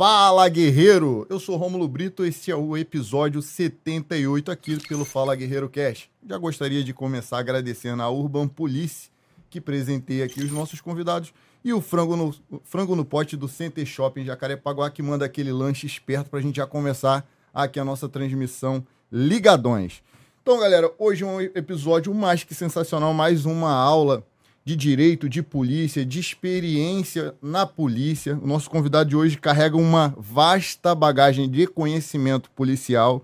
Fala Guerreiro! Eu sou Rômulo Brito, esse é o episódio 78 aqui pelo Fala Guerreiro Cash. Já gostaria de começar agradecendo a Urban Police, que presenteia aqui os nossos convidados, e o Frango no, frango no Pote do Center Shopping Jacarepaguá, que manda aquele lanche esperto para a gente já começar aqui a nossa transmissão Ligadões. Então, galera, hoje é um episódio mais que sensacional, mais uma aula de direito, de polícia, de experiência na polícia. O nosso convidado de hoje carrega uma vasta bagagem de conhecimento policial.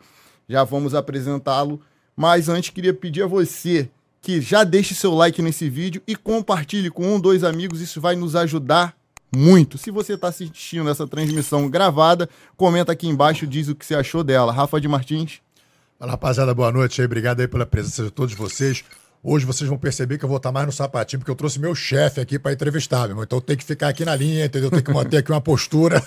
Já vamos apresentá-lo. Mas antes, queria pedir a você que já deixe seu like nesse vídeo e compartilhe com um, dois amigos. Isso vai nos ajudar muito. Se você está assistindo essa transmissão gravada, comenta aqui embaixo, diz o que você achou dela. Rafa de Martins. Fala, rapaziada, boa noite. Obrigado aí pela presença de todos vocês. Hoje vocês vão perceber que eu vou estar mais no sapatinho, porque eu trouxe meu chefe aqui para entrevistar, meu irmão. Então eu tenho que ficar aqui na linha, entendeu? Tem que manter aqui uma postura.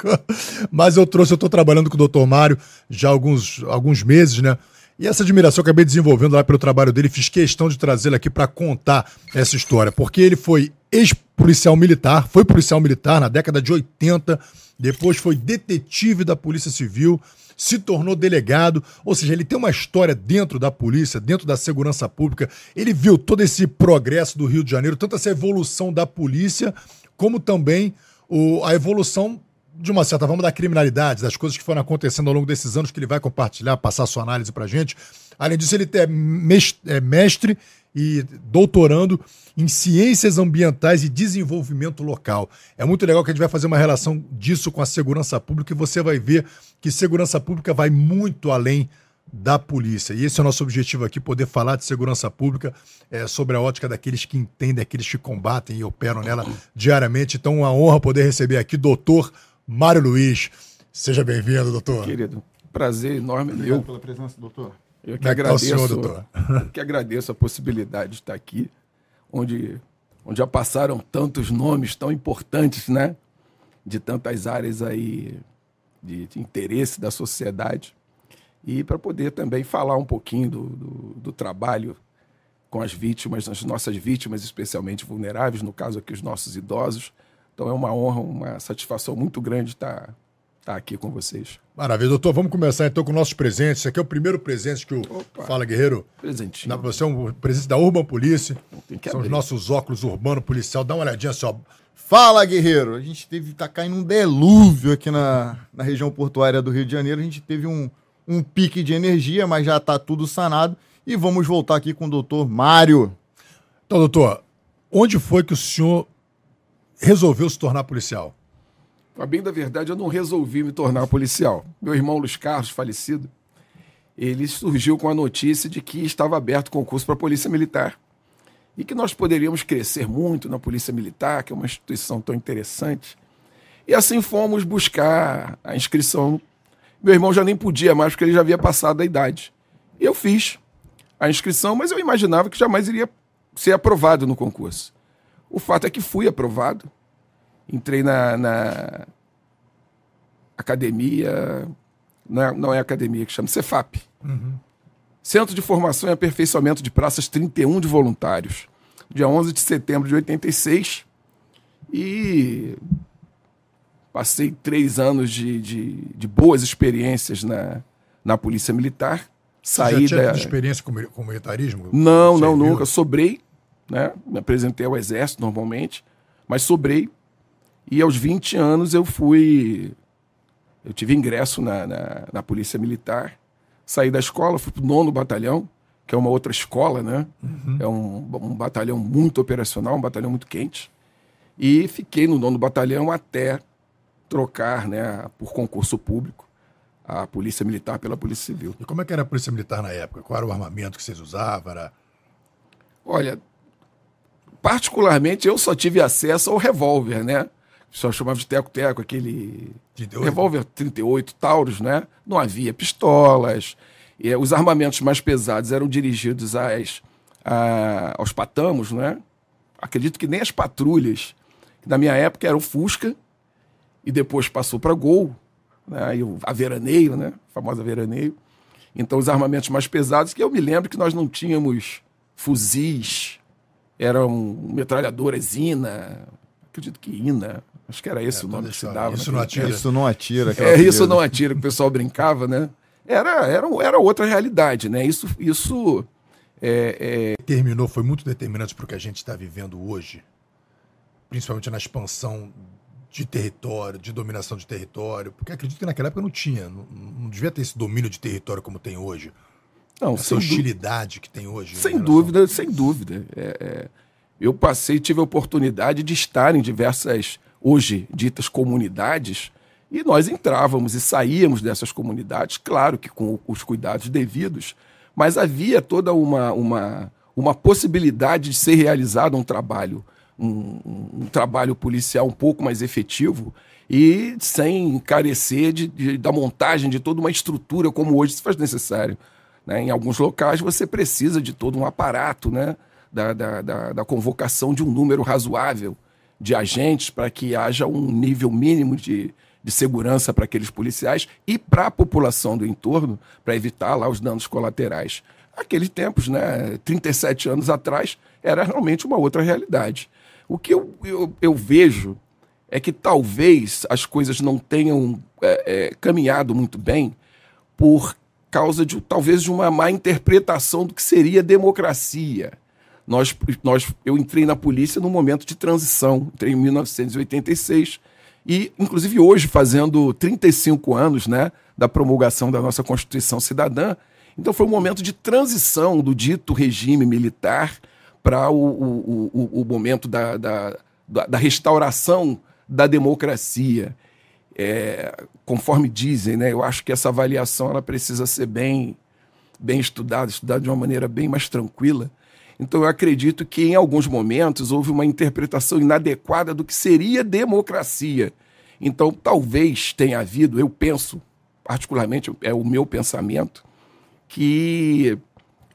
Mas eu trouxe, eu estou trabalhando com o doutor Mário já há alguns, alguns meses, né? E essa admiração que eu acabei desenvolvendo lá pelo trabalho dele, fiz questão de trazê-lo aqui para contar essa história, porque ele foi ex-policial militar, foi policial militar na década de 80, depois foi detetive da Polícia Civil, se tornou delegado, ou seja, ele tem uma história dentro da polícia, dentro da segurança pública. Ele viu todo esse progresso do Rio de Janeiro, tanto essa evolução da polícia, como também o, a evolução de uma certa forma da criminalidade, das coisas que foram acontecendo ao longo desses anos que ele vai compartilhar, passar sua análise pra gente. Além disso, ele é mestre e doutorando em ciências ambientais e desenvolvimento local. É muito legal que a gente vai fazer uma relação disso com a segurança pública e você vai ver que segurança pública vai muito além da polícia. E esse é o nosso objetivo aqui, poder falar de segurança pública é, sobre a ótica daqueles que entendem, aqueles que combatem e operam nela diariamente. Então, uma honra poder receber aqui doutor Mário Luiz. Seja bem-vindo, doutor. Querido, prazer enorme Obrigado meu. pela presença, doutor. Eu que, é que agradeço, tá senhor, doutor? que agradeço a possibilidade de estar aqui, onde, onde já passaram tantos nomes tão importantes, né? De tantas áreas aí de, de interesse da sociedade. E para poder também falar um pouquinho do, do, do trabalho com as vítimas, as nossas vítimas especialmente vulneráveis, no caso aqui os nossos idosos. Então é uma honra, uma satisfação muito grande estar estar aqui com vocês. Maravilha, doutor. Vamos começar então com nossos presentes. Esse aqui é o primeiro presente que o Opa, Fala Guerreiro. Presentinho. Dá pra você, é um presente da Urban Police. São abrir. os nossos óculos urbano policial. Dá uma olhadinha só. Fala, guerreiro! A gente teve, tá caindo um delúvio aqui na, na região portuária do Rio de Janeiro. A gente teve um, um pique de energia, mas já tá tudo sanado. E vamos voltar aqui com o doutor Mário. Então, doutor, onde foi que o senhor resolveu se tornar policial? A bem da verdade, eu não resolvi me tornar policial. Meu irmão Luiz Carlos, falecido, ele surgiu com a notícia de que estava aberto concurso para a Polícia Militar e que nós poderíamos crescer muito na Polícia Militar, que é uma instituição tão interessante. E assim fomos buscar a inscrição. Meu irmão já nem podia mais, porque ele já havia passado a idade. Eu fiz a inscrição, mas eu imaginava que jamais iria ser aprovado no concurso. O fato é que fui aprovado entrei na, na academia, não é, não é academia que chama, Cefap. Uhum. Centro de Formação e Aperfeiçoamento de Praças 31 de Voluntários, dia 11 de setembro de 86. E passei três anos de, de, de boas experiências na, na Polícia Militar. Saí Você já tinha da... experiência com, com militarismo? Não, não, nunca. Sobrei, né? Me apresentei ao Exército normalmente, mas sobrei e aos 20 anos eu fui. Eu tive ingresso na, na, na Polícia Militar, saí da escola, fui para o nono batalhão, que é uma outra escola, né? Uhum. É um, um batalhão muito operacional, um batalhão muito quente. E fiquei no nono batalhão até trocar, né, por concurso público, a Polícia Militar pela Polícia Civil. E como é que era a Polícia Militar na época? Qual era o armamento que vocês usavam? Era... Olha, particularmente eu só tive acesso ao revólver, né? Só chamava de teco-teco, aquele 38. revólver 38 Taurus, né? Não havia pistolas. E, os armamentos mais pesados eram dirigidos às, a, aos patamos, né? Acredito que nem as patrulhas, que na minha época era o Fusca, e depois passou para Gol, né? e o, a Veraneio, né? A famosa Veraneio. Então, os armamentos mais pesados, que eu me lembro que nós não tínhamos fuzis, eram metralhadoras Zina, acredito que INA, acho que era esse É, o nome toda que se dava. Isso naquele não atira. tempo. Isso não atira. aquela É, isso não atira, que o pessoal brincava, né? Era, era, era outra realidade, né? Isso, isso é, é, Terminou, foi muito determinante para o que a gente está vivendo hoje, principalmente na expansão de território, de dominação de território, porque acredito que naquela época não tinha, não, não devia ter esse domínio de território como tem hoje, não, essa hostilidade que tem hoje. em sem relação- dúvida, sem dúvida. É, é, eu passei, tive a oportunidade de estar em diversas, hoje ditas comunidades, e nós entrávamos e saíamos dessas comunidades, claro que com os cuidados devidos, mas havia toda uma, uma, uma possibilidade de ser realizado um trabalho, um, um- trabalho policial um pouco mais efetivo e sem carecer de, de- da montagem de toda uma estrutura como hoje se faz necessário. né? Em alguns locais você precisa de todo um aparato né? da, da, da, da convocação de um número razoável de agentes para que haja um nível mínimo de, de segurança para aqueles policiais e para a população do entorno, para evitar lá os danos colaterais. Aqueles tempos, né, 37 anos atrás, era realmente uma outra realidade. O que eu, eu, eu vejo é que talvez as coisas não tenham é, é, caminhado muito bem por causa de talvez de uma má interpretação do que seria democracia. Nós, nós, eu entrei na polícia num momento de transição, entrei em 1986 e, inclusive, hoje fazendo 35 anos, né, da promulgação da nossa Constituição Cidadã. Então foi um momento de transição do dito regime militar para o, o, o, o momento da, da, da, restauração da democracia. É, conforme dizem, né, eu acho que essa avaliação ela precisa ser bem, bem estudada, estudada de uma maneira bem mais tranquila. Então eu acredito que em alguns momentos houve uma interpretação inadequada do que seria democracia. Então talvez tenha havido, eu penso, particularmente é o meu pensamento, que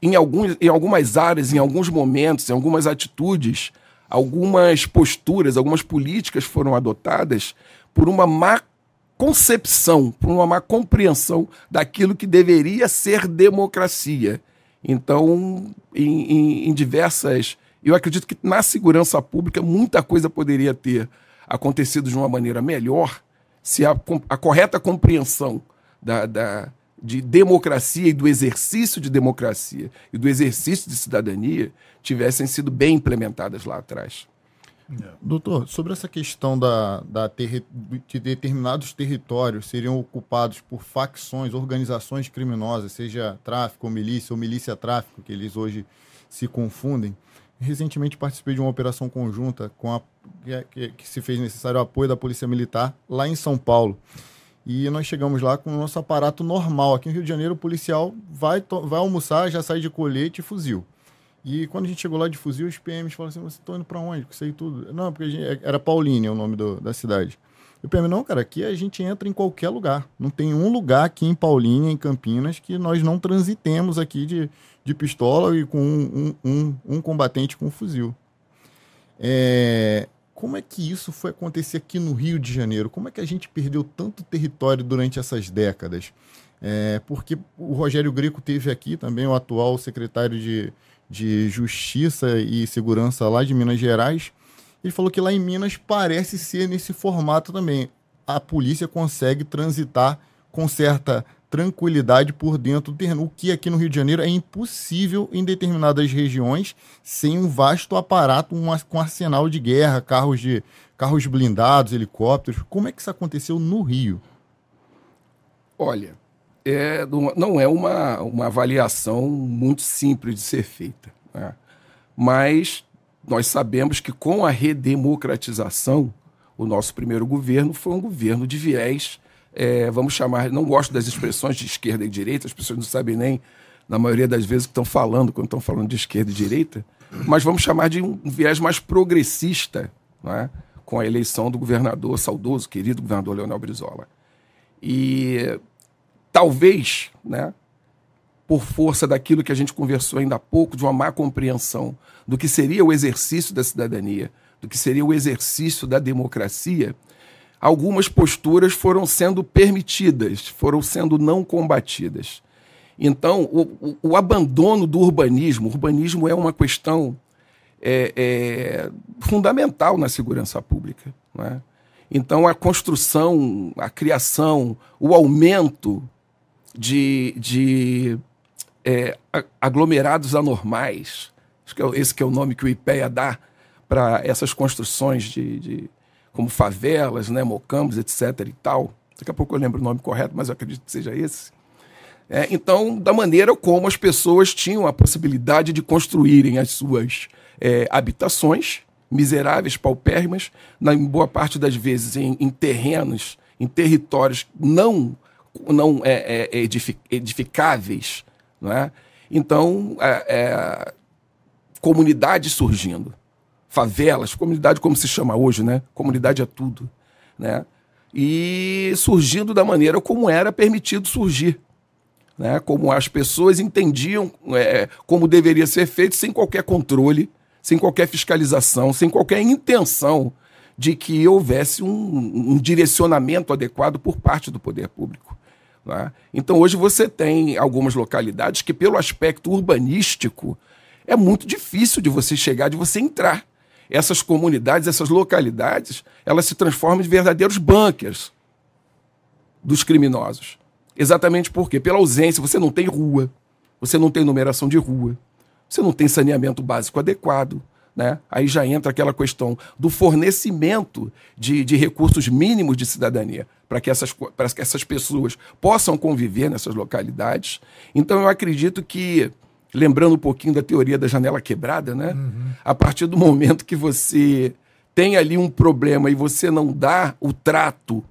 em, alguns, em algumas áreas, em alguns momentos, em algumas atitudes, algumas posturas, algumas políticas foram adotadas por uma má concepção, por uma má compreensão daquilo que deveria ser democracia. Então, em, em, em diversas. Eu acredito que na segurança pública muita coisa poderia ter acontecido de uma maneira melhor se a, a correta compreensão da, da, de democracia e do exercício de democracia e do exercício de cidadania tivessem sido bem implementadas lá atrás. Doutor, sobre essa questão da, da de determinados territórios seriam ocupados por facções, organizações criminosas, seja tráfico ou milícia, ou milícia-tráfico, que eles hoje se confundem. Recentemente participei de uma operação conjunta com a, que, que- que se fez necessário o apoio da Polícia Militar lá em São Paulo. E nós chegamos lá com o nosso aparato normal. Aqui no Rio de Janeiro, o policial vai, vai almoçar, já sai de colete e fuzil. E quando a gente chegou lá de fuzil, os PMs falaram assim: vocês estão indo pra onde? Aí tudo. Não, porque gente, era Paulínia o nome do- da cidade. E o PM, não, cara, aqui a gente entra em qualquer lugar. Não tem um lugar aqui em Paulínia, em Campinas, que nós não transitemos aqui de, de pistola e com um, um, um, um combatente com fuzil. É, como é que isso foi acontecer aqui no Rio de Janeiro? Como é que a gente perdeu tanto território durante essas décadas? É, porque o Rogério Greco teve aqui também, o atual secretário de, de Justiça e Segurança lá de Minas Gerais. Ele falou que lá em Minas parece ser nesse formato também. A polícia consegue transitar com certa tranquilidade por dentro do terreno, o que aqui no Rio de Janeiro é impossível em determinadas regiões sem um vasto aparato, um, com arsenal de guerra, carros de carros blindados, helicópteros. Como é que isso aconteceu no Rio? Olha, é, não- é uma, uma avaliação muito simples de ser feita. né? Mas nós sabemos que com a redemocratização, o nosso primeiro governo foi um governo de viés, é, vamos chamar, não gosto das expressões de esquerda e direita, as pessoas não sabem nem, na maioria das vezes, o que estão falando quando estão falando de esquerda e direita, mas vamos chamar de um viés mais progressista, né? com a eleição do governador saudoso, querido governador Leonel Brizola. E talvez, né, por força daquilo que a gente conversou ainda há pouco, de uma má compreensão do que seria o exercício da cidadania, do que seria o exercício da democracia, algumas posturas foram sendo permitidas, foram sendo não combatidas. Então, o, o- o abandono do urbanismo, o urbanismo é uma questão é, é fundamental na segurança pública. Né? Então, a construção, a criação, o aumento de, de é, aglomerados anormais, acho que é, esse que é o nome que o IPEA dá para essas construções de, de, como favelas, né, mocambos, etc. e tal. Daqui a pouco eu lembro o nome correto, mas eu acredito que seja esse. É, então, da maneira como as pessoas tinham a possibilidade de construírem as suas é, habitações miseráveis, paupérrimas, na, em boa parte das vezes em, em terrenos, em territórios não, não é, é, edificáveis. Não é? Então, é, é, comunidades surgindo, favelas, comunidade como se chama hoje, né? Comunidade é tudo. Né? E surgindo da maneira como era permitido surgir. Né, como as pessoas entendiam é, como deveria ser feito sem qualquer controle sem qualquer fiscalização, sem qualquer intenção de que houvesse um, um direcionamento adequado por parte do poder público. É? Então, hoje você tem algumas localidades que, pelo aspecto urbanístico, é muito difícil de você chegar, de você entrar. Essas comunidades, essas localidades, elas se transformam em verdadeiros bunkers dos criminosos. Exatamente porque, pela ausência, você não tem rua, você não tem numeração de rua, você não tem saneamento básico adequado. Né? Aí já entra aquela questão do fornecimento de, de recursos mínimos de cidadania para que, essas, que essas pessoas possam conviver nessas localidades. Então eu acredito que, lembrando um pouquinho da teoria da janela quebrada, né? Uhum. a partir do momento que você tem ali um problema e você não dá o trato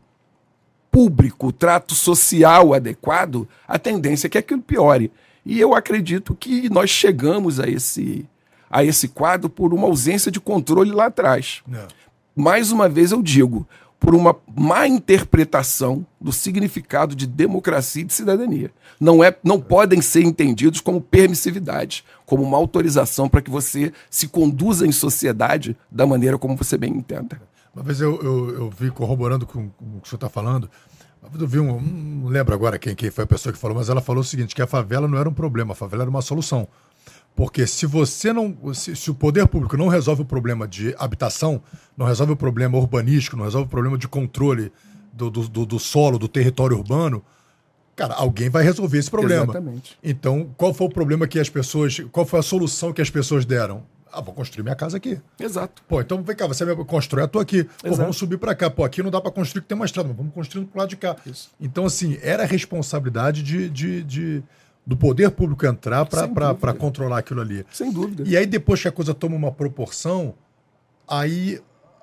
público, o trato social adequado, a tendência é que aquilo piore. E eu acredito que nós chegamos a esse, a esse quadro por uma ausência de controle lá atrás. Não. É. Mais uma vez eu digo, por uma má interpretação do significado de democracia e de cidadania. Não, é, não podem ser entendidos como permissividade, como uma autorização para que você se conduza em sociedade da maneira como você bem entenda. Uma vez eu, eu, eu vi corroborando com, com o que o senhor está falando, eu vi um, não lembro agora quem, quem foi a pessoa que falou, mas ela falou o seguinte: que a favela não era um problema, a favela era uma solução. Porque se você não. Se, se, o poder público não resolve o problema de habitação, não resolve o problema urbanístico, não resolve o problema de controle do, do, do, do solo, do território urbano, cara, alguém vai resolver esse problema. Exatamente. Então, qual foi o problema que as pessoas. Qual foi a solução que as pessoas deram? Ah, vou construir minha casa aqui. Exato. Pô, então vem cá, você vai construir, eu tô aqui. Pô, vamos subir para cá. Pô, aqui não dá para construir que tem uma estrada, mas vamos construindo pro lado de cá. Isso. Então, assim, era responsabilidade de, de, de do poder público entrar para controlar aquilo ali. Sem dúvida. E aí, depois que a coisa toma uma proporção, aí,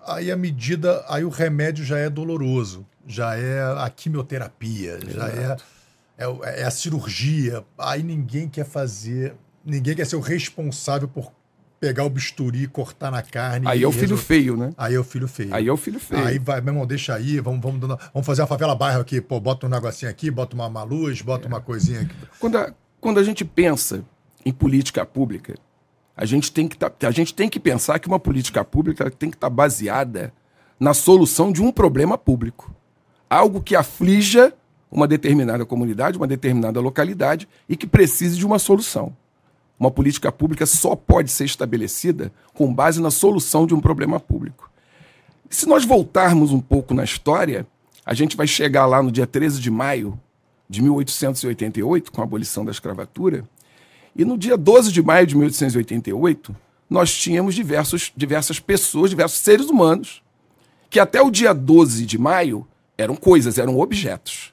aí a medida, aí o remédio já é doloroso. Já é a quimioterapia, Exato. já é, é, é a cirurgia. Aí ninguém quer fazer, ninguém quer ser o responsável por pegar o bisturi, cortar na carne. Aí é o filho feio, né? Aí é o filho feio. Aí é o filho feio. Aí vai, meu irmão, deixa aí, vamos, vamos, dando, vamos fazer uma favela bairro aqui, pô, bota um negocinho aqui, bota uma, uma luz, bota é. uma coisinha aqui. Quando a, quando a gente pensa em política pública, a gente tem que, tá, a gente tem que pensar que uma política pública tem que estar tá baseada na solução de um problema público. Algo que aflija uma determinada comunidade, uma determinada localidade e que precise de uma solução. Uma política pública só pode ser estabelecida com base na solução de um problema público. Se nós voltarmos um pouco na história, a gente vai chegar lá no dia 13 de maio de 1888, com a abolição da escravatura, e no dia 12 de maio de 1888, nós tínhamos diversos, diversas pessoas, diversos seres humanos, que até o dia 12 de maio eram coisas, eram objetos,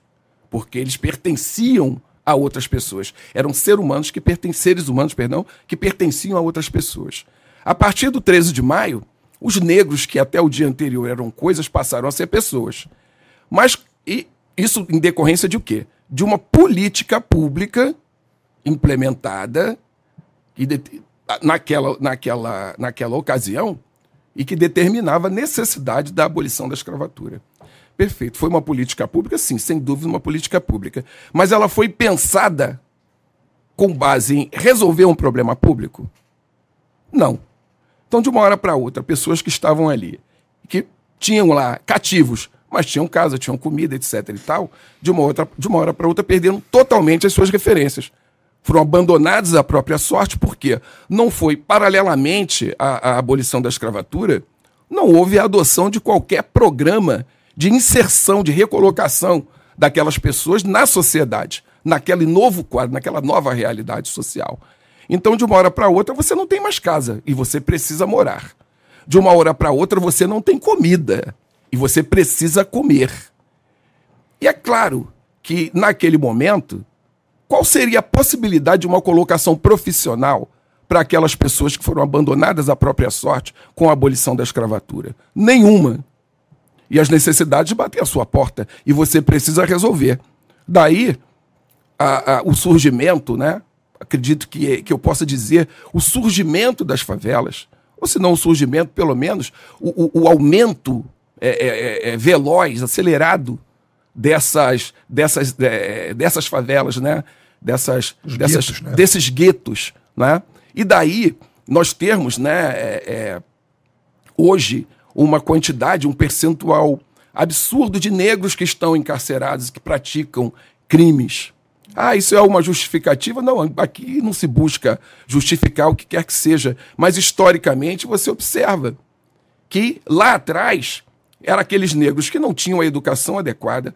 porque eles pertenciam a outras pessoas. Eram ser humanos que seres humanos, perdão, que pertenciam a outras pessoas. A partir do 13 de maio, os negros que até o dia anterior eram coisas passaram a ser pessoas. Mas e isso em decorrência de o quê? De uma política pública implementada e naquela, naquela, naquela ocasião e que determinava a necessidade da abolição da escravatura. Perfeito. Foi uma política pública? Sim, sem dúvida, uma política pública. Mas ela foi pensada com base em resolver um problema público? Não. Então, de uma hora para outra, pessoas que estavam ali, que tinham lá cativos, mas tinham casa, tinham comida, etc. e tal, de uma, outra, de uma hora para outra perderam totalmente as suas referências. foram abandonados à própria sorte, porque não foi paralelamente à, à abolição da escravatura, não houve a adoção de qualquer programa de inserção, de recolocação daquelas pessoas na sociedade, naquele novo quadro, naquela nova realidade social. Então, de uma hora para outra, você não tem mais casa e você precisa morar. De uma hora para outra, você não tem comida e você precisa comer. E é claro que, naquele momento, qual seria a possibilidade de uma colocação profissional para aquelas pessoas que foram abandonadas à própria sorte com a abolição da escravatura? Nenhuma. E as necessidades batem à sua porta e você precisa resolver. Daí a, a, o surgimento, né? acredito que, que eu possa dizer, o surgimento das favelas, ou se não o surgimento, pelo menos o, o, o aumento é, é, é, é veloz, acelerado dessas, dessas, é, dessas favelas, né? dessas, dessas guetos, né? desses guetos. Né? E daí nós termos né, é, hoje uma quantidade, um percentual absurdo de negros que estão encarcerados que praticam crimes. Ah, isso é uma justificativa? Não, aqui não se busca justificar o que quer que seja, mas historicamente você observa que lá atrás eram aqueles negros que não tinham a educação adequada,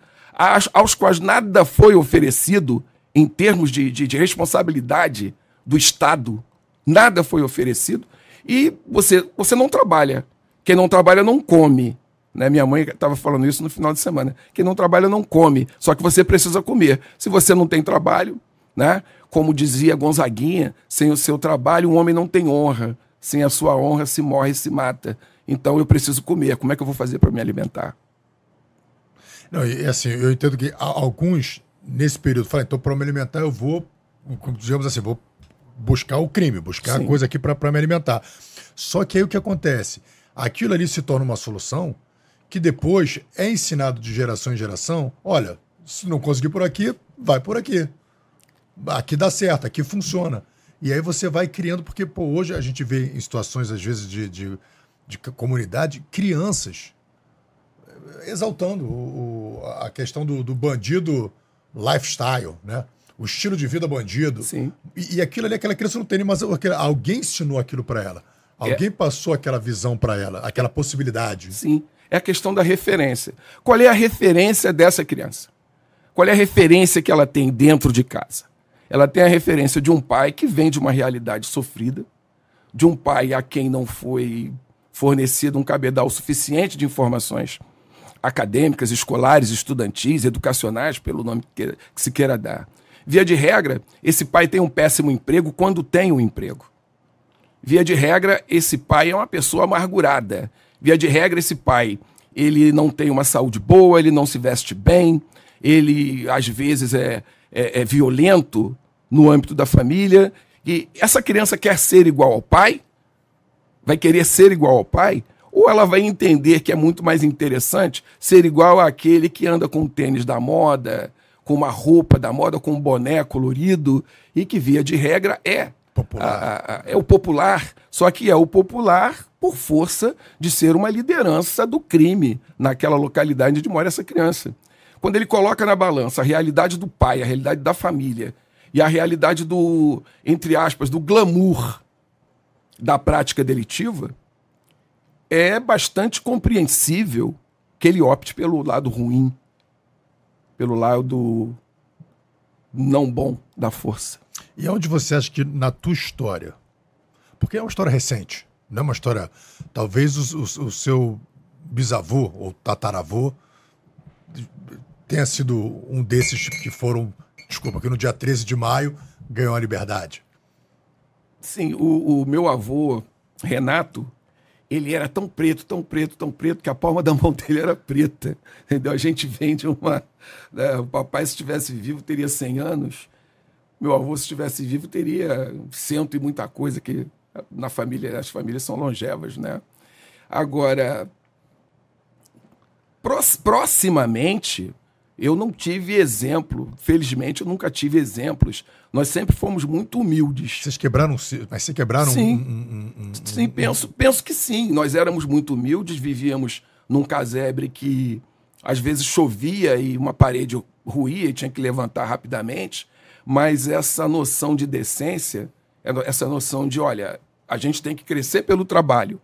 aos quais nada foi oferecido em termos de, de, de responsabilidade do Estado, nada foi oferecido, e você, você não trabalha. Quem não trabalha não come. Né? Minha mãe estava falando isso no final de semana. Quem não trabalha não come, só que você precisa comer. Se você não tem trabalho, né? como dizia Gonzaguinha, sem o seu trabalho o homem não tem honra. Sem a sua honra se morre e se mata. Então eu preciso comer. Como é que eu vou fazer para me alimentar? Não, e assim, eu entendo que alguns, nesse período, falam, então para me alimentar eu vou, digamos assim, vou buscar o crime, buscar Sim. a coisa aqui para me alimentar. Só que aí o que acontece? Aquilo ali se torna uma solução que depois é ensinado de geração em geração. Olha, se não conseguir por aqui, vai por aqui. Aqui dá certo, aqui funciona. E aí você vai criando, porque pô, hoje a gente vê em situações, às vezes, de, de, de comunidade, crianças exaltando o, o, a questão do, do, bandido lifestyle, né? O estilo de vida bandido. Sim. E, e aquilo ali, aquela criança não tem, mas alguém ensinou aquilo para ela. Alguém é. passou aquela visão para ela, aquela possibilidade. Sim é a questão da referência. Qual é a referência dessa criança? Qual é a referência que ela tem dentro de casa? Ela tem a referência de um pai que vem de uma realidade sofrida, de um pai a quem não foi fornecido um cabedal suficiente de informações acadêmicas, escolares, estudantis, educacionais, pelo nome que, que se queira dar. Via de regra, esse pai tem um péssimo emprego quando tem um emprego. Via de regra, esse pai é uma pessoa amargurada. Via de regra, esse pai, ele não tem uma saúde boa, ele não se veste bem, ele às vezes é, é, é violento no âmbito da família. E essa criança quer ser igual ao pai? Vai querer ser igual ao pai? Ou ela vai entender que é muito mais interessante ser igual àquele que anda com tênis da moda, com uma roupa da moda, com um boné colorido e que, via de regra, é popular. A, a, é o popular, só que é o popular por força de ser uma liderança do crime naquela localidade onde mora essa criança. Quando ele coloca na balança a realidade do pai, a realidade da família e a realidade do, entre aspas, do glamour da prática delitiva, é bastante compreensível que ele opte pelo lado ruim, pelo lado não bom da força. E onde você acha que na tua história, porque é uma história recente, não é uma história. Talvez o, o, o seu bisavô ou tataravô tenha sido um desses que foram, desculpa, que no dia 13 de maio ganhou a liberdade. Sim, o, o meu avô, Renato, ele era tão preto, tão preto, tão preto, que a palma da mão dele era preta. Entendeu? A gente vem de uma. Né, o papai, se estivesse vivo, teria 100 anos. Meu avô, se estivesse vivo, teria cento e muita coisa que na família, as famílias são longevas, né? Agora, proximamente, eu não tive exemplo. Felizmente, eu nunca tive exemplos. Nós sempre fomos muito humildes. Vocês quebraram, mas se quebraram sim, um, um, um, sim, penso, penso que sim. Nós éramos muito humildes, vivíamos num casebre que às vezes chovia e uma parede ruía e tinha que levantar rapidamente. Mas essa noção de decência, essa noção de, olha, a gente tem que crescer pelo trabalho.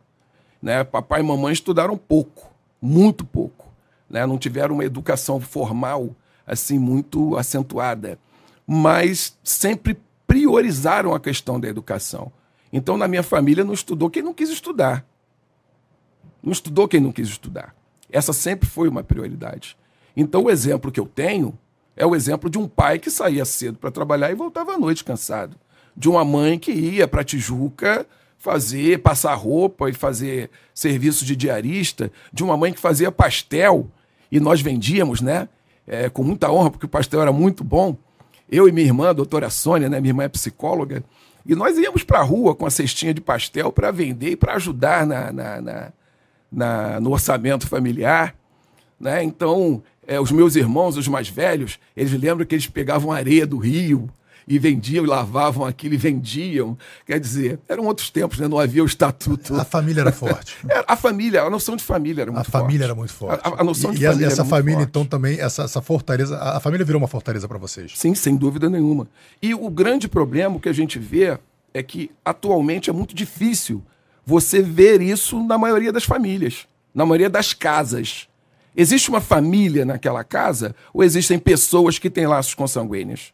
Né? Papai e mamãe estudaram pouco, muito pouco. Né? Não tiveram uma educação formal assim muito acentuada, mas sempre priorizaram a questão da educação. Então, na minha família, não estudou quem não quis estudar. Não estudou quem não quis estudar. Essa sempre foi uma prioridade. Então, o exemplo que eu tenho é o exemplo de um pai que saía cedo para trabalhar e voltava à noite cansado. De uma mãe que ia para Tijuca fazer, passar roupa e fazer serviço de diarista. De uma mãe que fazia pastel e nós vendíamos, né? É, com muita honra, porque o pastel era muito bom. Eu e minha irmã, a doutora Sônia, né? Minha irmã é psicóloga. E nós íamos para a rua com a cestinha de pastel para vender e para ajudar na, na, na, na, no orçamento familiar. Né? Então, é, os meus irmãos, os mais velhos, eles lembram que eles pegavam areia do rio e vendiam, e lavavam aquilo e vendiam. Quer dizer, eram outros tempos, né? não havia o estatuto. A família era forte. A família, a noção de família era muito forte. A família era muito forte. A, a noção e, de e família. E essa família, forte. então, também, essa, essa fortaleza, a família virou uma fortaleza para vocês. Sim, sem dúvida nenhuma. E o grande problema que a gente vê é que atualmente é muito difícil você ver isso na maioria das famílias, na maioria das casas. Existe uma família naquela casa ou existem pessoas que têm laços consanguíneos?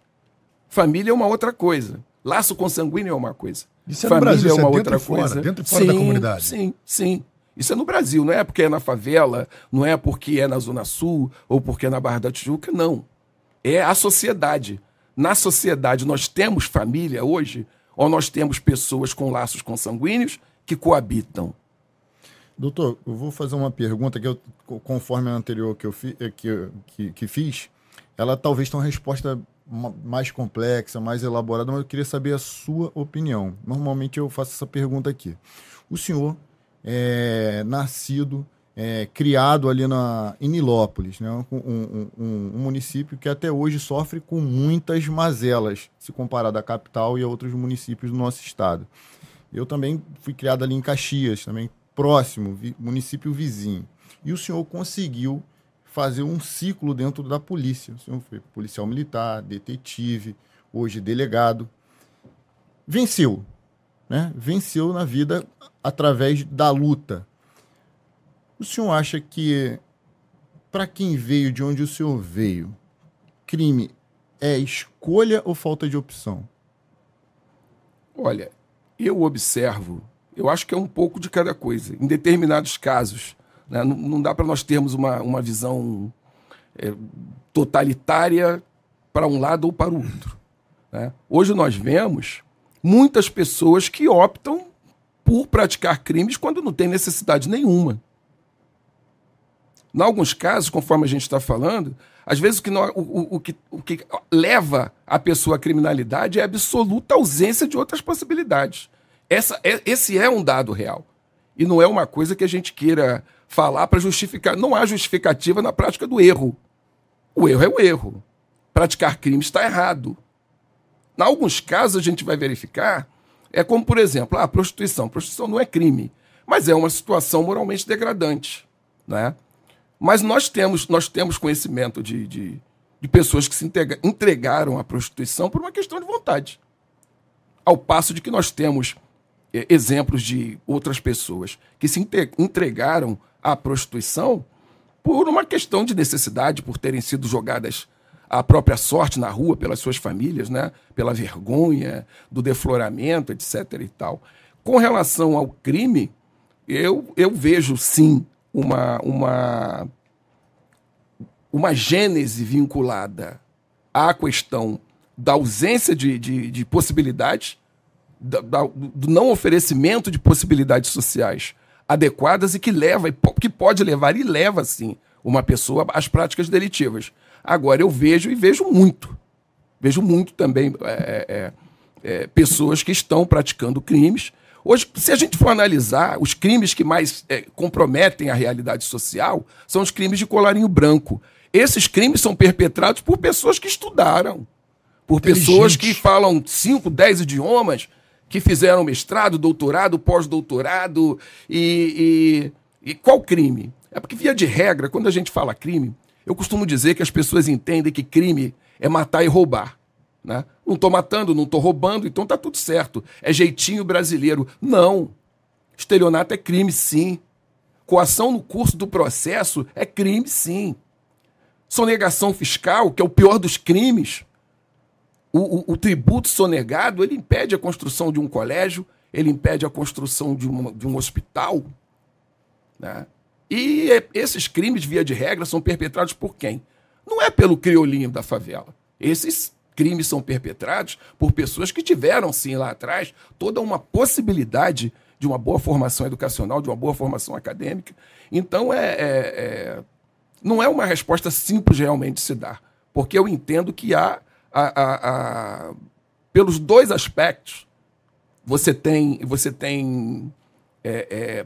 Família é uma outra coisa. Laço consanguíneo é uma coisa. Isso é família no Brasil, é isso uma é outra dentro e fora, coisa. dentro e fora sim, da comunidade. Sim, sim. Isso é no Brasil, não é porque é na favela, não é porque é na Zona Sul ou porque é na Barra da Tijuca, não. É a sociedade. Na sociedade nós temos família hoje, ou nós temos pessoas com laços consanguíneos que coabitam. Doutor, eu vou fazer uma pergunta que eu, conforme a anterior que eu fi, que, que, que fiz, ela talvez tenha uma resposta mais complexa, mais elaborada, mas eu queria saber a sua opinião. Normalmente eu faço essa pergunta aqui. O senhor é nascido, é, criado ali na, em Nilópolis, né? um, um, um, um, município que até hoje sofre com muitas mazelas, se comparado à capital e a outros municípios do nosso estado. Eu também fui criado ali em Caxias, também próximo, vi, município vizinho. E o senhor conseguiu fazer um ciclo dentro da polícia. O senhor foi policial militar, detetive, hoje delegado. Venceu, né? Venceu na vida através da luta. O senhor acha que, para quem veio de onde o senhor veio, crime é escolha ou falta de opção? Olha, eu observo, eu acho que é um pouco de cada coisa. Em determinados casos, né, não, não, dá para nós termos uma, uma visão é, totalitária para um lado ou para o outro. Né? Hoje nós vemos muitas pessoas que optam por praticar crimes quando não tem necessidade nenhuma. Em alguns casos, conforme a gente está falando, às vezes o que, não, o, o, que, o que leva a pessoa à criminalidade é a absoluta ausência de outras possibilidades. Essa, é, esse é um dado real. E não é uma coisa que a gente queira falar para justificar. Não há justificativa na prática do erro. O erro é o erro. Praticar crime está errado. Em alguns casos, a gente vai verificar, é como, por exemplo, a prostituição. A prostituição não é crime, mas é uma situação moralmente degradante. Né? Mas nós temos, nós temos conhecimento de, de, de pessoas que se entregaram à prostituição por uma questão de vontade. Ao passo de que nós temos exemplos de outras pessoas que se entregaram à prostituição por uma questão de necessidade, por terem sido jogadas à própria sorte na rua pelas suas famílias, né? pela vergonha, do defloramento, etc. e tal. Com relação ao crime, eu, eu vejo sim uma, uma, uma gênese vinculada à questão da ausência de, de, de possibilidades, da, da, do não oferecimento de possibilidades sociais adequadas e que leva, que pode levar e leva, sim, uma pessoa às práticas delitivas. Agora, eu vejo e vejo muito, vejo muito também é, é, é, pessoas que estão praticando crimes. Hoje, se a gente for analisar, os crimes que mais é, comprometem a realidade social são os crimes de colarinho branco. Esses crimes são perpetrados por pessoas que estudaram, por pessoas que falam cinco, dez idiomas, que fizeram mestrado, doutorado, pós-doutorado. E, e, e qual crime? É porque, via de regra, quando a gente fala crime, eu costumo dizer que as pessoas entendem que crime é matar e roubar. Né? Não estou matando, não estou roubando, então tá tudo certo. É jeitinho brasileiro. Não. Estelionato é crime, sim. Coação no curso do processo é crime, sim. Sonegação fiscal, que é o pior dos crimes. O, o, o, tributo sonegado ele impede a construção de um colégio, ele impede a construção de, uma, de um hospital. Né? E esses crimes, via de regra, são perpetrados por quem? Não é pelo criolinho da favela. Esses crimes são perpetrados por pessoas que tiveram, sim, lá atrás, toda uma possibilidade de uma boa formação educacional, de uma boa formação acadêmica. Então, é, é, é não é uma resposta simples realmente se dar, porque eu entendo que há, a, a, a, pelos dois aspectos, você tem, você tem é, é,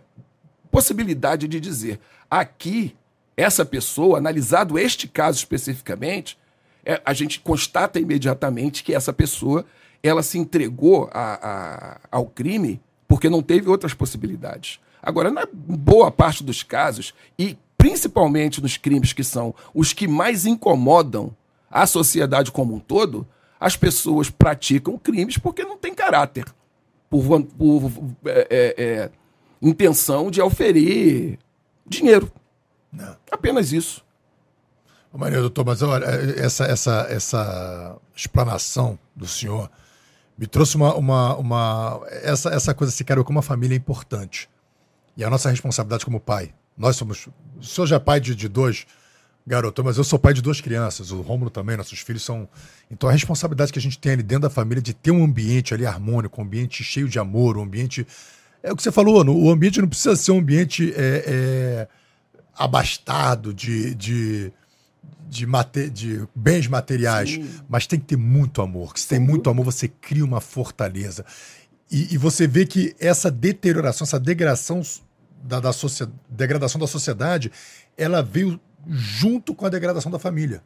possibilidade de dizer aqui essa pessoa, analisado este caso especificamente, é, a gente constata imediatamente que essa pessoa ela se entregou a, ao crime porque não teve outras possibilidades. Agora, na boa parte dos casos, e principalmente nos crimes que são os que mais incomodam a sociedade como um todo, as pessoas praticam crimes porque não têm caráter, por, por é, é, é intenção de oferir dinheiro. Não. Apenas isso. Maria, doutor, mas olha, essa, essa, essa explanação do senhor me trouxe uma, uma, uma essa, essa coisa assim, cara, como a família é importante. E a nossa responsabilidade como pai. Nós somos. O senhor já é pai de, de dois garotos, mas eu sou pai de duas crianças. O Rômulo também, nossos filhos são. Então a responsabilidade que a gente tem ali dentro da família de ter um ambiente ali harmônico, um ambiente cheio de amor, um ambiente. É o que você falou, o ambiente não precisa ser um ambiente é, é, abastado de, de de, mate, de bens materiais, Sim. mas tem que ter muito amor. Se tem muito amor, você cria uma fortaleza. E, e você vê que essa deterioração, essa degradação da, da degradação da sociedade, ela veio junto com a degradação da família.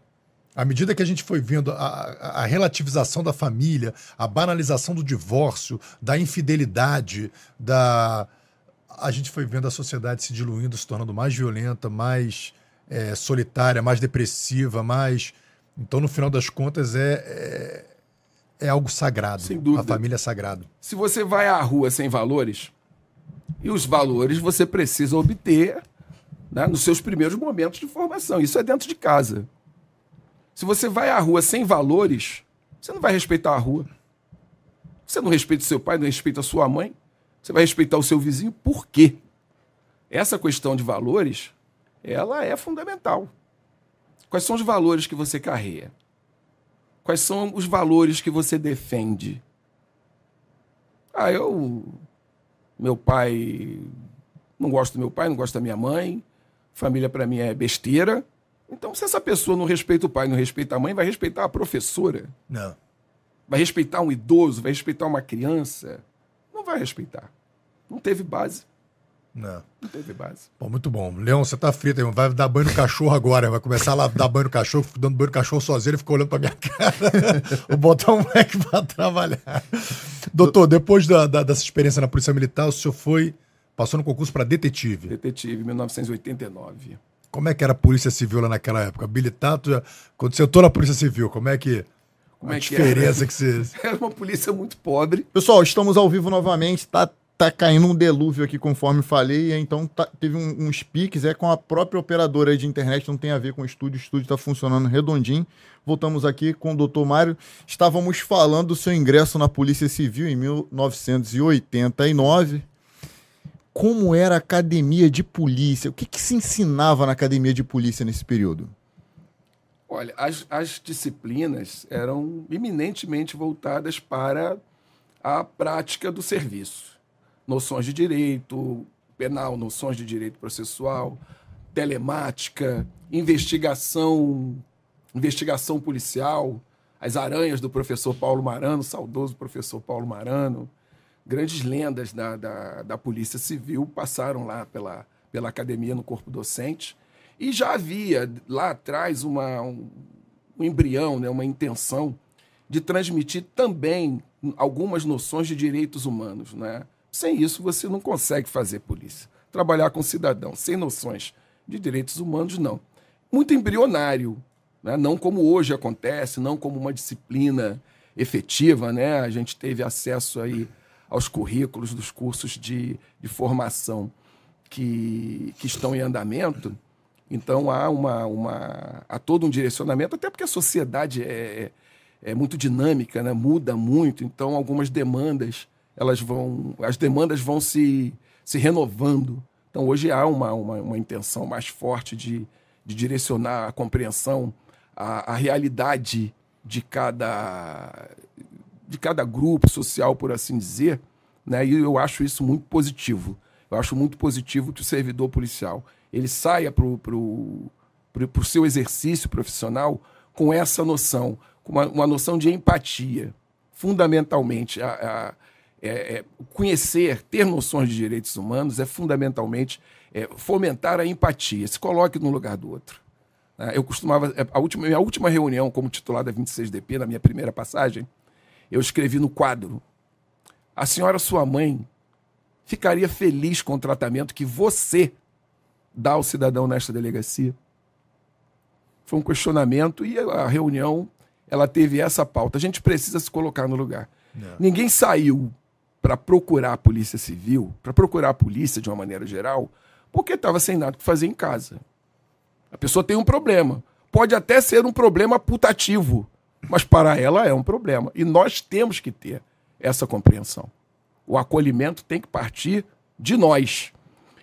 À medida que a gente foi vendo a, a, relativização da família, a banalização do divórcio, da infidelidade, da a gente foi vendo a sociedade se diluindo, se tornando mais violenta, mais é, solitária, mais depressiva, mais. Então, no final das contas, é, é, é algo sagrado. Sem dúvida. A família é sagrado. Se você vai à rua sem valores, e os valores você precisa obter né, nos seus primeiros momentos de formação. Isso é dentro de casa. Se você vai à rua sem valores, você não vai respeitar a rua. Você não respeita o seu pai, não respeita a sua mãe. Você vai respeitar o seu vizinho. Por quê? Essa questão de valores ela é fundamental. Quais são os valores que você carrega? Quais são os valores que você defende? Ah, eu. Meu pai. Não gosto do meu pai, não gosto da minha mãe. Família para mim é besteira. Então, se essa pessoa não respeita o pai, não respeita a mãe, vai respeitar a professora? Não. Vai respeitar um idoso? Vai respeitar uma criança? Não vai respeitar. Não teve base. Não. Não teve base. Bom, muito bom. Leão, você tá frito, vai dar banho no cachorro agora. Vai começar a dar banho no cachorro, dando banho no cachorro sozinho, ele ficou olhando pra minha cara. Vou botar um moleque pra trabalhar. Doutor, depois da, da, dessa experiência na Polícia Militar, o senhor foi. Passou no concurso para detetive. Detetive, 1989. Como é que era a Polícia Civil lá naquela época? Habilitado, já... quando você entrou na Polícia Civil, como é que. Como a é diferença que, que você. Era uma polícia muito pobre. Pessoal, estamos ao vivo novamente, tá? tá caindo um delúvio aqui, conforme falei, então tá, teve um, uns piques, é com a própria operadora de internet, não tem a ver com o estúdio, o estúdio está funcionando redondinho. Voltamos aqui com o doutor Mário. Estávamos falando do seu ingresso na Polícia Civil em 1989. Como era a academia de polícia? O que, que se ensinava na academia de polícia nesse período? Olha, as, as disciplinas eram eminentemente voltadas para a prática do serviço noções de direito penal, noções de direito processual, telemática, investigação, investigação policial, as aranhas do professor Paulo Marano, saudoso professor Paulo Marano, grandes lendas da, da, da Polícia Civil passaram lá pela, pela academia no corpo docente. E já havia lá atrás uma, um, um embrião, né, uma intenção de transmitir também algumas noções de direitos humanos. Né? Sem isso, você não consegue fazer polícia. Trabalhar com cidadão sem noções de direitos humanos, não. Muito embrionário, né? não como hoje acontece, não como uma disciplina efetiva, né? A gente teve acesso aí aos currículos dos cursos de, de formação que, que estão em andamento. Então há uma, uma há todo um direcionamento, até porque a sociedade é, é, é muito dinâmica, né? muda muito. Então algumas demandas elas vão, as demandas vão se, se renovando. Então hoje há uma, uma, uma intenção mais forte de, de direcionar a compreensão à, à realidade de cada de cada grupo social, por assim dizer, né? E eu acho isso muito positivo. Eu acho muito positivo que o servidor policial ele saia para o seu exercício profissional com essa noção, com uma, uma noção de empatia. Fundamentalmente, a, a é, é, conhecer, ter noções de direitos humanos é fundamentalmente é, fomentar a empatia. Se coloque no lugar do outro. Eu costumava. É, a última, minha última reunião como titular da 26DP, na minha primeira passagem, eu escrevi no quadro: A senhora, sua mãe, ficaria feliz com o tratamento que você dá ao cidadão nesta delegacia? Foi um questionamento e a reunião ela teve essa pauta. A gente precisa se colocar no lugar. Não. Ninguém saiu para procurar a polícia civil, para procurar a polícia de uma maneira geral, porque estava sem nada que fazer em casa. A pessoa tem um problema. Pode até ser um problema putativo, mas para ela é um problema. E nós temos que ter essa compreensão. O acolhimento tem que partir de nós.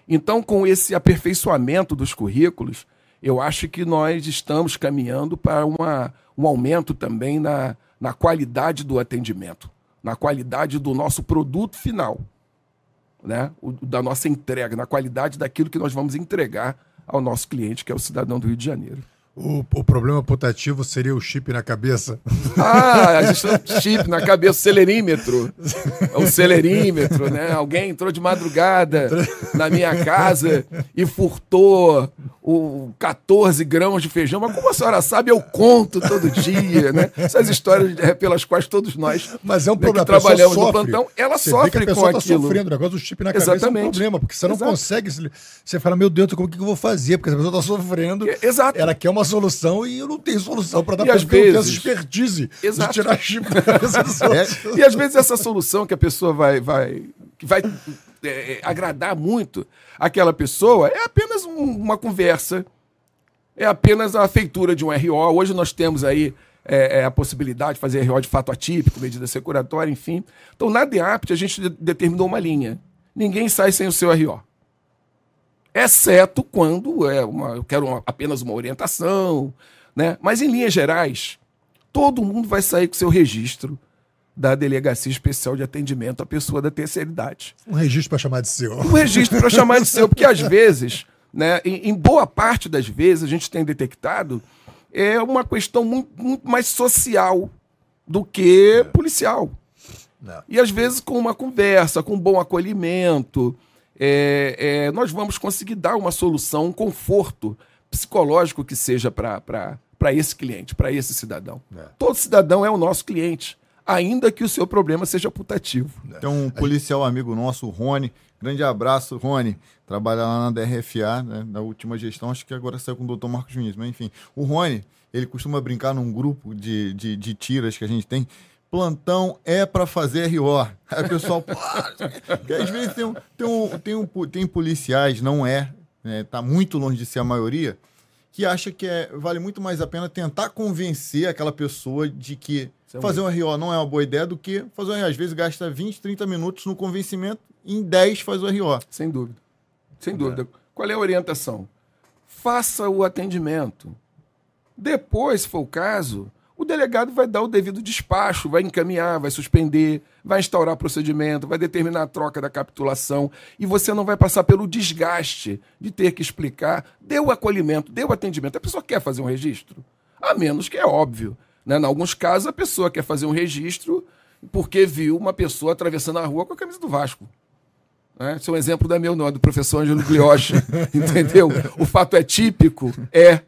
Então, com esse aperfeiçoamento dos currículos, eu acho que nós estamos caminhando para uma, um aumento também na, na qualidade do atendimento, na qualidade do nosso produto final, né? O, da nossa entrega, na qualidade daquilo que nós vamos entregar ao nosso cliente, que é o cidadão do Rio de Janeiro. O, o, problema putativo seria o chip na cabeça. Ah, a gente chip na cabeça, celerímetro. É o celerímetro, né? Alguém entrou de madrugada na minha casa e furtou o 14 grãos de feijão. Mas como a senhora sabe, eu conto todo dia, né? Essas histórias pelas quais todos nós Mas é um né, problema. que trabalhamos no plantão, ela você sofre vê que a com tá aquilo. sofrendo. O negócio do chip na cabeça Exatamente. é um problema, porque você não Exato. consegue. Você fala, meu Deus, como que eu vou fazer? Porque essa pessoa está sofrendo. Exato. Ela quer uma solução e eu não tenho solução para dar porque eu tenho essa vezes- expertise Exato. de tirar chip da cabeça outros. E às vezes essa solução que a pessoa vai, vai, que vai é, é, agradar muito aquela pessoa é apenas um- uma conversa, é apenas a feitura de um RO. Hoje nós temos aí é, é, a possibilidade de fazer RO de fato atípico, medida securatória, enfim. Então, na DEAPT, a gente de- determinou uma linha. Ninguém sai sem o seu RO. Exceto quando é uma, eu quero uma- apenas uma orientação, né? Mas em linhas gerais, todo mundo vai sair com seu registro da Delegacia Especial de Atendimento à Pessoa da Terceira Idade. Um registro para chamar de seu. Um registro para chamar de seu, porque às vezes, né, em, em boa parte das vezes, a gente tem detectado é uma questão muito, muito mais social do que policial. Não. E às vezes, com uma conversa, com um bom acolhimento, é, é, nós vamos conseguir dar uma solução, um conforto psicológico que seja para esse cliente, para esse cidadão. É. Todo cidadão é o nosso cliente, ainda que o seu problema seja putativo. Tem um policial amigo nosso, o Rony. Grande abraço, Rony. Trabalha lá na DRFA, né, na última gestão, acho que agora saiu com o doutor Marcos Vinícius, mas enfim. O Rony, ele costuma brincar num grupo de, de, de tiras que a gente tem. Plantão é para fazer RO. Aí o pessoal, pô, porque às vezes tem, um, tem, um, tem, um, tem policiais, não é, né, tá muito longe de ser a maioria, que acha que é, vale muito mais a pena tentar convencer aquela pessoa de que é fazer um RO não é uma boa ideia do que fazer um RO. Às vezes gasta 20, 30 minutos no convencimento, em 10 faz o RO. Sem dúvida. Sem dúvida. Qual é a orientação? Faça o atendimento. Depois, se for o caso, o delegado vai dar o devido despacho, vai encaminhar, vai suspender, vai instaurar procedimento, vai determinar a troca da capitulação e você não vai passar pelo desgaste de ter que explicar. Dê o acolhimento, dê o atendimento. A pessoa quer fazer um registro? A menos que é óbvio. Né? Em alguns casos, a pessoa quer fazer um registro porque viu uma pessoa atravessando a rua com a camisa do Vasco. Né? Esse é um exemplo da meu nome, do professor Ângelo Glioche, entendeu? O fato é típico, é.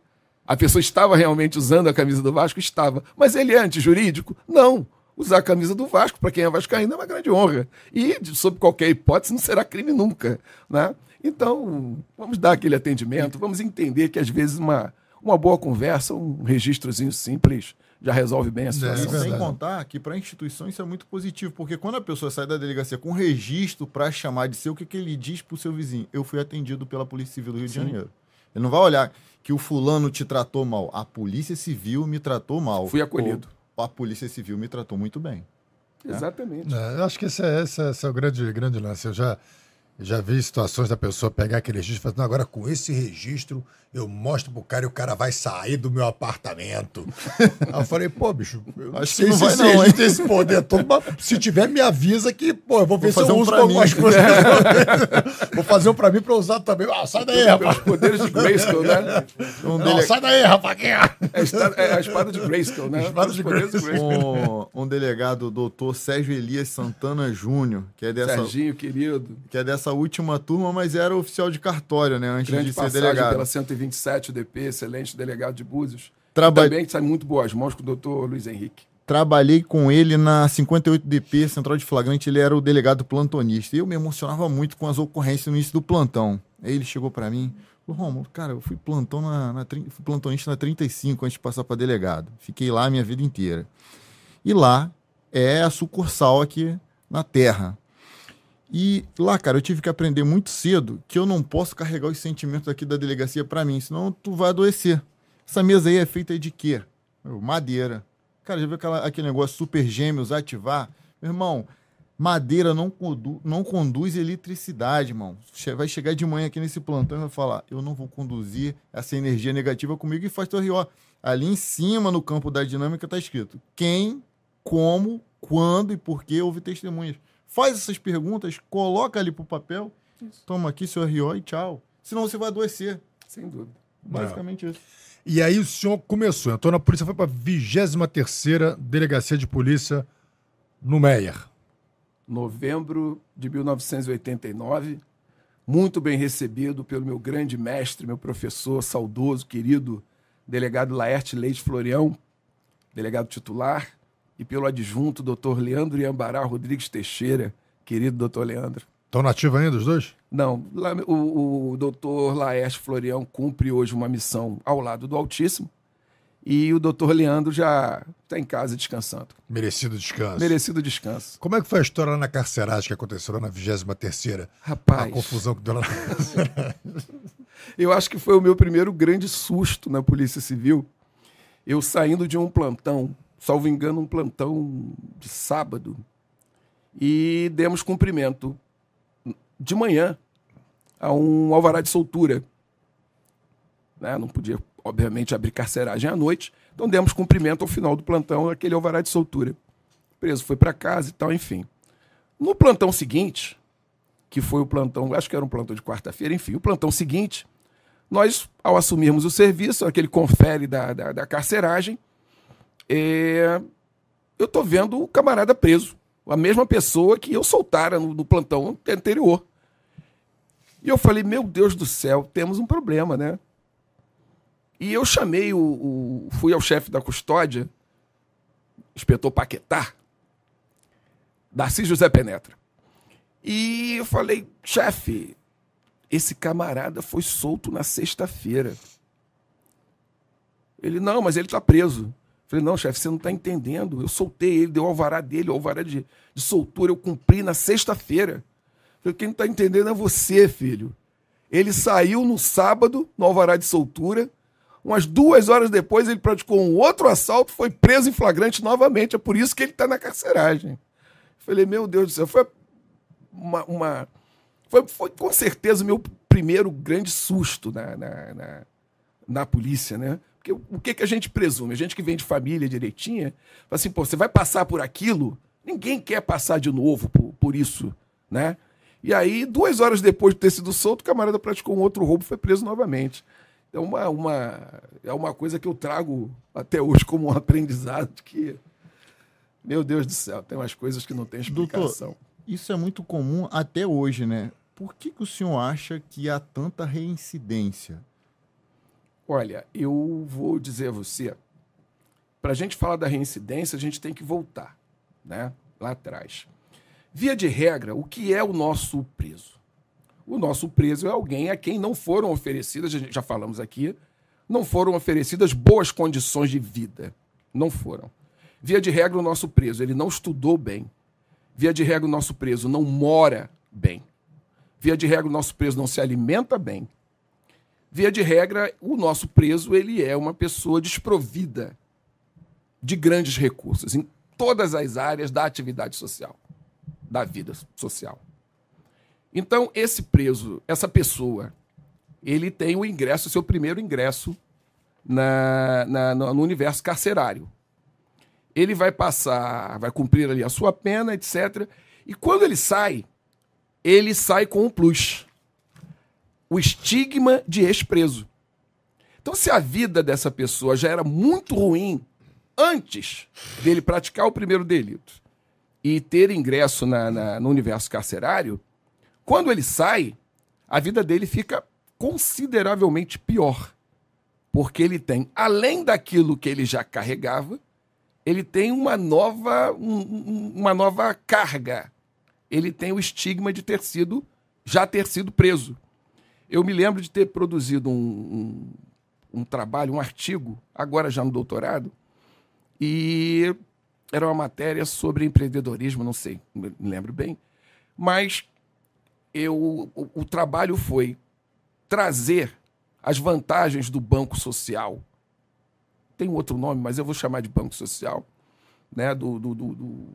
A pessoa estava realmente usando a camisa do Vasco? Estava. Mas ele é antijurídico? Não. Usar a camisa do Vasco, para quem é vascaíno, é uma grande honra. E, sob qualquer hipótese, não será crime nunca. Né? Então, vamos dar aquele atendimento, vamos entender que, às vezes, uma, uma boa conversa, um registrozinho simples, já resolve bem a situação. É, sem contar que para a instituição isso é muito positivo, porque quando a pessoa sai da delegacia com registro para chamar de seu, o que, que ele diz pro seu vizinho? Eu fui atendido pela Polícia Civil do Rio de Janeiro. Ele não vai olhar que o fulano te tratou mal. A Polícia Civil me tratou mal. Fui acolhido. Ou a Polícia Civil me tratou muito bem. Exatamente. É, eu acho que esse é, esse é- esse é o grande, grande lance. Eu já, já vi situações da pessoa pegar aquele registro e falar, "Não, agora com esse registro eu mostro pro cara e o cara vai sair do meu apartamento. Aí eu falei, pô, bicho, eu Acho que não vai esse não, hein? tem esse poder todo, mas se tiver, me avisa que, pô, eu vou ver Vou se fazer eu um uso pra pra mim. algumas coisas. vou fazer um pra mim pra usar também. Ah, sai daí, rapaz. Pelos poderes de Grayskull, né? Um, Não, dele- sai daí, rapaz. É a, espada- é a espada de Grayskull, né? Espada Pelos de Grayskull. um, um delegado, o doutor Sérgio Elias Santana Júnior, que é dessa, Serginho, querido. que é dessa última turma, mas era oficial de cartório, né? Antes Grande de ser delegado. pela 127 UDP, excelente delegado de Búzios. Traba- Também sai muito boas mãos com o doutor Luiz Henrique. Trabalhei com ele na 58DP, Central de Flagrante, ele era o delegado plantonista. E eu me emocionava muito com as ocorrências no início do plantão. Aí ele chegou pra mim, falou, Romulo, cara, eu fui plantão na, na fui plantonista na 35 antes de passar pra delegado. Fiquei lá a minha vida inteira. E lá é a sucursal aqui na Terra. E lá, cara, eu tive que aprender muito cedo que eu não posso carregar os sentimentos aqui da delegacia pra mim, senão tu vai adoecer. Essa mesa aí é feita de quê? Madeira. Cara, já viu aquela, aquele negócio super gêmeos ativar? Meu irmão, madeira não, condu- não conduz eletricidade, irmão. Che- Vai chegar de manhã aqui nesse plantão e vai falar: eu não vou conduzir essa energia negativa comigo e faz teu RO. Ali em cima, no campo da dinâmica, tá escrito quem, como, quando e por que houve testemunhas. Faz essas perguntas, coloca ali pro papel, toma aqui seu RO e tchau. Senão você vai adoecer. Sem dúvida. Basicamente isso. E aí o senhor começou, entrou na polícia, foi pra 23ª Delegacia de Polícia no Meier. Novembro de 1989. Muito bem recebido pelo meu grande mestre, meu professor saudoso, querido delegado Laerte Leite Florião, delegado titular, e pelo adjunto, doutor Leandro Iambará Rodrigues Teixeira, querido doutor Leandro. Estão nativos ainda os dois? Não, o, o doutor Laerte Florião cumpre hoje uma missão ao lado do Altíssimo, e o doutor Leandro já está em casa descansando. Merecido descanso. Merecido descanso. Como é que foi a história lá na carceragem que aconteceu lá na 23ª? A Rapaz. confusão que deu lá na Eu acho que foi o meu primeiro grande susto na Polícia Civil. Eu saindo de um plantão, salvo engano, um plantão de sábado, e demos cumprimento de manhã a um alvará de soltura. Né? Não podia, obviamente, abrir carceragem à noite, então demos cumprimento ao final do plantão aquele alvará de soltura. O preso foi para casa e tal, enfim. No plantão seguinte, que foi o plantão, acho que era um plantão de quarta-feira, enfim, o plantão seguinte, nós, ao assumirmos o serviço, aquele confere da, da, da carceragem, é, eu tô vendo o camarada preso, a mesma pessoa que eu soltara no, no plantão anterior. E eu falei, meu Deus do céu, temos um problema, né? E eu chamei o. o- fui ao chefe da custódia, inspetor Paquetá, Darcy José Penetra. E eu falei, chefe, esse camarada foi solto na sexta-feira. Ele, não, mas ele está preso. Falei, não, chefe, você não está entendendo. Eu soltei ele, deu o alvará dele, o alvará de, de soltura, eu cumpri na sexta-feira. Falei, quem não está entendendo é você, filho. Ele saiu no sábado, no alvará de soltura. Umas duas horas depois, ele praticou um outro assalto, foi preso em flagrante novamente. É por isso que ele está na carceragem. Falei, meu Deus do céu, foi uma. uma- foi, foi com certeza o meu primeiro grande susto na, na, na, na polícia, né? Porque o que, que a gente presume? A gente que vem de família direitinha, fala assim, pô, você vai passar por aquilo? Ninguém quer passar de novo por, por isso, né? E aí, duas horas depois de ter sido solto, o camarada praticou um outro roubo e foi preso novamente. É uma, uma, é uma coisa que eu trago até hoje como um aprendizado que, meu Deus do céu, tem umas coisas que não tem explicação. Isso é muito comum até hoje, né? Por que, que o senhor acha que há tanta reincidência? Olha, eu vou dizer a você, para a gente falar da reincidência, a gente tem que voltar, né? Lá atrás. Via de regra, o que é o nosso preso? O nosso preso é alguém a quem não foram oferecidas, já falamos aqui, não foram oferecidas boas condições de vida. Não foram. Via de regra, o nosso preso ele não estudou bem. Via de regra, o nosso preso não mora bem. Via de regra, o nosso preso não se alimenta bem. Via de regra, o nosso preso ele é uma pessoa desprovida de grandes recursos em todas as áreas da atividade social, da vida social. Então, esse preso, essa pessoa, ele tem o ingresso, seu primeiro ingresso na, na, no universo carcerário. Ele vai passar, vai cumprir ali a sua pena, etc. E quando ele sai, ele sai com um plus. O estigma de ex-preso. Então, se a vida dessa pessoa já era muito ruim antes dele praticar o primeiro delito e ter ingresso na, na, no universo carcerário, quando ele sai, a vida dele fica consideravelmente pior. Porque ele tem, além daquilo que ele já carregava, ele tem uma nova, um, uma nova carga. Ele tem o estigma de ter sido, já ter sido preso. Eu me lembro de ter produzido um, um, um trabalho, um artigo, agora já no doutorado, e era uma matéria sobre empreendedorismo, não sei, me lembro bem. Mas eu, o, o trabalho foi trazer as vantagens do banco social. Tem outro nome, mas eu vou chamar de banco social, né? do, do, do, do,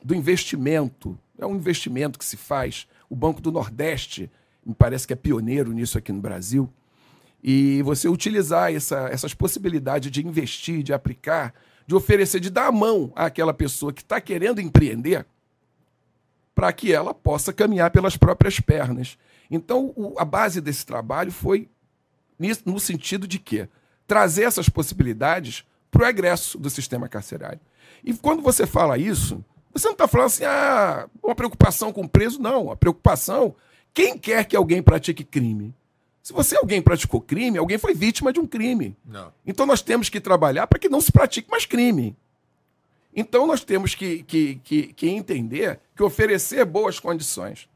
do investimento. É um investimento que se faz. O Banco do Nordeste, me parece que é pioneiro nisso aqui no Brasil e você utilizar essa, essas possibilidades de investir, de aplicar, de oferecer, de dar a mão àquela pessoa que está querendo empreender, para que ela possa caminhar pelas próprias pernas. Então, o, a base desse trabalho foi nisso, no sentido de quê? Trazer essas possibilidades para o egresso do sistema carcerário. E quando você fala isso, você não está falando assim, ah, uma preocupação com o preso, não. A preocupação, quem quer que alguém pratique crime? Se você alguém praticou crime, alguém foi vítima de um crime. Não. Então nós temos que trabalhar para que não se pratique mais crime. Então nós temos que, que, que, que entender que oferecer boas condições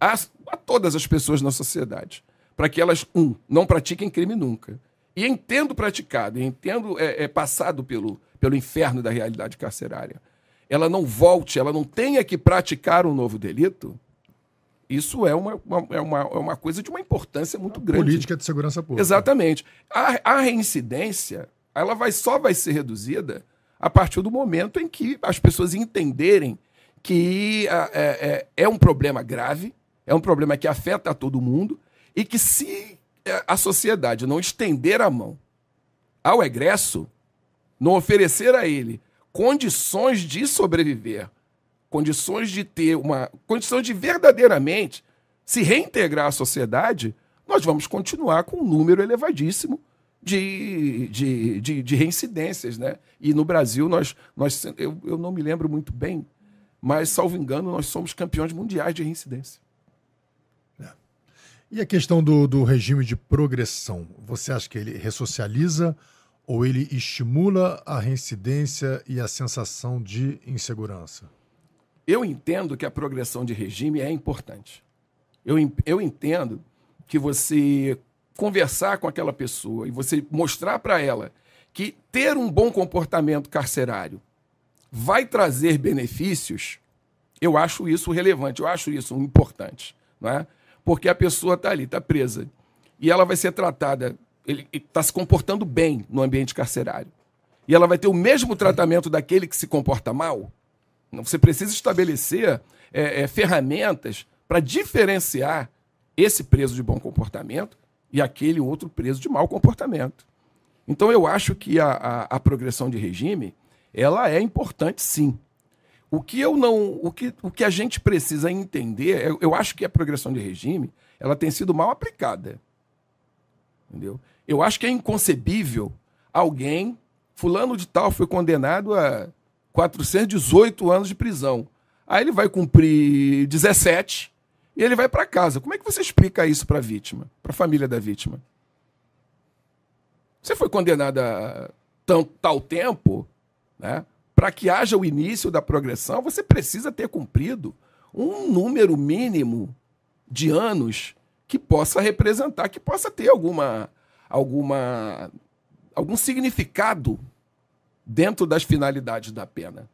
a, a todas as pessoas na sociedade, para que elas, um, não pratiquem crime nunca. E entendo praticado, entendo é, é, passado pelo, pelo inferno da realidade carcerária, ela não volte, ela não tenha que praticar um novo delito, isso é uma, uma, é uma, é uma coisa de uma importância muito grande. Política de segurança pública. Exatamente. A, a reincidência ela vai, só vai ser reduzida a partir do momento em que as pessoas entenderem que é, é, é um problema grave, é um problema que afeta a todo mundo, e que se é, a sociedade não estender a mão ao egresso, não oferecer a ele condições de sobreviver, condições de ter uma condição de verdadeiramente se reintegrar à sociedade, nós vamos continuar com um número elevadíssimo de, de, de, de reincidências. Né? E no Brasil, nós, nós eu, eu não me lembro muito bem, mas, salvo engano, nós somos campeões mundiais de reincidência. É. E a questão do, do regime de progressão, você acha que ele ressocializa ou ele estimula a reincidência e a sensação de insegurança? Eu entendo que a progressão de regime é importante. Eu, eu entendo que você conversar com aquela pessoa e você mostrar para ela que ter um bom comportamento carcerário vai trazer benefícios, eu acho isso relevante, eu acho isso importante. Não é? Porque a pessoa está ali, está presa, e ela vai ser tratada, ele está se comportando bem no ambiente carcerário. E ela vai ter o mesmo tratamento daquele que se comporta mal, você precisa estabelecer é, é, ferramentas para diferenciar esse preso de bom comportamento e aquele outro preso de mau comportamento. Então eu acho que a, a, a progressão de regime ela é importante sim. O que eu não, o que, o que a gente precisa entender, eu, eu acho que a progressão de regime ela tem sido mal aplicada, entendeu? Eu acho que é inconcebível alguém fulano de tal foi condenado a 418 anos de prisão. Aí ele vai cumprir 17 e ele vai para casa. Como é que você explica isso para a vítima, para a família da vítima? Você foi condenado a tão, tal tempo, né? Para que haja o início da progressão, você precisa ter cumprido um número mínimo de anos que possa representar, que possa ter alguma, alguma algum significado dentro das finalidades da pena.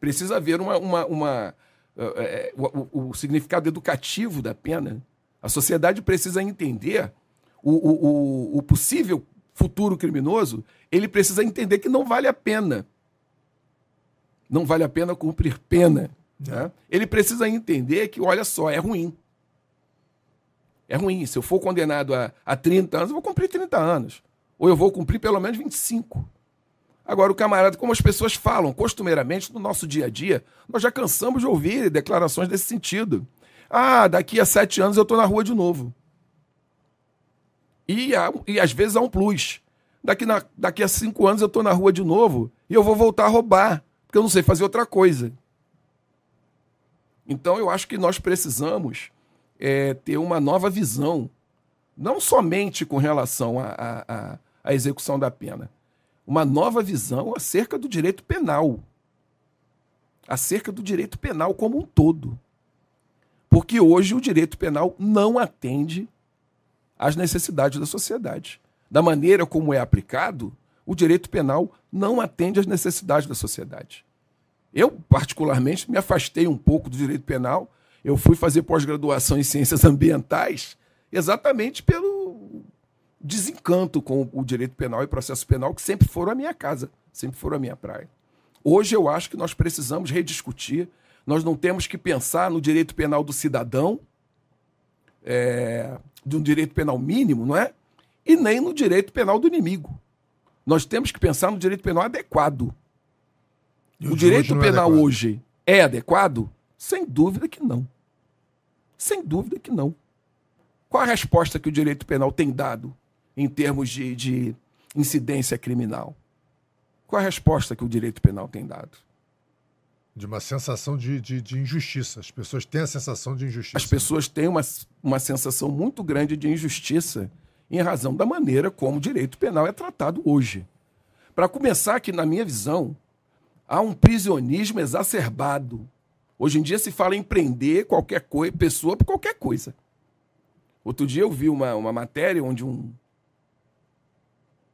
Precisa haver uma, uma, uma é, o, o, significado educativo da pena. A sociedade precisa entender o, o, o possível futuro criminoso, ele precisa entender que não vale a pena. Não vale a pena cumprir pena. Né? Ele precisa entender que, olha só, é ruim. É ruim. Se eu for condenado a, a 30 anos, eu vou cumprir 30 anos. Ou eu vou cumprir pelo menos 25. Agora, o camarada, como as pessoas falam costumeiramente no nosso dia a dia, nós já cansamos de ouvir declarações desse sentido. Ah, daqui a sete anos eu estou na rua de novo. E, e às vezes há um plus. Daqui, na, daqui a cinco anos eu estou na rua de novo e eu vou voltar a roubar, porque eu não sei fazer outra coisa. Então eu acho que nós precisamos é, ter uma nova visão, não somente com relação à execução da pena, uma nova visão acerca do direito penal. Acerca do direito penal como um todo. Porque hoje o direito penal não atende às necessidades da sociedade. Da maneira como é aplicado, o direito penal não atende às necessidades da sociedade. Eu, particularmente, me afastei um pouco do direito penal. Eu fui fazer pós-graduação em ciências ambientais exatamente pelo desencanto com o direito penal e processo penal, que sempre foram a minha casa, sempre foram a minha praia. Hoje eu acho que nós precisamos rediscutir. Nós não temos que pensar no direito penal do cidadão, é, de um direito penal mínimo, não é? E nem no direito penal do inimigo. Nós temos que pensar no direito penal adequado o direito penal é hoje é adequado? Sem dúvida que não. Sem dúvida que não. Qual a resposta que o direito penal tem dado em termos de, de incidência criminal? Qual a resposta que o direito penal tem dado? De uma sensação de, de, de, injustiça. As pessoas têm a sensação de injustiça. As pessoas têm uma, uma sensação muito grande de injustiça em razão da maneira como o direito penal é tratado hoje. Para começar, que na minha visão, há um prisionismo exacerbado. Hoje em dia se fala em prender qualquer coisa, pessoa por qualquer coisa. Outro dia eu vi uma, uma matéria onde um,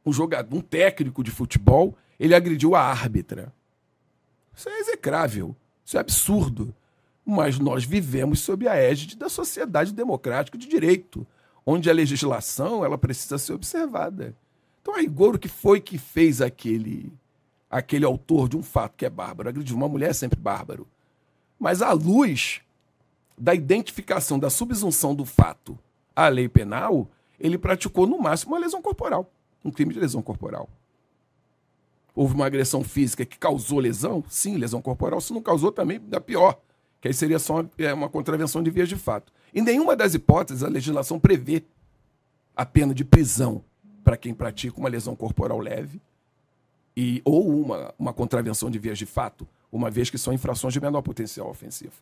um jogador, um técnico de futebol, ele agrediu a árbitra. Isso é execrável, isso é absurdo. Mas nós vivemos sob a égide da sociedade democrática de direito, onde a legislação ela precisa ser observada. Então, a rigor, o que foi que fez aquele aquele autor de um fato que é bárbaro. Agredir uma mulher é sempre bárbaro. Mas à luz da identificação, da subsunção do fato à lei penal, ele praticou no máximo uma lesão corporal, um crime de lesão corporal. Houve uma agressão física que causou lesão? Sim, lesão corporal. Se não causou, também dá pior, que aí seria só uma, é, uma contravenção de vias de fato. Em nenhuma das hipóteses a legislação prevê a pena de prisão para quem pratica uma lesão corporal leve e, ou uma, uma contravenção de vias de fato, uma vez que são infrações de menor potencial ofensivo.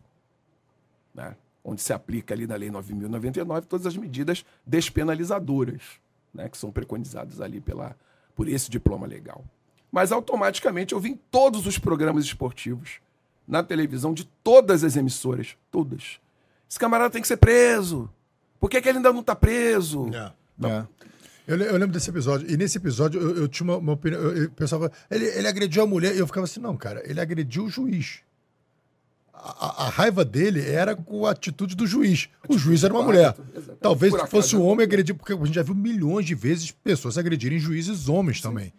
Né? Onde se aplica ali na Lei 9.099 todas as medidas despenalizadoras né? que são preconizadas ali pela, por esse diploma legal. Mas automaticamente eu vi em todos os programas esportivos, na televisão, de todas as emissoras, todas. Esse camarada tem que ser preso. Por que, que ele ainda não está preso? É. Não. É. Eu, eu, lembro desse episódio. E nesse episódio eu, eu tinha uma, uma opinião. Eu, eu pensava, ele, ele agrediu a mulher. E eu ficava assim, não, cara, ele agrediu o juiz. A, a, raiva dele era com a atitude do juiz. O juiz era uma mulher. Talvez se fosse um homem agredir, porque a gente já viu milhões de vezes pessoas agredirem juízes homens Sim. também.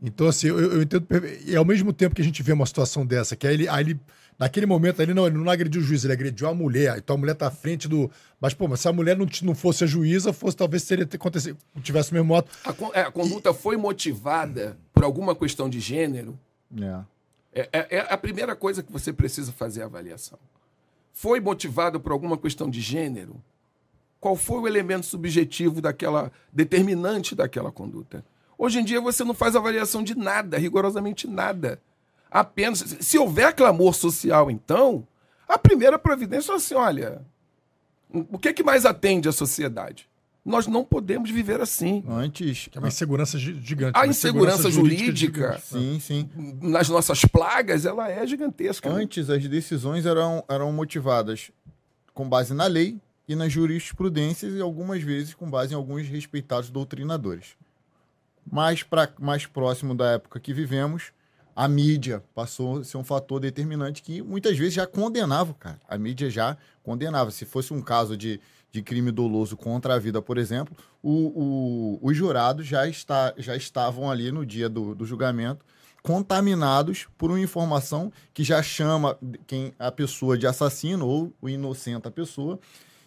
Então, assim, eu, eu, entendo. E ao mesmo tempo que a gente vê uma situação dessa, que aí ele, aí ele Naquele momento ali, não, ele não agrediu o juiz, ele agrediu a mulher. Então a mulher tá à frente do. Mas, pô, mas se a mulher não, não fosse a juíza, fosse talvez seria ter acontecido, tivesse o mesmo moto. A, é, a conduta e... foi motivada por alguma questão de gênero. É. É, é. é, a primeira coisa que você precisa fazer a avaliação. Foi motivada por alguma questão de gênero? Qual foi o elemento subjetivo daquela, determinante daquela conduta? Hoje em dia você não faz avaliação de nada, rigorosamente nada apenas. Se houver clamor social, então, a primeira providência é assim: olha, o que, é que mais atende a sociedade? Nós não podemos viver assim. Antes. Que é uma insegurança gigante. A insegurança jurídica, sim, sim. nas nossas plagas, ela é gigantesca. Antes, as decisões eram, eram motivadas com base na lei, e nas jurisprudências e algumas vezes com base em alguns respeitados doutrinadores. Mais, pra, mais próximo da época que vivemos, a mídia passou a ser um fator determinante que muitas vezes já condenava, cara. A mídia já condenava. Se fosse um caso de, de crime doloso contra a vida, por exemplo, o, o, os jurados já, está, já estavam ali no dia do, do julgamento contaminados por uma informação que já chama quem a pessoa de assassino ou o inocente a pessoa.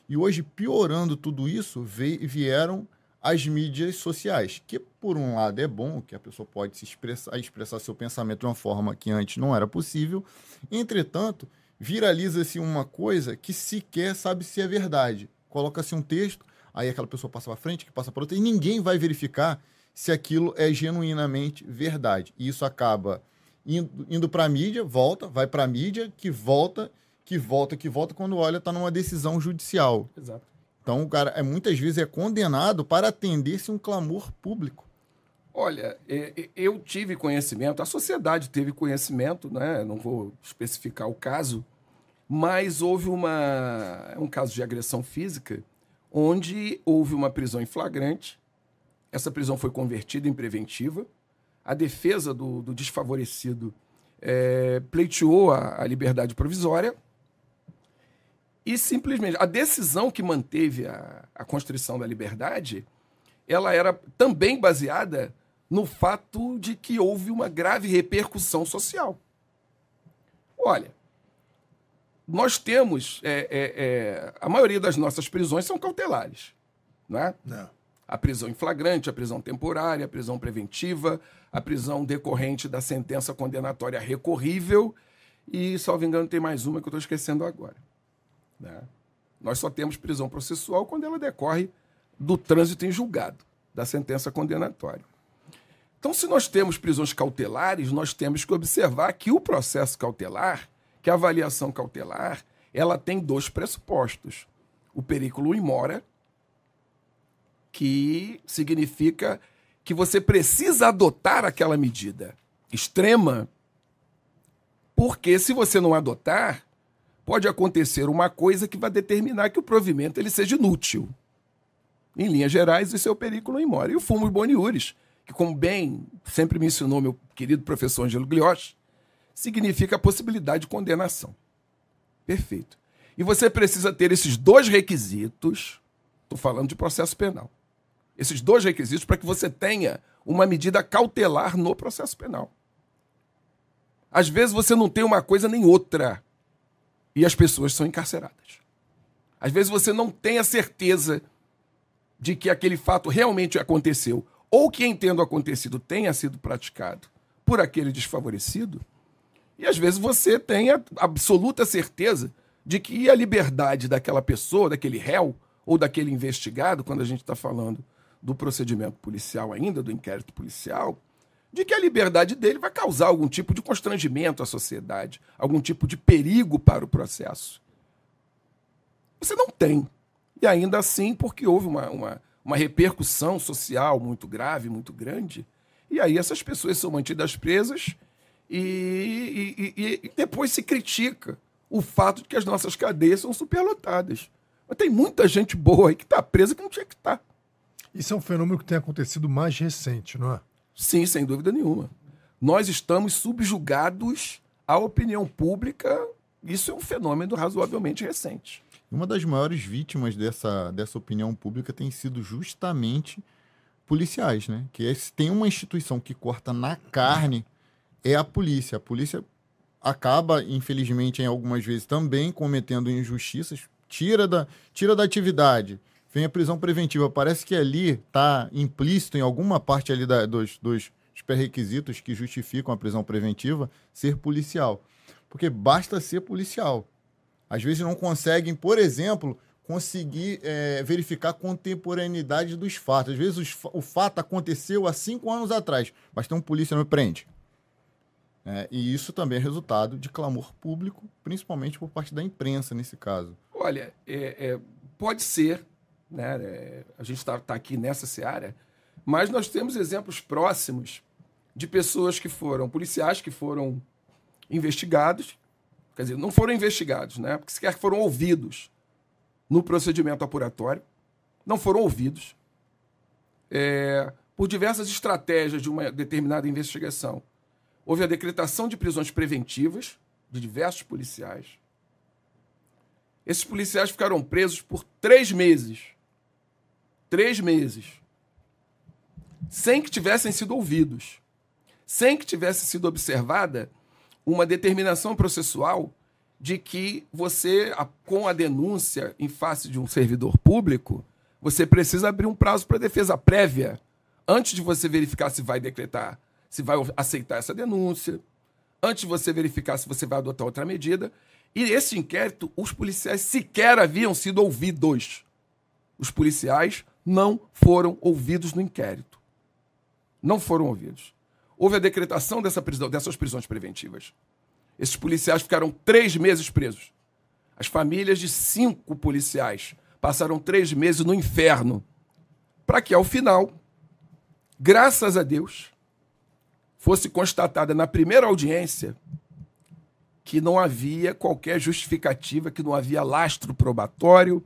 E hoje, piorando tudo isso, vieram as mídias sociais, que por um lado é bom, que a pessoa pode se expressar, expressar seu pensamento de uma forma que antes não era possível. Entretanto, viraliza-se uma coisa que sequer sabe se é verdade. Coloca-se um texto, aí aquela pessoa passa para frente, que passa para outra, e ninguém vai verificar se aquilo é genuinamente verdade. E isso acaba indo, indo para a mídia, volta, vai para a mídia, que volta, que volta, que volta, quando olha, está numa decisão judicial. Exato. Então, o cara é, muitas vezes é condenado para atender-se um clamor público. Olha, é, é, eu tive conhecimento, a sociedade teve conhecimento, né? não vou especificar o caso, mas houve uma, um caso de agressão física onde houve uma prisão em flagrante essa prisão foi convertida em preventiva. A defesa do, do desfavorecido é, pleiteou a, a liberdade provisória e simplesmente a decisão que manteve a, a constrição da liberdade ela era também baseada no fato de que houve uma grave repercussão social. Olha, nós temos é, é, é, a maioria das nossas prisões são cautelares, é? Não a prisão em flagrante, a prisão temporária, a prisão preventiva, a prisão decorrente da sentença condenatória recorrível e, salvo engano, tem mais uma que eu estou esquecendo agora. Né? Nós só temos prisão processual quando ela decorre do trânsito em julgado, da sentença condenatória. Então, se nós temos prisões cautelares, nós temos que observar que o processo cautelar, que a avaliação cautelar, ela tem dois pressupostos. O perículo imora, que significa que você precisa adotar aquela medida extrema, porque se você não adotar, pode acontecer uma coisa que vai determinar que o provimento ele seja inútil. Em linhas gerais, isso é o perículo imóvel. E o fumo boniuris, que como bem sempre me ensinou meu querido professor Angelo Glioche, significa a possibilidade de condenação. Perfeito. E você precisa ter esses dois requisitos, estou falando de processo penal esses dois requisitos para que você tenha uma medida cautelar no processo penal. Às vezes você não tem uma coisa nem outra e as pessoas são encarceradas. Às vezes você não tem a certeza de que aquele fato realmente aconteceu ou que, em tendo acontecido, tenha sido praticado por aquele desfavorecido. E às vezes você tem a absoluta certeza de que a liberdade daquela pessoa, daquele réu ou daquele investigado, quando a gente está falando do procedimento policial ainda, do inquérito policial, de que a liberdade dele vai causar algum tipo de constrangimento à sociedade, algum tipo de perigo para o processo. Você não tem. E ainda assim, porque houve uma, uma, uma repercussão social muito grave, muito grande, e aí essas pessoas são mantidas presas e, e, e, depois se critica o fato de que as nossas cadeias são superlotadas. Mas tem muita gente boa aí que está presa que não tinha que estar. Tá. Isso é um fenômeno que tem acontecido mais recente, não é? Sim, sem dúvida nenhuma. Nós estamos subjugados à opinião pública. Isso é um fenômeno razoavelmente recente. Uma das maiores vítimas dessa, dessa opinião pública tem sido justamente policiais, né? Que é, se tem uma instituição que corta na carne, é a polícia. A polícia acaba, infelizmente, em algumas vezes também cometendo injustiças, tira da, tira da atividade vem a prisão preventiva. Parece que ali está implícito em alguma parte ali da, dos, dos pré-requisitos que justificam a prisão preventiva ser policial. Porque basta ser policial. Às vezes não conseguem, por exemplo, conseguir é, verificar a contemporaneidade dos fatos. Às vezes os, o fato aconteceu há cinco anos atrás, mas tem um polícia não prende. É, e isso também é resultado de clamor público, principalmente por parte da imprensa nesse caso. Olha, é, é pode ser né? É, a gente está tá aqui nessa seara, mas nós temos exemplos próximos de pessoas que foram policiais que foram investigados, quer dizer, não foram investigados, né? Porque sequer foram ouvidos no procedimento apuratório, não foram ouvidos. É, por diversas estratégias de uma determinada investigação. Houve a decretação de prisões preventivas de diversos policiais. Esses policiais ficaram presos por três meses. Três meses. Sem que tivessem sido ouvidos. Sem que tivesse sido observada uma determinação processual de que você, com a denúncia em face de um servidor público, você precisa abrir um prazo para defesa prévia antes de você verificar se vai decretar, se vai aceitar essa denúncia, antes de você verificar se você vai adotar outra medida. E esse inquérito, os policiais sequer haviam sido ouvidos. Os policiais não foram ouvidos no inquérito. Não foram ouvidos. Houve a decretação dessa prisão, dessas prisões preventivas. Esses policiais ficaram três meses presos. As famílias de cinco policiais passaram três meses no inferno. Para que, ao final, graças a Deus, fosse constatada na primeira audiência que não havia qualquer justificativa, que não havia lastro probatório,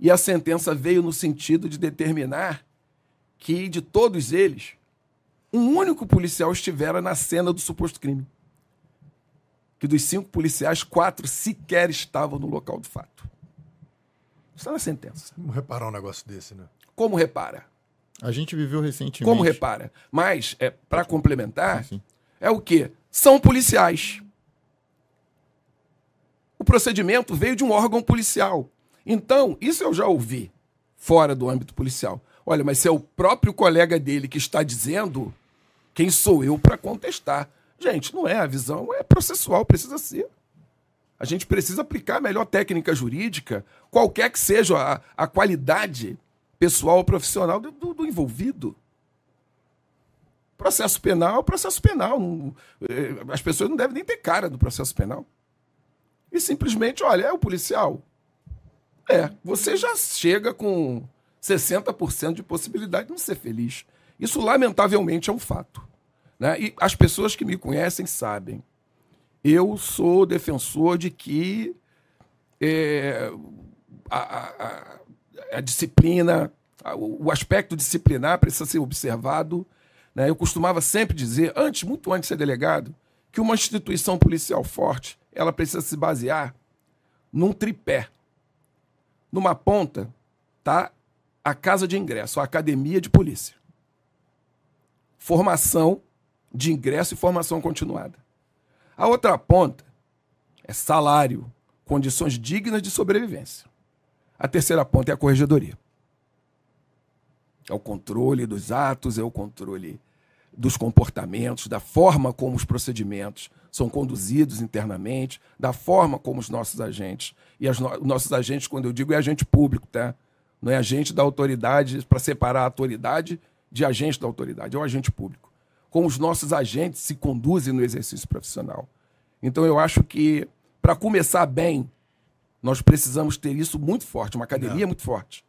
e a sentença veio no sentido de determinar que de todos eles, um único policial estivera na cena do suposto crime. Que dos cinco policiais, quatro sequer estavam no local do fato. Está na sentença. Como reparar um negócio desse, né? Como repara? A gente viveu recentemente. Como repara? Mas, é, para complementar, sim, sim. é o quê? São policiais. O procedimento veio de um órgão policial. Então, isso eu já ouvi fora do âmbito policial. Olha, mas se é o próprio colega dele que está dizendo, quem sou eu para contestar? Gente, não é a visão, é processual, precisa ser. A gente precisa aplicar a melhor técnica jurídica, qualquer que seja a, a qualidade pessoal ou profissional do, do, do envolvido. Processo penal, processo penal. Não, é, as pessoas não devem nem ter cara do processo penal. E simplesmente, olha, é o policial. É, você já chega com 60% de possibilidade de não ser feliz. Isso, lamentavelmente, é um fato. Né? E as pessoas que me conhecem sabem. Eu sou defensor de que é, a, a disciplina, o aspecto disciplinar precisa ser observado. Né? Eu costumava sempre dizer, antes, muito antes de ser delegado, que uma instituição policial forte ela precisa se basear num tripé. Numa ponta tá a casa de ingresso, a academia de polícia. Formação de ingresso e formação continuada. A outra ponta é salário, condições dignas de sobrevivência. A terceira ponta é a corregedoria. É o controle dos atos, é o controle dos comportamentos, da forma como os procedimentos são conduzidos internamente, da forma como os nossos agentes. E as no nossos agentes, quando eu digo, é agente público, tá? Não é agente da autoridade, para separar a autoridade de agente da autoridade, é o agente público. Como os nossos agentes se conduzem no exercício profissional. Então eu acho que, para começar bem, nós precisamos ter isso muito forte, uma academia Não. muito forte.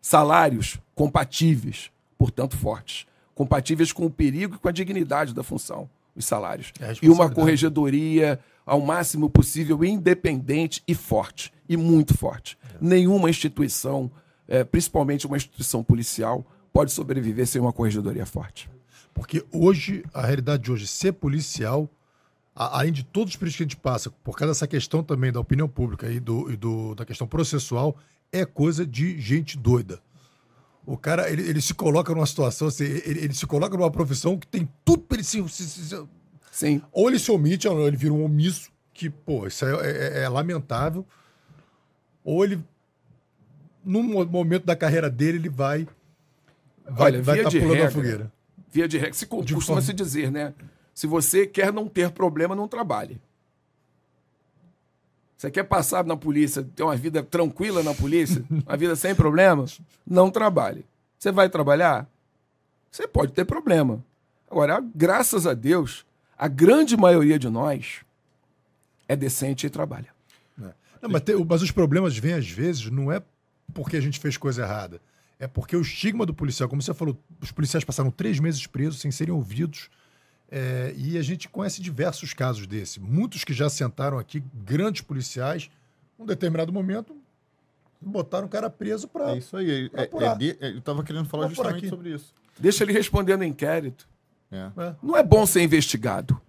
Salários compatíveis, portanto, fortes. Compatíveis com o perigo e com a dignidade da função, os salários. É e uma corregedoria ao máximo possível independente e forte. E muito forte. É. Nenhuma instituição, é, principalmente uma instituição policial, pode sobreviver sem uma corregedoria forte. Porque hoje, a realidade de hoje, ser policial além de todos os períodos que a gente passa, por causa dessa questão também da opinião pública e, do, e do, da questão processual, é coisa de gente doida. O cara, ele, ele se coloca numa situação, assim, ele, ele, se coloca numa profissão que tem tudo para ele se, se, se, Sim. Ou ele se omite, ou ele vira um omisso, que, pô, isso é, é, é lamentável. Ou ele, num momento da carreira dele, ele vai. Vai, Olha, vai estar tá pulando regra, a fogueira. Via de regra, se costuma se dizer, né? Se você quer não ter problema, não trabalhe. Você quer passar na polícia, ter uma vida tranquila na polícia, uma vida sem problemas? Não trabalhe. Você vai trabalhar? Você pode ter problema. Agora, graças a Deus, a grande maioria de nós é decente e trabalha. É. Não, mas, tem, mas os problemas vêm às vezes não é porque a gente fez coisa errada. É porque o estigma do policial, como você falou, os policiais passaram três meses presos sem serem ouvidos é, e a gente conhece diversos casos desse. Muitos que já sentaram aqui, grandes policiais, um determinado momento, botaram o cara preso pra. É isso aí. É, apurar. é de- é, eu tava querendo falar por justamente sobre isso. Deixa ele responder no inquérito. É. É. Não é bom ser investigado.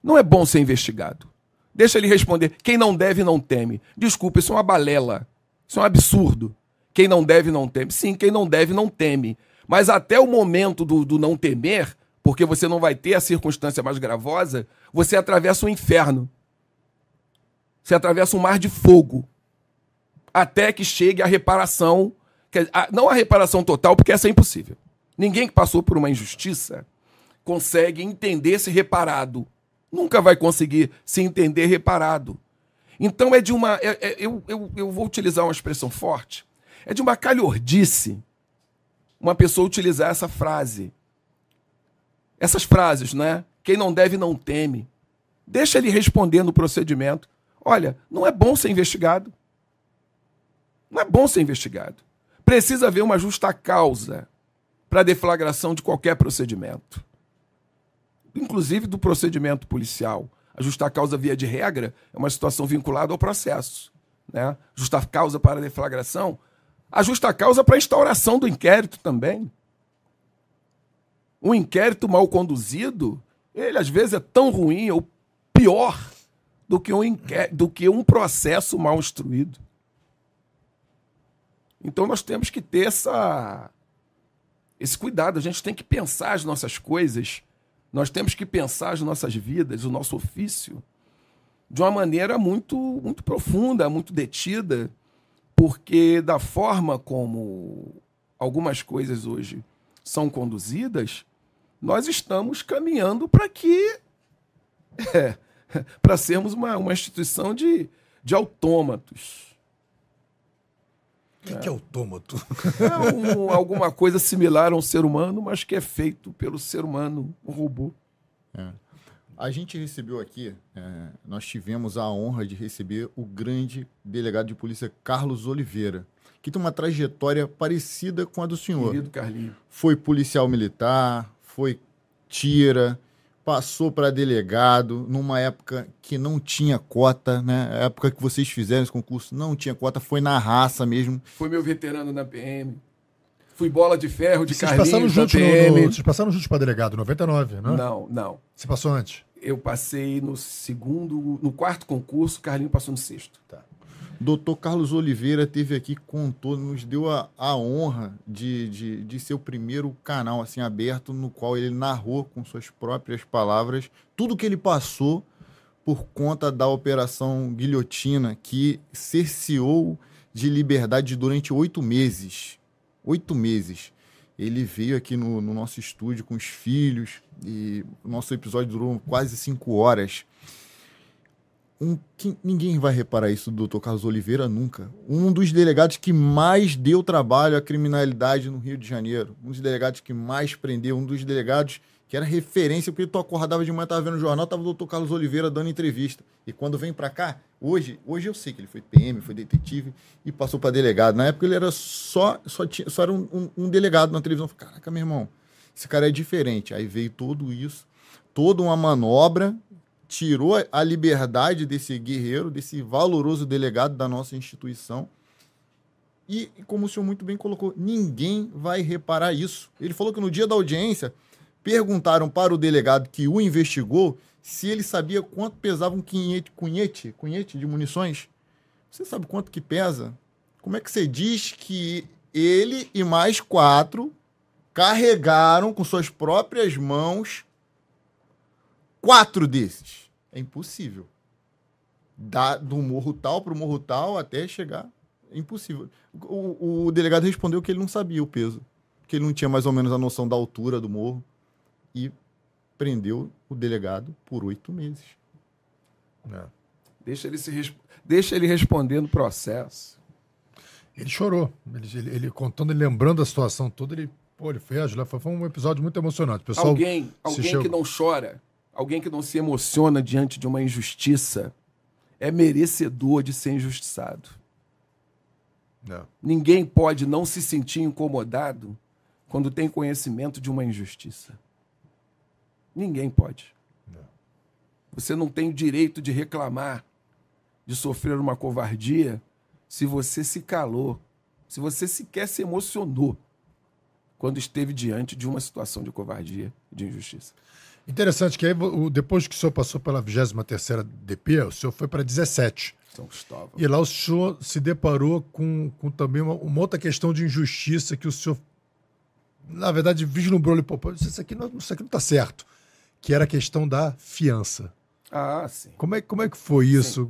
Não é bom ser investigado. Deixa ele responder. Quem não deve, não teme. Desculpa, isso é uma balela. Isso é um absurdo. Quem não deve, não teme. Sim, quem não deve, não teme. Mas até o momento do, do não temer, porque você não vai ter a circunstância mais gravosa, você atravessa o inferno. Você atravessa um mar de fogo. Até que chegue a reparação. não a reparação total, porque essa é impossível. Ninguém que passou por uma injustiça consegue entender-se reparado. Nunca vai conseguir se entender reparado. Então é de uma. é- é- eu, eu, eu vou utilizar uma expressão forte. É de uma calhordice uma pessoa utilizar essa frase. Essas frases, né? Quem não deve, não teme. Deixa ele responder no procedimento. Olha, não é bom ser investigado. Não é bom ser investigado. Precisa haver uma justa causa para deflagração de qualquer procedimento. Inclusive do procedimento policial. A justa causa, via de regra, é uma situação vinculada ao processo. Né? Justa causa para deflagração. A justa causa para instauração do inquérito também. Um inquérito mal conduzido, ele às vezes é tão ruim ou pior do que um, inqué- do que um processo mal instruído. Então nós temos que ter essa, esse cuidado. A gente tem que pensar as nossas coisas, nós temos que pensar as nossas vidas, o nosso ofício, de uma maneira muito, muito profunda, muito detida, porque da forma como algumas coisas hoje são conduzidas, nós estamos caminhando para que. É, para sermos uma, uma instituição de, de autômatos. O que, que é autômato? É um- alguma coisa similar a um ser humano, mas que é feito pelo ser humano, um robô. A gente recebeu aqui, é, nós tivemos a honra de receber o grande delegado de polícia Carlos Oliveira, que tem uma trajetória parecida com a do senhor. Querido Carlinho. Foi policial militar, foi tira, passou para delegado numa época que não tinha cota, né? A época que vocês fizeram esse concurso não tinha cota, foi na raça mesmo. Foi meu veterano na PM. Fui bola de ferro de Vocês passaram Carlinhos da juntos no, PM. no, vocês passaram juntos pra delegado, 99, né? Não, não. Você passou antes? Eu passei no segundo, no quarto concurso, Carlinho passou no sexto. Doutor Carlos Oliveira teve aqui, contou, nos deu a, a honra de, de, de ser o primeiro canal assim aberto no qual ele narrou com suas próprias palavras tudo que ele passou por conta da operação Guilhotina, que cerceou de liberdade durante oito meses. Oito meses. Ele veio aqui no, no nosso estúdio com os filhos e o nosso episódio durou quase cinco horas um, que ninguém vai reparar isso do Dr. Carlos Oliveira nunca. Um dos delegados que mais deu trabalho à criminalidade no Rio de Janeiro. Um dos delegados que mais prendeu. Um dos delegados que era referência, porque tu acordava de manhã, tava vendo o jornal, tava o Dr. Carlos Oliveira dando entrevista. E quando vem pra cá, hoje, hoje eu sei que ele foi PM, foi detetive e passou pra delegado. Na época ele era só, só, tinha, só era um, um- um delegado na televisão. Caraca, meu irmão, esse cara é diferente. Aí veio tudo isso, toda uma manobra tirou a liberdade desse guerreiro, desse valoroso delegado da nossa instituição. E, como o senhor muito bem colocou, ninguém vai reparar isso. Ele falou que no dia da audiência, perguntaram para o delegado que o investigou se ele sabia quanto pesava um cunhete, cunhete, cunhete de munições. Você sabe quanto que pesa? Como é que você diz que ele e mais quatro carregaram com suas próprias mãos quatro desses. É impossível. Da, do morro tal para o morro tal até chegar. É impossível. O, o delegado respondeu que ele não sabia o peso. Que ele não tinha mais ou menos a noção da altura do morro. E prendeu o delegado por oito meses. É. Deixa ele, se Deixa ele responder no processo. Ele chorou. Ele, ele, ele contando, ele lembrando a situação toda, ele, pô, ele fez, lá, foi, foi um episódio muito emocionante. Pessoal, alguém alguém chegou- que não chora, alguém que não se emociona diante de uma injustiça, é merecedor de ser injustiçado. É. Ninguém pode não se sentir incomodado quando tem conhecimento de uma injustiça. Ninguém pode. Você não tem o direito de reclamar, de sofrer uma covardia se você se calou, se você sequer se emocionou quando esteve diante de uma situação de covardia, de injustiça. Interessante que aí, depois que o senhor passou pela 23ª DP, o senhor foi para 17. São Cristóvão. E lá o senhor se deparou com, com também uma, uma, outra questão de injustiça que o senhor, na verdade, vislumbrou pô, isso aqui não, isso aqui não está certo, que era a questão da fiança. Ah, sim. Como é, como é que foi isso?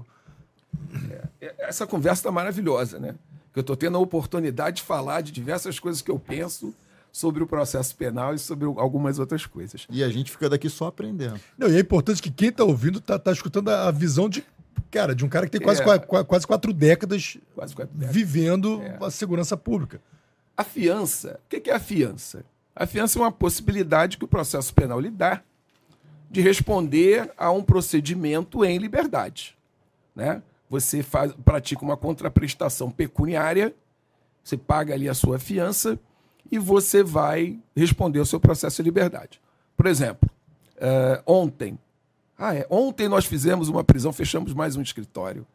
É, essa conversa está maravilhosa, né? Que eu estou tendo a oportunidade de falar de diversas coisas que eu penso sobre o processo penal e sobre algumas outras coisas. E a gente fica daqui só aprendendo. Não, e é importante que quem está ouvindo está tá escutando a visão de cara de um cara que tem quase, é. quase, quase quatro décadas, quase quatro décadas. vivendo é. a segurança pública. A fiança, o que é a fiança? A fiança é uma possibilidade que o processo penal lhe dá de responder a um procedimento em liberdade. Né? Você faz, pratica uma contraprestação pecuniária, você paga ali a sua fiança e você vai responder ao seu processo de liberdade. Por exemplo, uh, ontem, ah, é, ontem nós fizemos uma prisão, fechamos mais um escritório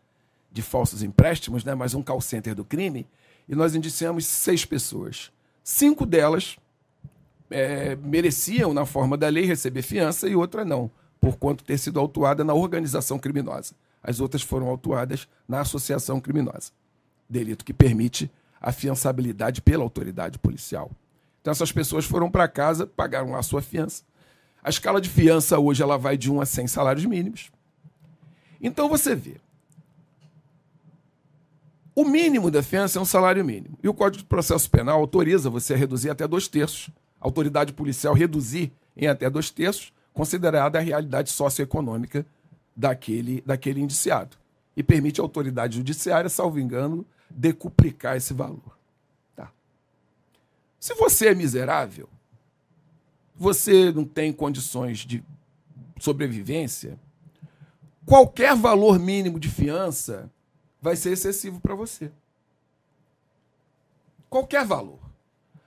de falsos empréstimos, né, mais um call center do crime, e nós indiciamos seis pessoas. Cinco delas é, mereciam, na forma da lei, receber fiança e outra não, por quanto ter sido autuada na organização criminosa. As outras foram autuadas na associação criminosa, delito que permite a fiançabilidade pela autoridade policial. Então essas pessoas foram para casa, pagaram a sua fiança. A escala de fiança hoje ela vai de 1 a 100 salários mínimos. Então você vê. O mínimo da fiança é um salário mínimo. E o Código de Processo Penal autoriza você a reduzir até dois terços. A autoridade policial reduzir em até dois terços, considerada a realidade socioeconômica daquele, daquele indiciado. E permite à autoridade judiciária, salvo engano, decuplicar esse valor. Tá. Se você é miserável, você não tem condições de sobrevivência, qualquer valor mínimo de fiança vai ser excessivo para você. Qualquer valor.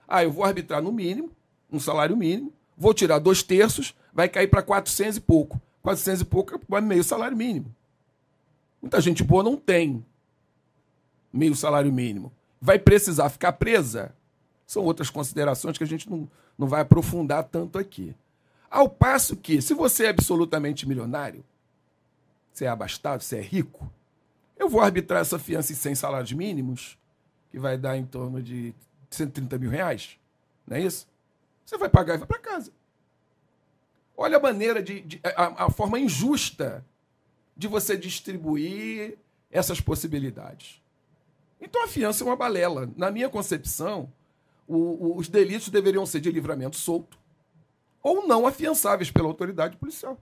Ah, eu vou arbitrar no mínimo, um salário mínimo, vou tirar dois terços, vai cair para 400 e pouco. 400 e pouco é meio salário mínimo. Muita gente boa não tem meio salário mínimo, vai precisar ficar presa? São outras considerações que a gente não, não vai aprofundar tanto aqui. Ao passo que, se você é absolutamente milionário, você é abastado, você é rico, eu vou arbitrar essa fiança em 100 salários mínimos, que vai dar em torno de 130 mil reais, não é isso? Você vai pagar e vai para casa. Olha a maneira de, de a, a forma injusta de você distribuir essas possibilidades. Então a fiança é uma balela. Na minha concepção, o, o, os delitos deveriam ser de livramento solto ou não afiançáveis pela autoridade policial.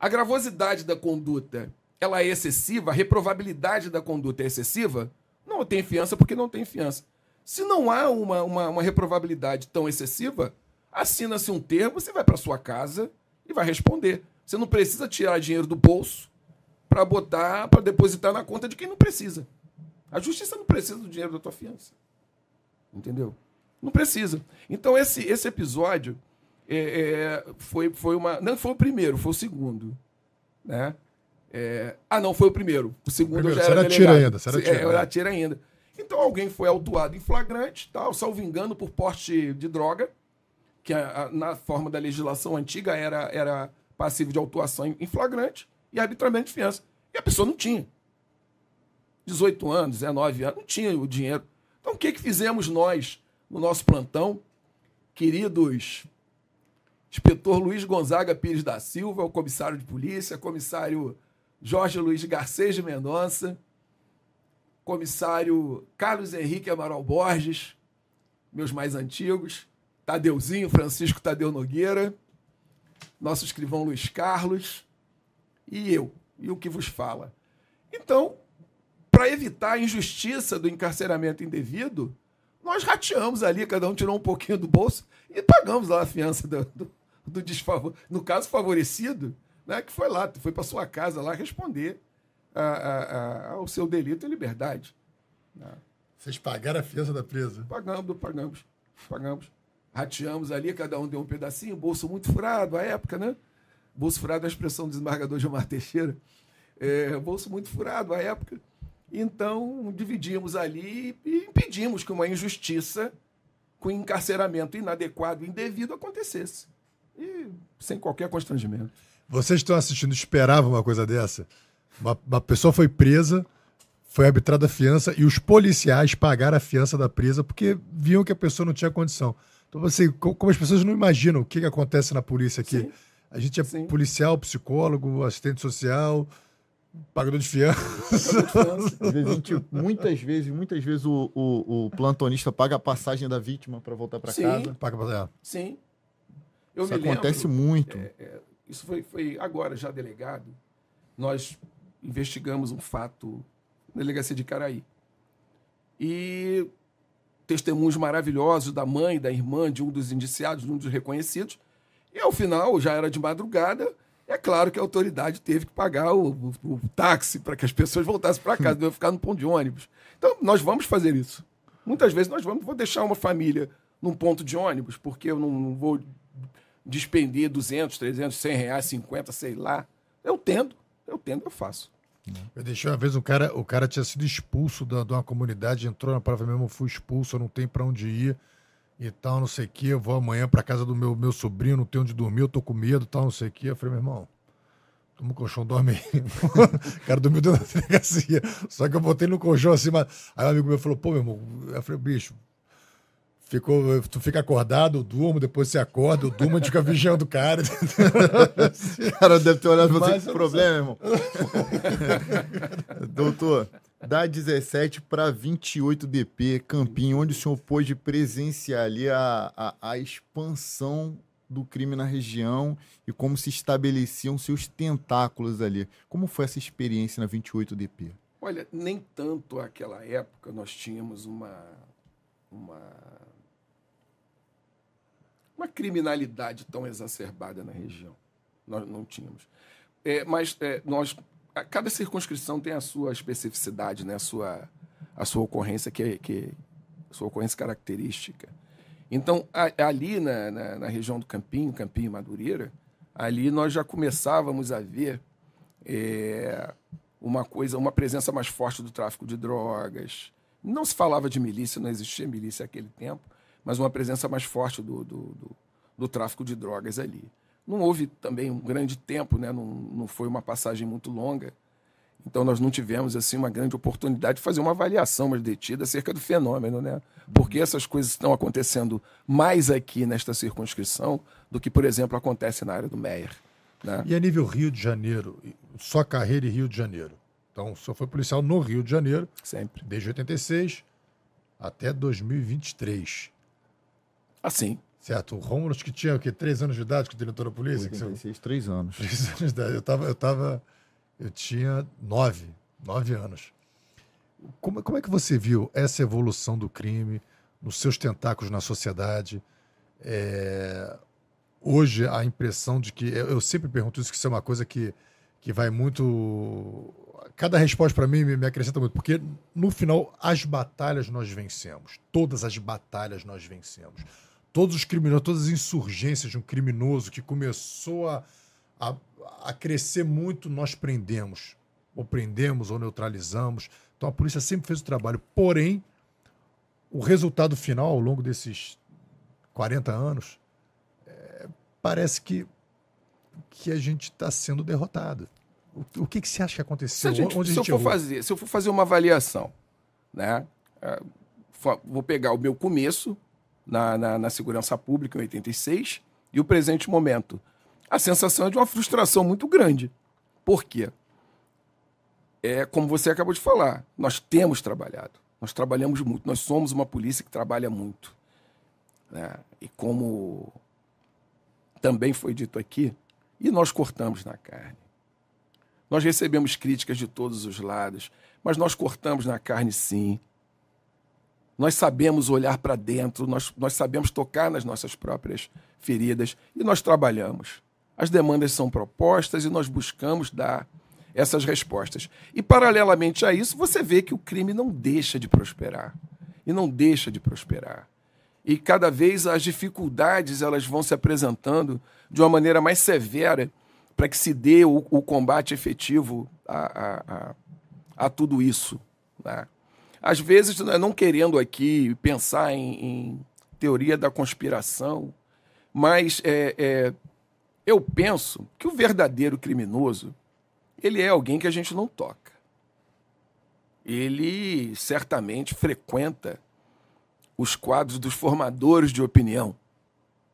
A gravosidade da conduta ela é excessiva, a reprovabilidade da conduta é excessiva, não tem fiança porque não tem fiança. Se não há uma, uma, uma reprovabilidade tão excessiva, assina-se um termo, você vai para sua casa e vai responder. Você não precisa tirar dinheiro do bolso para botar, para depositar na conta de quem não precisa. A justiça não precisa do dinheiro da tua fiança. Entendeu? Não precisa. Então, esse, esse episódio é, é, foi, foi uma. Não foi o primeiro, foi o segundo. Né? É, ah, não, foi o primeiro. O segundo primeiro, já era. Será tira ainda. Será tira, é, era tira ainda. Então alguém foi autuado em flagrante, tal, salvo engano, por porte de droga, que a, a, na forma da legislação antiga era, era passivo de autuação em, em flagrante e arbitramento de fiança. E a pessoa não tinha. 18 anos, 19 anos, não tinha o dinheiro. Então, o que, que fizemos nós no nosso plantão, queridos inspetor Luiz Gonzaga Pires da Silva, o comissário de polícia, comissário Jorge Luiz Garcês de Mendonça, comissário Carlos Henrique Amaral Borges, meus mais antigos, Tadeuzinho, Francisco Tadeu Nogueira, nosso escrivão Luiz Carlos e eu, e o que vos fala. Então, para evitar a injustiça do encarceramento indevido, nós rateamos ali, cada um tirou um pouquinho do bolso e pagamos lá a fiança do, do, do desfavor, no caso favorecido, né, que foi lá, foi para sua casa lá responder a, a, a, ao seu delito em liberdade. Né. Vocês pagaram a fiança da presa? Pagamos, pagamos, pagamos. Rateamos ali, cada um deu um pedacinho, bolso muito furado, à época, né? Bolso furado é a expressão do desembargador Gilmar Teixeira. É, bolso muito furado, à época. Então, dividimos ali e impedimos que uma injustiça com encarceramento inadequado e indevido acontecesse. E sem qualquer constrangimento. Vocês estão assistindo, esperavam uma coisa dessa? Uma, uma pessoa foi presa, foi arbitrada a fiança e os policiais pagaram a fiança da presa porque viam que a pessoa não tinha condição. Então, assim, como as pessoas não imaginam o que, que acontece na polícia aqui. Sim. A gente é Sim. policial, psicólogo, assistente social, pagador de fiança. muitas vezes, muitas vezes o, o, o, plantonista paga a passagem da vítima para voltar para casa. Paga pra... Sim. Eu isso acontece lembro, muito. É, é, isso foi, foi agora já delegado. Nós investigamos um fato na delegacia de Caraí. E testemunhos maravilhosos da mãe, da irmã, de um dos indiciados, de um dos reconhecidos. E ao final, já era de madrugada, é claro que a autoridade teve que pagar o, o, o táxi para que as pessoas voltassem para casa, não ficar no ponto de ônibus. Então, nós vamos fazer isso. Muitas vezes nós vamos, vou deixar uma família num ponto de ônibus, porque eu não, não vou despender 200, 300, 100 reais, 50, sei lá. Eu tendo, eu tendo, eu faço. Eu deixei uma vez um cara, o cara tinha sido expulso da, de uma comunidade, entrou na prova mesmo, fui expulso, eu não tenho para onde ir e tal, não sei o que. Eu vou amanhã para casa do meu, meu sobrinho, não tenho onde dormir, eu tô com medo, tal, não sei o que. Eu falei, meu irmão, toma o colchão, dorme aí. o cara dormiu dentro da delegacia. Só que eu botei no colchão assim, mas... aí um amigo meu falou, pô, meu irmão, eu falei, bicho, Ficou, tu fica acordado, eu durmo, depois você acorda, eu durmo, a gente fica vigiando o cara. o cara deve ter olhado pra você com problema, irmão. Doutor, da 17 para 28 DP, Campinho, onde o senhor pôde presenciar ali a, a, a expansão do crime na região e como se estabeleciam seus tentáculos ali. Como foi essa experiência na 28 DP? Olha, nem tanto aquela época nós tínhamos uma, uma uma criminalidade tão exacerbada na região. Nós não tínhamos. É, mas é, nós, cada circunscrição tem a sua especificidade, né? a, sua, a sua ocorrência que, é, que a sua ocorrência característica. Então, a, ali na, na, na, região do Campinho, Campinho Madureira, ali nós já começávamos a ver é, uma coisa, uma presença mais forte do tráfico de drogas. Não se falava de milícia, não existia milícia naquele tempo, mas uma presença mais forte do, do, do, do tráfico de drogas ali. Não houve também um grande tempo, né? não, não foi uma passagem muito longa. Então nós não tivemos assim uma grande oportunidade de fazer uma avaliação mais detida acerca do fenômeno, né? Porque essas coisas estão acontecendo mais aqui nesta circunscrição do que, por exemplo, acontece na área do Meier. Né? E a nível Rio de Janeiro, sua carreira em Rio de Janeiro. Então, senhor foi policial no Rio de Janeiro. Sempre. Desde 86 até 2023. Assim. Certo. O Romulo, que tinha o quê? Três anos de idade que o diretor da polícia? 86, três anos. Três anos de idade. Eu tava, eu tava. Eu tinha nove. Nove anos. Como, como é que você viu essa evolução do crime, nos seus tentáculos na sociedade? É, hoje, a impressão de que. Eu sempre pergunto isso, que isso é uma coisa que, que vai muito. Cada resposta para mim me, me acrescenta muito, porque no final, as batalhas nós vencemos. Todas as batalhas nós vencemos todos os criminosos, todas as insurgências de um criminoso que começou a, a, a crescer muito, nós prendemos. Ou prendemos ou neutralizamos. Então a polícia sempre fez o trabalho. Porém, o resultado final, ao longo desses 40 anos, é, parece que, que a gente está sendo derrotado. O, o, que, que você acha que aconteceu? Se, gente, se eu for fazer, se eu for fazer uma avaliação, né? É, vou pegar o meu começo, na, na, na segurança pública em 86 e o presente momento. A sensação é de uma frustração muito grande. Por quê? É como você acabou de falar, nós temos trabalhado, nós trabalhamos muito, nós somos uma polícia que trabalha muito. Né? E como também foi dito aqui, e nós cortamos na carne. Nós recebemos críticas de todos os lados, mas nós cortamos na carne sim. Nós sabemos olhar para dentro, nós, nós sabemos tocar nas nossas próprias feridas e nós trabalhamos. As demandas são propostas e nós buscamos dar essas respostas. E, paralelamente a isso, você vê que o crime não deixa de prosperar. E não deixa de prosperar. E cada vez as dificuldades elas vão se apresentando de uma maneira mais severa para que se dê o, o combate efetivo a, a, a, a tudo isso. Né? Às vezes, né, não querendo aqui pensar em, em teoria da conspiração, mas é, é, eu penso que o verdadeiro criminoso ele é alguém que a gente não toca. Ele certamente frequenta os quadros dos formadores de opinião.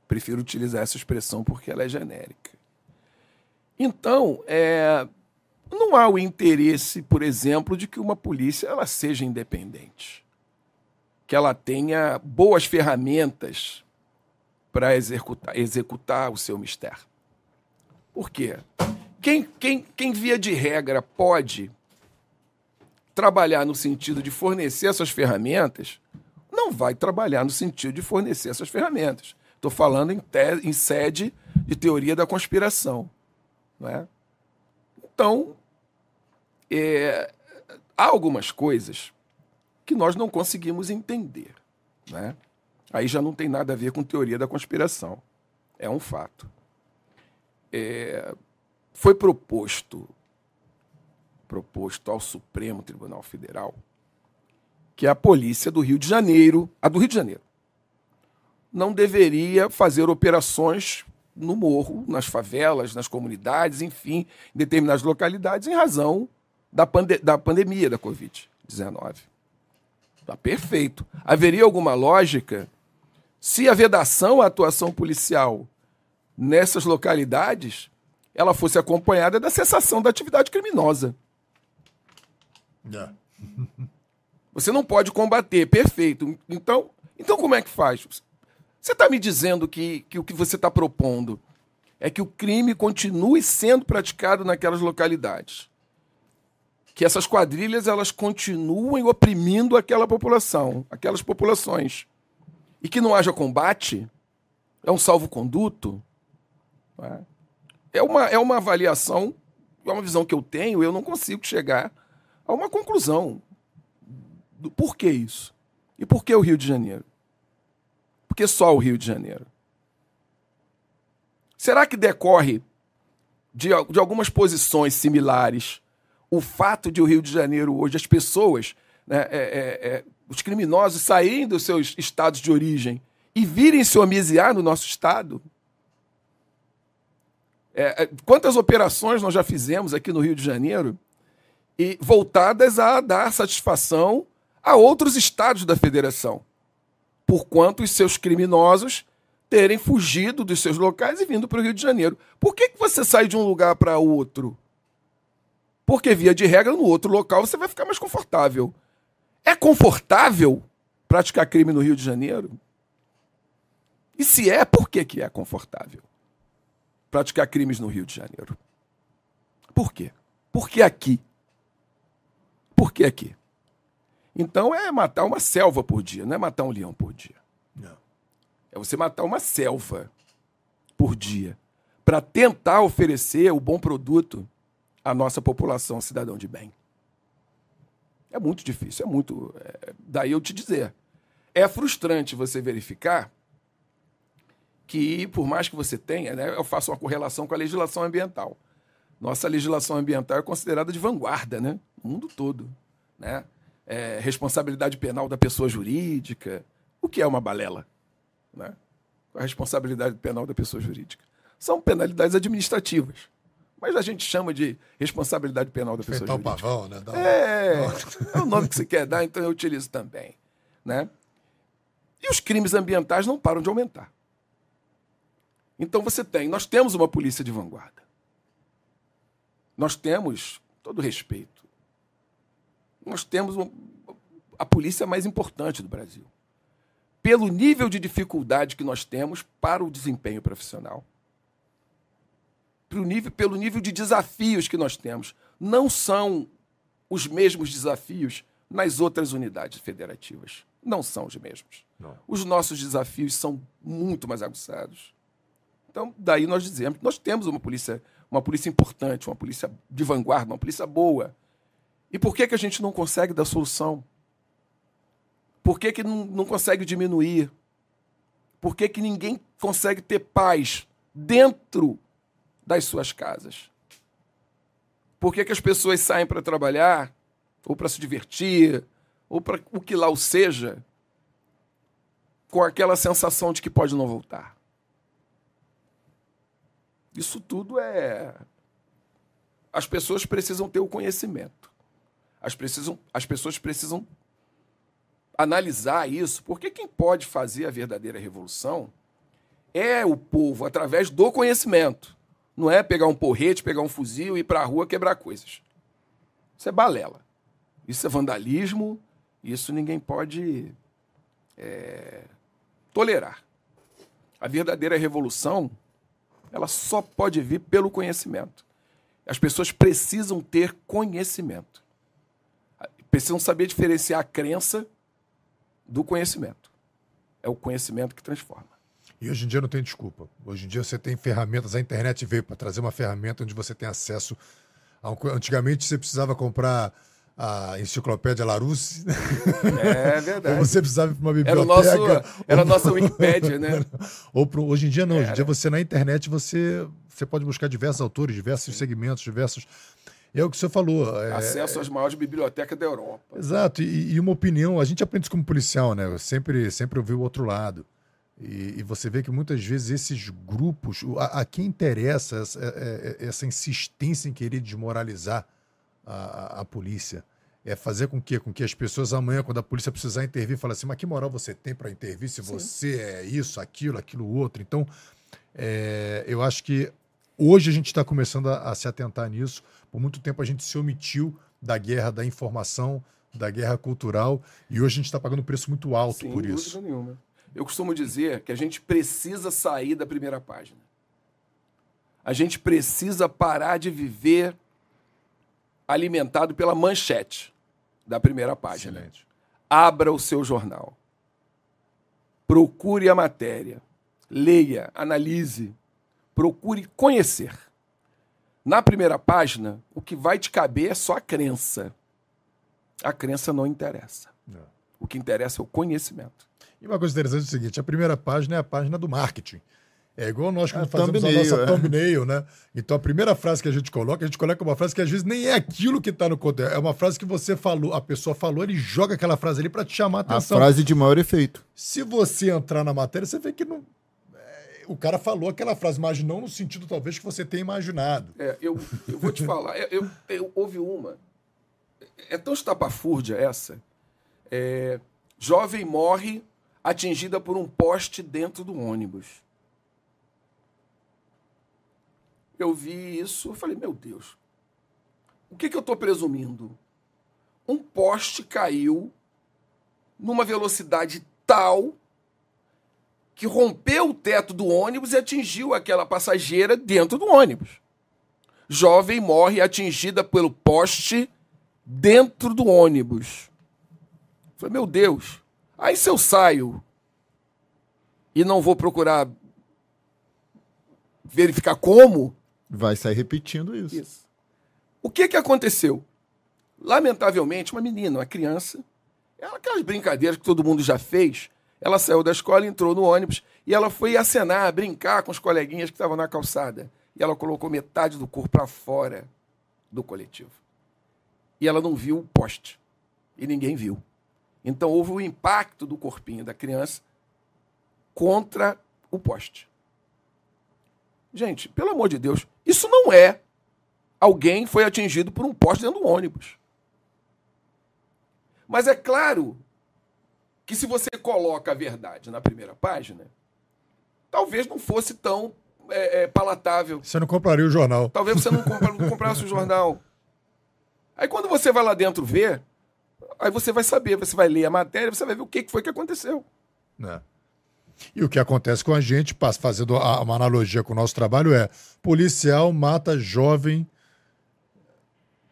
Prefiro utilizar essa expressão porque ela é genérica. Então, é, não há o interesse, por exemplo, de que uma polícia ela seja independente, que ela tenha boas ferramentas para executar, executar o seu mistério. Por quê? Quem, quem, quem, via de regra, pode trabalhar no sentido de fornecer essas ferramentas, não vai trabalhar no sentido de fornecer essas ferramentas. Estou falando em, te, em sede de teoria da conspiração. Não é? Então, é, há algumas coisas que nós não conseguimos entender. Né? Aí já não tem nada a ver com teoria da conspiração. É um fato. É, foi proposto proposto ao Supremo Tribunal Federal que a polícia do Rio de Janeiro, a do Rio de Janeiro, não deveria fazer operações no morro, nas favelas, nas comunidades, enfim, em determinadas localidades, em razão da, pande da pandemia da Covid-19. Está perfeito. Haveria alguma lógica se a vedação à atuação policial nessas localidades ela fosse acompanhada da cessação da atividade criminosa. Yeah. Você não pode combater, perfeito. Então, então como é que faz? Você está me dizendo que, que o que você está propondo é que o crime continue sendo praticado naquelas localidades que essas quadrilhas elas continuem oprimindo aquela população, aquelas populações. E que não haja combate, é um salvo-conduto. É? é uma, é uma avaliação, é uma visão que eu tenho, eu não consigo chegar a uma conclusão do porquê isso. E por que o Rio de Janeiro? Por que só o Rio de Janeiro? Será que decorre de, de algumas posições similares o fato de o Rio de Janeiro hoje, as pessoas, né, é, é, é, os criminosos saírem dos seus estados de origem e virem se homiziar no nosso estado? É, é, quantas operações nós já fizemos aqui no Rio de Janeiro e voltadas a dar satisfação a outros estados da federação, por quanto os seus criminosos terem fugido dos seus locais e vindo para o Rio de Janeiro. Por que, que você sai de um lugar para outro? Porque, via de regra, no outro local você vai ficar mais confortável. É confortável praticar crime no Rio de Janeiro? E se é, por que, que é confortável praticar crimes no Rio de Janeiro? Por quê? Por que aqui? Por que aqui? Então é matar uma selva por dia, não é matar um leão por dia. Não. É você matar uma selva por dia para tentar oferecer o bom produto a nossa população cidadão de bem. É muito difícil, é muito. É, daí eu te dizer. É frustrante você verificar que, por mais que você tenha, né, eu faço uma correlação com a legislação ambiental. Nossa legislação ambiental é considerada de vanguarda, né? No mundo todo. Né? É, responsabilidade penal da pessoa jurídica. O que é uma balela? Né? A responsabilidade penal da pessoa jurídica. São penalidades administrativas mas a gente chama de responsabilidade penal da pessoa jurídica. pavão, né? Dá é, é o nome que você quer dar, então eu utilizo também. Né? E os crimes ambientais não param de aumentar. Então você tem, nós temos uma polícia de vanguarda. Nós temos, todo respeito, nós temos uma, a polícia mais importante do Brasil. Pelo nível de dificuldade que nós temos para o desempenho profissional pelo nível, pelo nível de desafios que nós temos. Não são os mesmos desafios nas outras unidades federativas. Não são os mesmos. Não. Os nossos desafios são muito mais aguçados. Então, daí nós dizemos que nós temos uma polícia, uma polícia importante, uma polícia de vanguarda, uma polícia boa. E por que, que a gente não consegue dar solução? Por que, que não, não consegue diminuir? Por que, que ninguém consegue ter paz dentro das suas casas. Por que, que as pessoas saem para trabalhar ou para se divertir, ou para o que lá o seja, com aquela sensação de que pode não voltar. Isso tudo é. As pessoas precisam ter o conhecimento. As, precisam, as pessoas precisam analisar isso, porque quem pode fazer a verdadeira revolução é o povo através do conhecimento. Não é pegar um porrete, pegar um fuzil e ir para a rua quebrar coisas. Isso é balela. Isso é vandalismo. Isso ninguém pode é, tolerar. A verdadeira revolução, ela só pode vir pelo conhecimento. As pessoas precisam ter conhecimento. Precisam saber diferenciar a crença do conhecimento. É o conhecimento que transforma. E hoje em dia não tem desculpa. Hoje em dia você tem ferramentas, a internet veio para trazer uma ferramenta onde você tem acesso. A... Antigamente você precisava comprar a enciclopédia Larousse. É verdade. Ou você precisava ir para uma biblioteca. Era, o nosso, era a nossa Wikipédia, né? Ou pro, hoje em dia não. Hoje em dia você na internet você, você pode buscar diversos autores, diversos Sim. segmentos, diversos. É o que você falou. É... Acesso às maiores bibliotecas da Europa. Exato. E, e, uma opinião, a gente aprende isso como policial, né? Eu sempre, sempre ouvi o outro lado. E, e, você vê que muitas vezes esses grupos, a, a quem interessa essa, é, é, é, essa, insistência em querer desmoralizar a, a, a, polícia, é fazer com que, com que as pessoas amanhã, quando a polícia precisar intervir, falem assim, mas que moral você tem para intervir se Sim. você é isso, aquilo, aquilo outro. Então, é, eu acho que hoje a gente está começando a, se atentar nisso. Por muito tempo a gente se omitiu da guerra da informação, da guerra cultural, e hoje a gente está pagando um preço muito alto Sem por isso. Nenhuma. Eu costumo dizer que a gente precisa sair da primeira página. A gente precisa parar de viver alimentado pela manchete da primeira página. Excelente. Abra o seu jornal. Procure a matéria. Leia, analise. Procure conhecer. Na primeira página, o que vai te caber é só a crença. A crença não interessa. Não. O que interessa é o conhecimento. E uma coisa interessante é o seguinte: a primeira página é a página do marketing. É igual nós quando a fazemos a nossa é. thumbnail, né? Então a primeira frase que a gente coloca, a gente coloca uma frase que às vezes nem é aquilo que está no conteúdo. É uma frase que você falou, a pessoa falou, ele joga aquela frase ali para te chamar a atenção. A frase de maior efeito. Se você entrar na matéria, você vê que não. É, o cara falou aquela frase, mas não no sentido talvez que você tenha imaginado. É, eu, eu vou te falar, eu, eu, houve uma. É tão estapafúrdia essa. É, jovem morre atingida por um poste dentro do ônibus. Eu vi isso, eu falei, meu Deus, o que, que eu estou presumindo? Um poste caiu numa velocidade tal que rompeu o teto do ônibus e atingiu aquela passageira dentro do ônibus. Jovem morre atingida pelo poste dentro do ônibus. Eu falei, meu Deus, Aí se eu saio e não vou procurar verificar como. Vai sair repetindo isso. isso. O que, que aconteceu? Lamentavelmente, uma menina, uma criança, ela, aquelas brincadeiras que todo mundo já fez, ela saiu da escola, entrou no ônibus e ela foi acenar, brincar com os coleguinhas que estavam na calçada. E ela colocou metade do corpo para fora do coletivo. E ela não viu o poste. E ninguém viu. Então houve o impacto do corpinho da criança contra o poste. Gente, pelo amor de Deus, isso não é alguém foi atingido por um poste dentro do ônibus. Mas é claro que se você coloca a verdade na primeira página, talvez não fosse tão é, é, palatável. Você não compraria o jornal. Talvez você não, compra, não comprasse o jornal. Aí quando você vai lá dentro ver, Aí você vai saber, você vai ler a matéria, você vai ver o que foi que aconteceu. É. E o que acontece com a gente, fazendo uma analogia com o nosso trabalho, é policial mata jovem.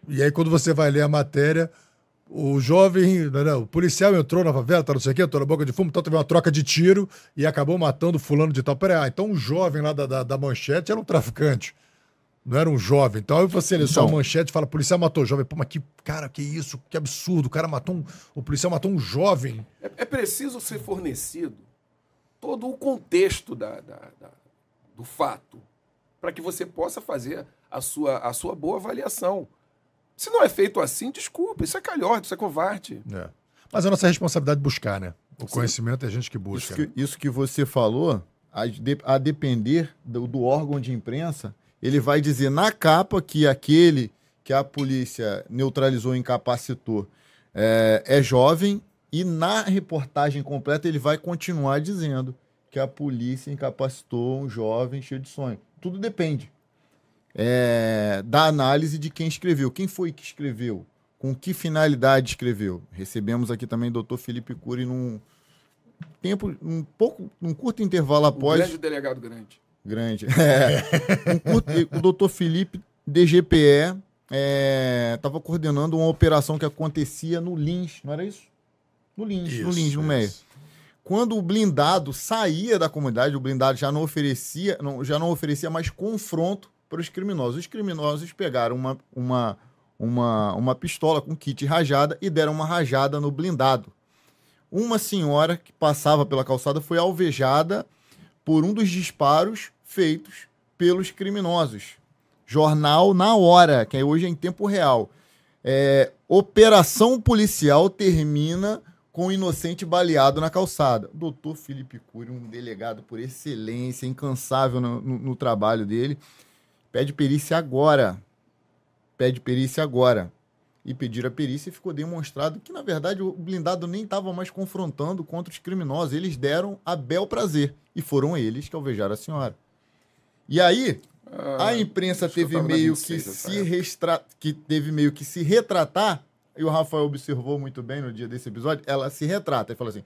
E aí, quando você vai ler a matéria, o jovem, não, o policial entrou na favela, tá não sei o quê, entrou na boca de fumo, então teve uma troca de tiro e acabou matando fulano de tal. Peraí, ah, então o jovem lá da, da, da manchete era um traficante não era um jovem. Então aí você lê só a manchete e fala, policial matou jovem. Pô, mas que, cara, que isso? Que absurdo. O cara matou um. O policial matou um jovem. É, é preciso ser fornecido todo o contexto da, da, da do fato para que você possa fazer a sua, a sua boa avaliação. Se não é feito assim, desculpa, isso é calhorda, isso é covarde. É. Mas é a nossa responsabilidade buscar, né? O Sim. conhecimento é a gente que busca. Isso que, né? isso que você falou, a, de, a depender do, do, órgão de imprensa, ele vai dizer na capa que aquele que a polícia neutralizou, incapacitou, é, é jovem, e na reportagem completa ele vai continuar dizendo que a polícia incapacitou um jovem cheio de sonho. Tudo depende é, da análise de quem escreveu. Quem foi que escreveu? Com que finalidade escreveu? Recebemos aqui também o doutor Felipe Cury num tempo, um pouco, um curto intervalo após. Um grande delegado grande. Grande. É. O doutor Felipe, DGPE, estava é, coordenando uma operação que acontecia no Lins, não era isso? No Lins, isso, no Lins, no Meia. Quando o blindado saía da comunidade, o blindado já não oferecia, não, já não oferecia mais confronto para os criminosos. Os criminosos pegaram uma, uma, uma, uma pistola com kit rajada e deram uma rajada no blindado. Uma senhora que passava pela calçada foi alvejada por um dos disparos feitos pelos criminosos. Jornal na hora, que hoje é em tempo real. É, operação policial termina com o inocente baleado na calçada. Doutor Felipe Cury, um delegado por excelência, incansável no, no, no trabalho dele, Pede perícia agora. Pede perícia agora. E pedir a perícia e ficou demonstrado que, na verdade, o blindado nem estava mais confrontando contra os criminosos. Eles deram a bel prazer. E foram eles que alvejaram a senhora. E aí, ah, a imprensa teve meio que se restra... que teve meio que se retratar, e o Rafael observou muito bem no dia desse episódio, ela se retrata e fala assim: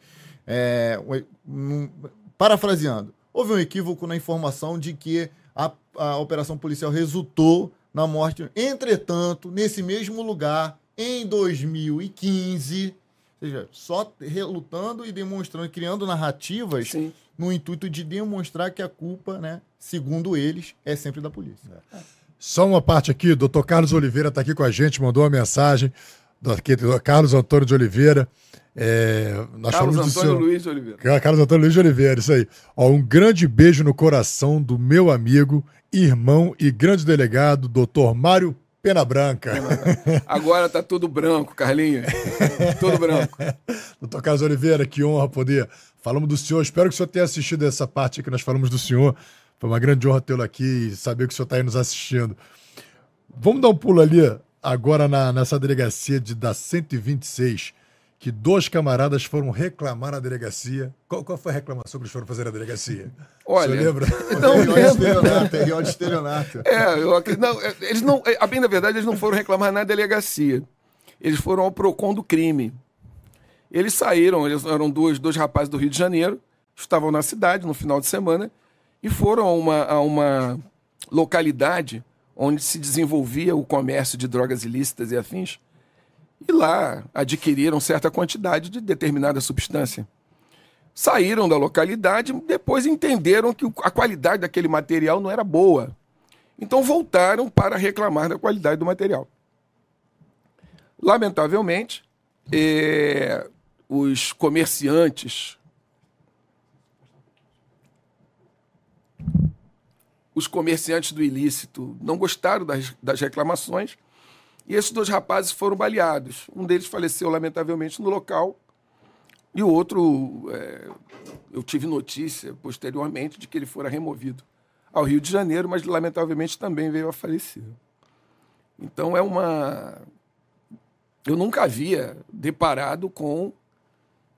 é, um, parafraseando, houve um equívoco na informação de que a, a operação policial resultou na morte. Entretanto, nesse mesmo lugar, em 2015, ou seja, só relutando e demonstrando, criando narrativas Sim. no intuito de demonstrar que a culpa, né, segundo eles, é sempre da polícia. É. Só uma parte aqui, o doutor Carlos Oliveira está aqui com a gente, mandou uma mensagem. Do, Carlos Antônio de Oliveira. É, nós Carlos Antônio senhor... Luiz de Oliveira. Carlos Antônio Luiz de Oliveira, isso aí. Ó, um grande beijo no coração do meu amigo, irmão e grande delegado, doutor Mário Pena Branca. Agora tá tudo branco, Carlinhos. tudo branco. Doutor Carlos Oliveira, que honra poder. Falamos do senhor. Espero que o senhor tenha assistido essa parte que nós falamos do senhor. Foi uma grande honra tê-lo aqui e saber que o senhor está aí nos assistindo. Vamos dar um pulo ali, agora na, nessa delegacia de, da 126 que dois camaradas foram reclamar na delegacia. Qual, qual foi a reclamação que eles foram fazer na delegacia? Olha, Você lembra? Não lembro. de estelionato. É, eu, não, é, eles não, é, a bem da verdade, eles não foram reclamar na delegacia. Eles foram ao PROCON do crime. Eles saíram, eles eram dois, dois rapazes do Rio de Janeiro, estavam na cidade no final de semana e foram a uma, a uma localidade onde se desenvolvia o comércio de drogas ilícitas e afins e lá adquiriram certa quantidade de determinada substância. Saíram da localidade, depois entenderam que a qualidade daquele material não era boa. Então voltaram para reclamar da qualidade do material. Lamentavelmente, eh, os comerciantes, os comerciantes do ilícito não gostaram das, das reclamações e esses dois rapazes foram baleados. Um deles faleceu, lamentavelmente, no local. E o outro, é, eu tive notícia posteriormente de que ele fora removido ao Rio de Janeiro, mas lamentavelmente também veio a falecer. Então é uma. Eu nunca havia deparado com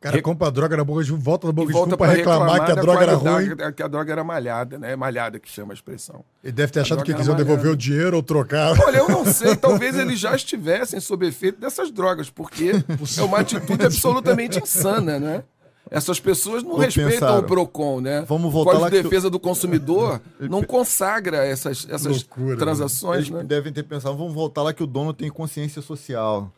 cara compra a droga na boca de volta da boca de fumo para reclamar, reclamar, que a droga era ruim. Que a droga era malhada, né? Malhada que chama a expressão. Ele deve ter achado que quisiam devolver o dinheiro ou trocar. Olha, eu não sei, talvez eles já estivessem sob efeito dessas drogas, porque é uma atitude absolutamente insana, né? Essas pessoas não respeitam pensaram. o PROCON, né? Vamos voltar o Código de Defesa do Consumidor não consagra essas, essas Loucura, né? transações. Eles né? devem ter pensado, vamos voltar lá que o dono tem consciência social.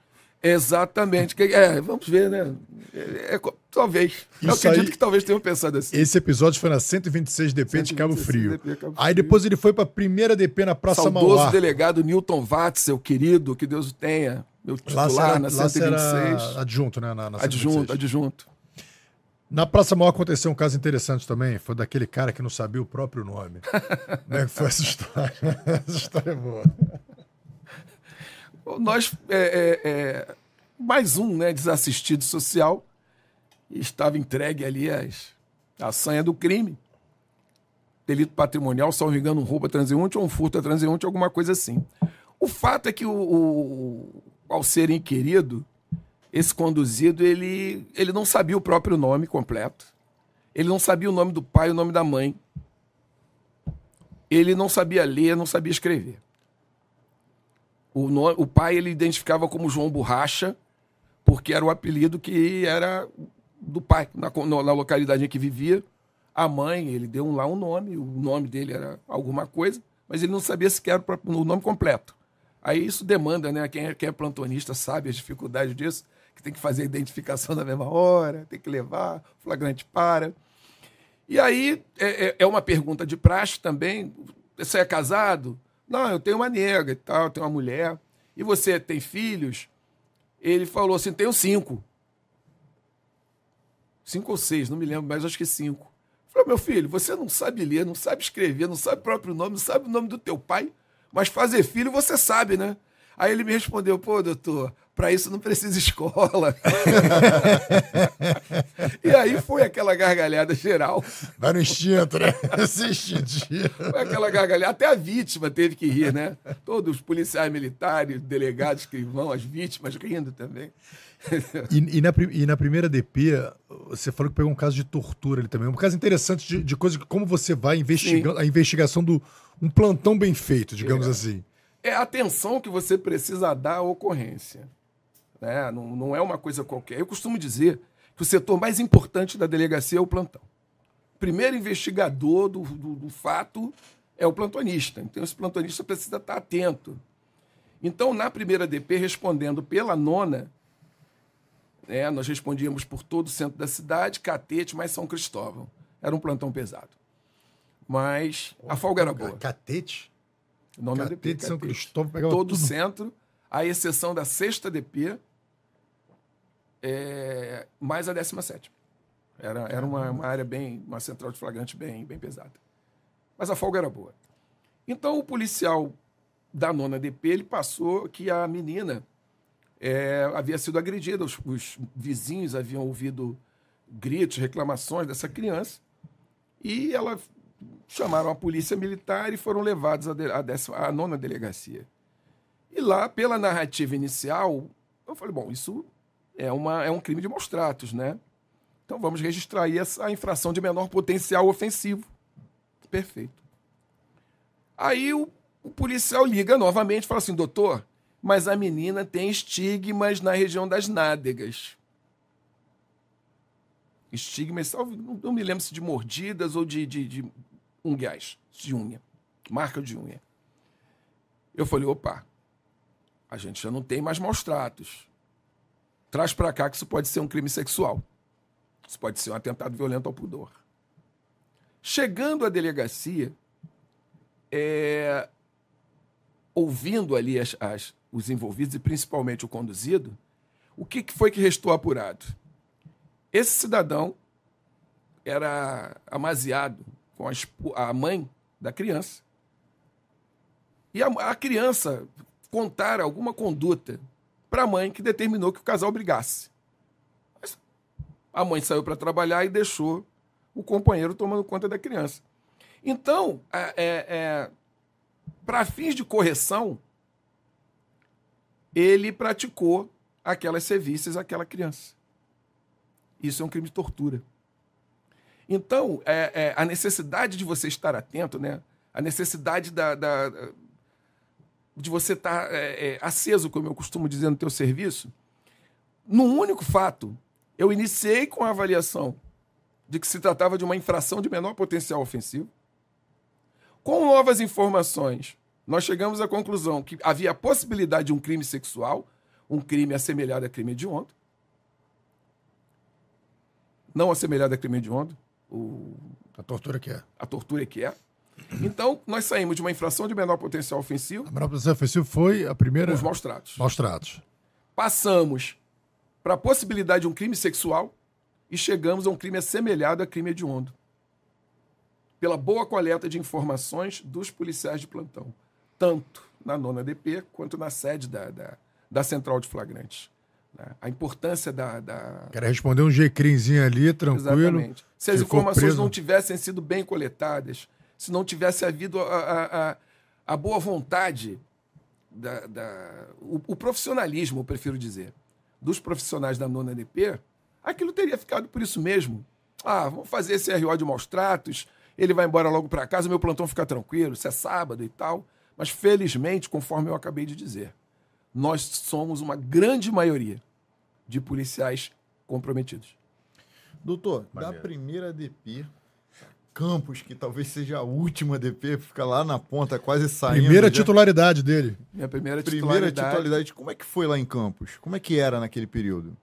Exatamente. É, vamos ver, né? É, é, talvez. Isso Eu acredito aí, que talvez tenham pensado assim. Esse episódio foi na 126 DP 126 de Cabo Frio. DP, Cabo aí depois ele foi para a primeira DP na Praça Saudoso Mauá. Saudoso delegado Newton Watzel, querido, que Deus o tenha. Meu titular lá será, na 126. adjunto, né? Na, na adjunto, adjunto. Na Praça Mauá aconteceu um caso interessante também. Foi daquele cara que não sabia o próprio nome. Como é que foi essa história? essa história é boa. Nós, é, é, é, mais um né, desassistido social, estava entregue ali a sanha do crime. Delito patrimonial, só engano, um roubo a transeunte ou um furto a transeunte, alguma coisa assim. O fato é que o, o, ao ser inquirido, esse conduzido, ele, ele não sabia o próprio nome completo. Ele não sabia o nome do pai o nome da mãe. Ele não sabia ler, não sabia escrever. O, no, o pai ele identificava como João Borracha, porque era o apelido que era do pai, na, na localidade em que vivia. A mãe, ele deu lá um nome, o nome dele era alguma coisa, mas ele não sabia sequer o, o nome completo. Aí isso demanda, né? Quem é, quem é plantonista sabe as dificuldades disso, que tem que fazer a identificação na mesma hora, tem que levar, flagrante para. E aí é, é, é uma pergunta de praxe também. Você é casado? Não, eu tenho uma nega e tal, eu tenho uma mulher. E você tem filhos? Ele falou assim: tenho cinco. Cinco ou seis, não me lembro, mas acho que cinco. Falei, meu filho, você não sabe ler, não sabe escrever, não sabe o próprio nome, não sabe o nome do teu pai, mas fazer filho você sabe, né? Aí ele me respondeu, pô, doutor, para isso não precisa escola. e aí foi aquela gargalhada geral. Vai no instinto, né? Esse instinto. Foi aquela gargalhada. Até a vítima teve que rir, né? Todos os policiais militares, delegados que vão, as vítimas rindo também. E, e, na, e, na, primeira DP, você falou que pegou um caso de tortura ali também. Um caso interessante de, de coisa que como você vai investigando, Sim. a investigação do um plantão bem feito, digamos é. assim. É a atenção que você precisa dar à ocorrência. Né? Não, não é uma coisa qualquer. Eu costumo dizer que o setor mais importante da delegacia é o plantão. O primeiro investigador do, do, do fato é o plantonista. Então, esse plantonista precisa estar atento. Então, na primeira DP, respondendo pela nona, né, nós respondíamos por todo o centro da cidade, Catete, mais São Cristóvão. Era um plantão pesado. Mas a folga era boa. Catete? Catete, DP, Catete. São Cristóvão pegava Todo o centro, à exceção da sexta DP, é, mais a 17. Era, era uma, uma, área bem, uma central de flagrante bem, bem pesada. Mas a folga era boa. Então o policial da nona DP ele passou que a menina é, havia sido agredida, os, os, vizinhos haviam ouvido gritos, reclamações dessa criança e ela chamaram a polícia militar e foram levados à, nona delegacia. E lá, pela narrativa inicial, eu falei, bom, isso é, uma, é um crime de maus tratos, né? Então vamos registrar aí essa infração de menor potencial ofensivo. Perfeito. Aí o, o policial liga novamente e fala assim, doutor, mas a menina tem estigmas na região das nádegas. Estigmas, não, não me lembro se de mordidas ou de, de, de unguiais, de unha, marca de unha. Eu falei, opa, a gente já não tem mais maus tratos traz para cá que isso pode ser um crime sexual. Isso pode ser um atentado violento ao pudor. Chegando à delegacia, é, ouvindo ali as, as, os envolvidos e principalmente o conduzido, o que, que foi que restou apurado? Esse cidadão era amaziado com a, a mãe da criança. E a, a criança contar alguma conduta para a mãe que determinou que o casal brigasse. Mas a mãe saiu para trabalhar e deixou o companheiro tomando conta da criança. Então, é, é, é para fins de correção, ele praticou aquelas serviços àquela criança. Isso é um crime de tortura. Então, é, é, a necessidade de você estar atento, né? a necessidade da, da de você estar tá, é, é, aceso, como eu costumo dizer no teu serviço, num único fato, eu iniciei com a avaliação de que se tratava de uma infração de menor potencial ofensivo. Com novas informações, nós chegamos à conclusão que havia a possibilidade de um crime sexual, um crime assemelhado a crime hediondo. Não assemelhado a crime hediondo. O... A tortura que é. A tortura que é. Então, nós saímos de uma infração de menor potencial ofensivo. A menor potencial ofensivo foi a primeira. Os maus tratos. Maus tratos. Passamos para a possibilidade de um crime sexual e chegamos a um crime assemelhado a crime hediondo. Pela boa coleta de informações dos policiais de plantão. tanto na nona DP quanto na sede da, da, da Central de Flagrantes. Né? A importância da. da... Quero responder um G-Crinzinho ali, tranquilo. Exatamente. Se as informações não tivessem sido bem coletadas, se não tivesse havido a, a, a, a boa vontade, da, da o, o, profissionalismo, eu prefiro dizer, dos profissionais da nona DP, aquilo teria ficado por isso mesmo. Ah, vamos fazer esse RO de maus tratos, ele vai embora logo para casa, meu plantão fica tranquilo, se é sábado e tal. Mas felizmente, conforme eu acabei de dizer, nós somos uma grande maioria de policiais comprometidos. Doutor, Maneiro. da primeira DP, Campos, que talvez seja a última DP, fica lá na ponta, quase saindo. Primeira titularidade dele. Minha primeira titularidade. Primeira titularidade. Como é que foi lá em Campos? Como é que era naquele período?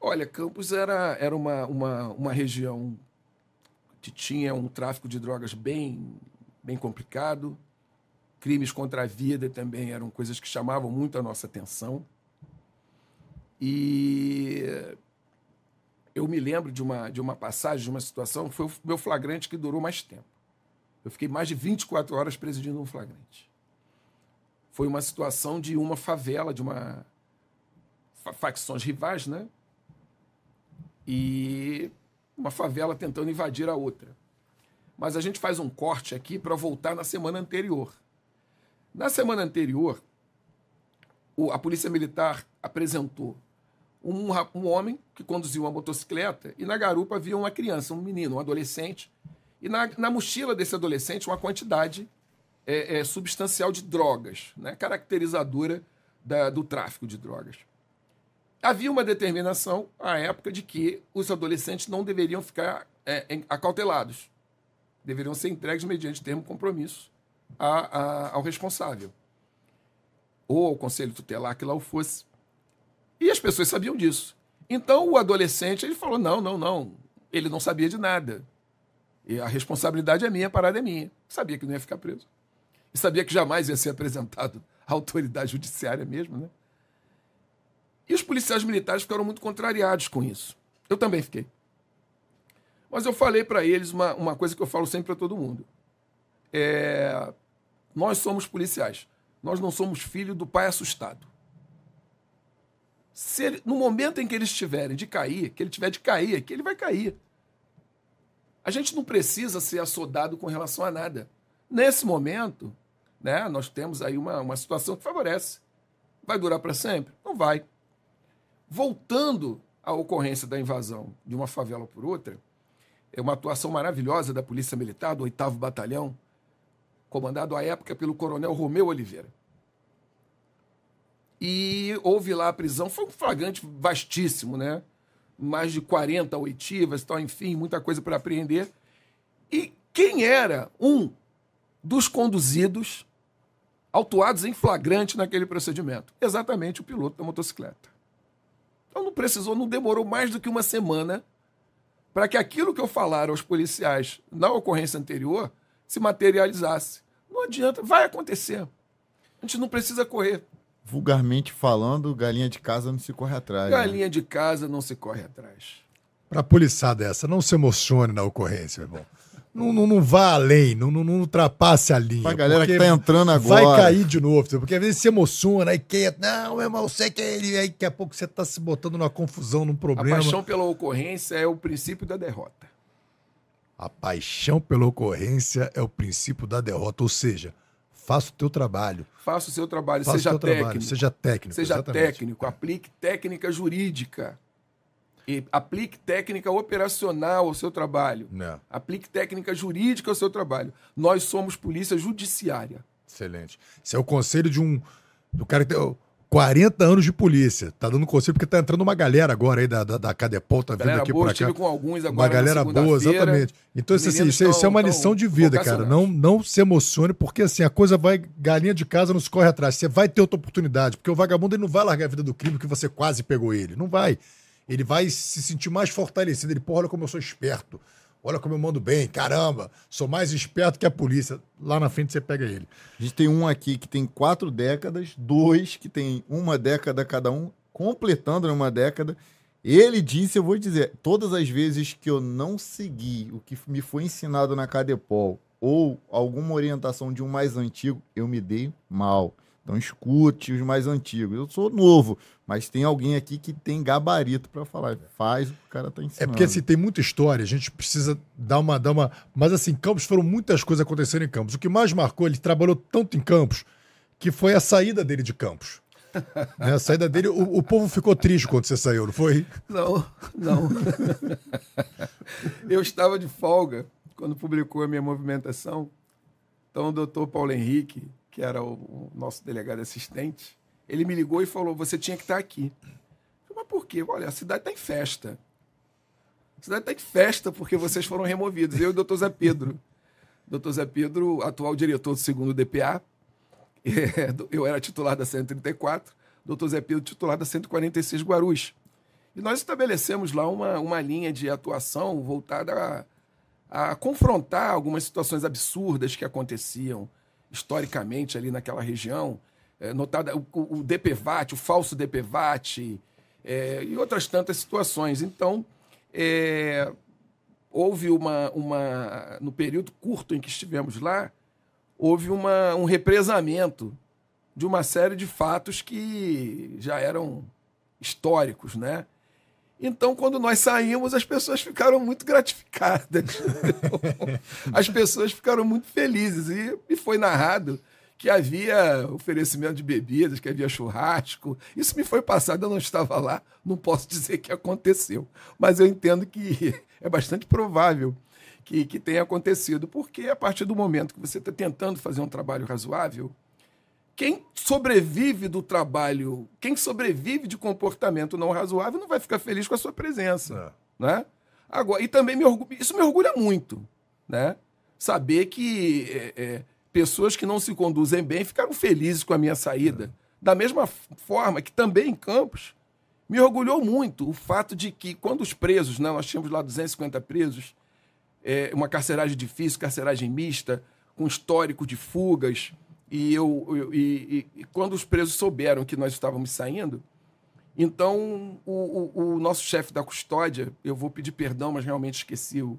Olha, Campos era, era uma, uma, uma região que tinha um tráfico de drogas bem, bem complicado. Crimes contra a vida também eram coisas que chamavam muito a nossa atenção. E eu me lembro de uma, de uma passagem, de uma situação, foi o meu flagrante que durou mais tempo. Eu fiquei mais de 24 horas presidindo um flagrante. Foi uma situação de uma favela, de uma facções rivais, né? E uma favela tentando invadir a outra. Mas a gente faz um corte aqui para voltar na semana anterior. Na semana anterior, a Polícia Militar apresentou um, um homem que conduzia uma motocicleta e na garupa havia uma criança, um menino, um adolescente. E na, na mochila desse adolescente, uma quantidade é, é, substancial de drogas, né, caracterizadora da, do tráfico de drogas. Havia uma determinação, à época, de que os adolescentes não deveriam ficar é, acautelados. Deveriam ser entregues mediante termo compromisso a, a, ao responsável. Ou ao conselho tutelar, que lá o fosse. E as pessoas sabiam disso. Então o adolescente ele falou: não, não, não. Ele não sabia de nada. E a responsabilidade é minha, a parada é minha. Sabia que não ia ficar preso. E sabia que jamais ia ser apresentado à autoridade judiciária mesmo, né? E os policiais militares ficaram muito contrariados com isso. Eu também fiquei. Mas eu falei para eles uma, uma coisa que eu falo sempre para todo mundo. É, nós somos policiais. Nós não somos filho do pai assustado. Se ele, no momento em que eles tiverem de cair, que ele tiver de cair, que ele vai cair. A gente não precisa ser assodado com relação a nada. Nesse momento, né, nós temos aí uma, uma situação que favorece. Vai durar para sempre? Não vai. Voltando à ocorrência da invasão de uma favela por outra, é uma atuação maravilhosa da Polícia Militar, do 8 Batalhão, comandado à época pelo coronel Romeu Oliveira. E houve lá a prisão, foi um flagrante vastíssimo, né? Mais de 40 oitivas, tal, enfim, muita coisa para apreender. E quem era um dos conduzidos autuados em flagrante naquele procedimento? Exatamente o piloto da motocicleta. Então não precisou, não demorou mais do que uma semana para que aquilo que eu falar aos policiais na ocorrência anterior se materializasse. Não adianta, vai acontecer. A gente não precisa correr. Vulgarmente falando, galinha de casa não se corre atrás. Né? Galinha né? de casa não se corre atrás. Para a policiada essa, não se emocione na ocorrência, meu irmão. Não, não, não vá além, não, não, não ultrapasse a linha. Pra galera que tá entrando agora. Vai cair de novo, porque às vezes se emociona, aí quer. Não, meu irmão, você que é ele. Aí daqui a pouco você tá se botando numa confusão, num problema. A paixão pela ocorrência é o princípio da derrota. A paixão pela ocorrência é o princípio da derrota. Ou seja, faça o teu trabalho. Faça o seu trabalho, faça seja técnico. Trabalho, seja técnico. Seja exatamente. técnico, aplique técnica jurídica. E aplique técnica operacional ao seu trabalho. É. Aplique técnica jurídica ao seu trabalho. Nós somos polícia judiciária. Excelente. Esse é o conselho de um. Do cara que tem 40 anos de polícia. Tá dando conselho porque tá entrando uma galera agora aí da, da, da Cadepol, tá vindo aqui boa, pra cá. com alguns agora uma galera boa, exatamente. Então, assim, isso, isso é uma lição de vida, cara. Não, não se emocione, porque assim, a coisa vai. Galinha de casa não se corre atrás. Você vai ter outra oportunidade, porque o vagabundo ele não vai largar a vida do crime que você quase pegou ele. Não vai ele vai se sentir mais fortalecido. Ele, pô, olha como eu sou esperto. Olha como eu mando bem. Caramba, sou mais esperto que a polícia. Lá na frente você pega ele. A gente tem um aqui que tem quatro décadas, dois que tem uma década cada um, completando uma década. Ele disse, eu vou dizer, todas as vezes que eu não segui o que me foi ensinado na Cadepol ou alguma orientação de um mais antigo, eu me dei mal. Então escute os mais antigos. Eu sou novo, mas tem alguém aqui que tem gabarito para falar. Faz o que o cara tá ensinando. É porque assim, tem muita história, a gente precisa dar uma, dar uma. Mas assim, Campos foram muitas coisas acontecendo em Campos. O que mais marcou, ele trabalhou tanto em Campos, que foi a saída dele de Campos. né? A saída dele, o, o povo ficou triste quando você saiu, não foi? Não, não. Eu estava de folga quando publicou a minha movimentação. Então, o doutor Paulo Henrique, que era o, o nosso delegado assistente, ele me ligou e falou: Você tinha que estar aqui. Eu, Mas por quê? Olha, a cidade está em festa. A cidade está em festa porque vocês foram removidos. Eu e o doutor Zé Pedro. Doutor Zé Pedro, atual diretor do segundo DPA. É, Eu era titular da 134, doutor Zé Pedro, titular da 146 Guarus. E nós estabelecemos lá uma, uma linha de atuação voltada a, a confrontar algumas situações absurdas que aconteciam historicamente ali naquela região, é, notada o, o DPVAT, o falso DPVAT é, e outras tantas situações. Então, é, houve uma, uma. No período curto em que estivemos lá, houve uma, um represamento de uma série de fatos que já eram históricos, né? Então, quando nós saímos, as pessoas ficaram muito gratificadas. as pessoas ficaram muito felizes. E, e foi narrado que havia oferecimento de bebidas, que havia churrasco. Isso me foi passado, eu não estava lá, não posso dizer que aconteceu. Mas eu entendo que é bastante provável que, que tenha acontecido, porque a partir do momento que você está tentando fazer um trabalho razoável, quem sobrevive do trabalho, quem sobrevive de comportamento não razoável, não vai ficar feliz com a sua presença. Né? Agora, e também me orgu- isso me orgulha muito. Né? Saber que é, é, pessoas que não se conduzem bem ficaram felizes com a minha saída. Da mesma forma que também em Campos, me orgulhou muito o fato de que, quando os presos, né, nós tínhamos lá 250 presos, é, uma carceragem difícil, carceragem mista, com histórico de fugas. E, eu, e- e- quando os presos souberam que nós estávamos saindo, então o, o- o nosso chefe da custódia, eu vou pedir perdão, mas realmente esqueci o,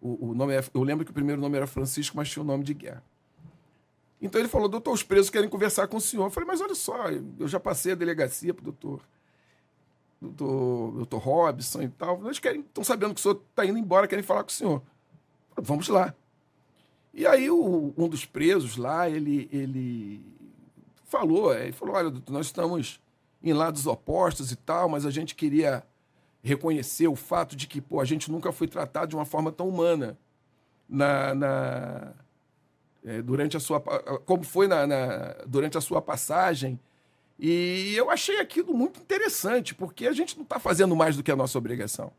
o, o nome. é- Eu lembro que o primeiro nome era Francisco, mas tinha o nome de guerra. Então ele falou, doutor, os presos querem conversar com o senhor. Eu falei, mas olha só, eu já passei a delegacia para o doutor doutor, doutor Robson e tal. Eles estão sabendo que o senhor está indo embora, querem falar com o senhor. Vamos lá. E aí o- um dos presos lá, ele, ele falou, é, ele falou, olha, nós estamos em lados opostos e tal, mas a gente queria reconhecer o fato de que pô, a gente nunca foi tratado de uma forma tão humana na, na- é, durante a sua como foi na, na- durante a sua passagem. E eu achei aquilo muito interessante porque a gente não está fazendo mais do que a nossa obrigação.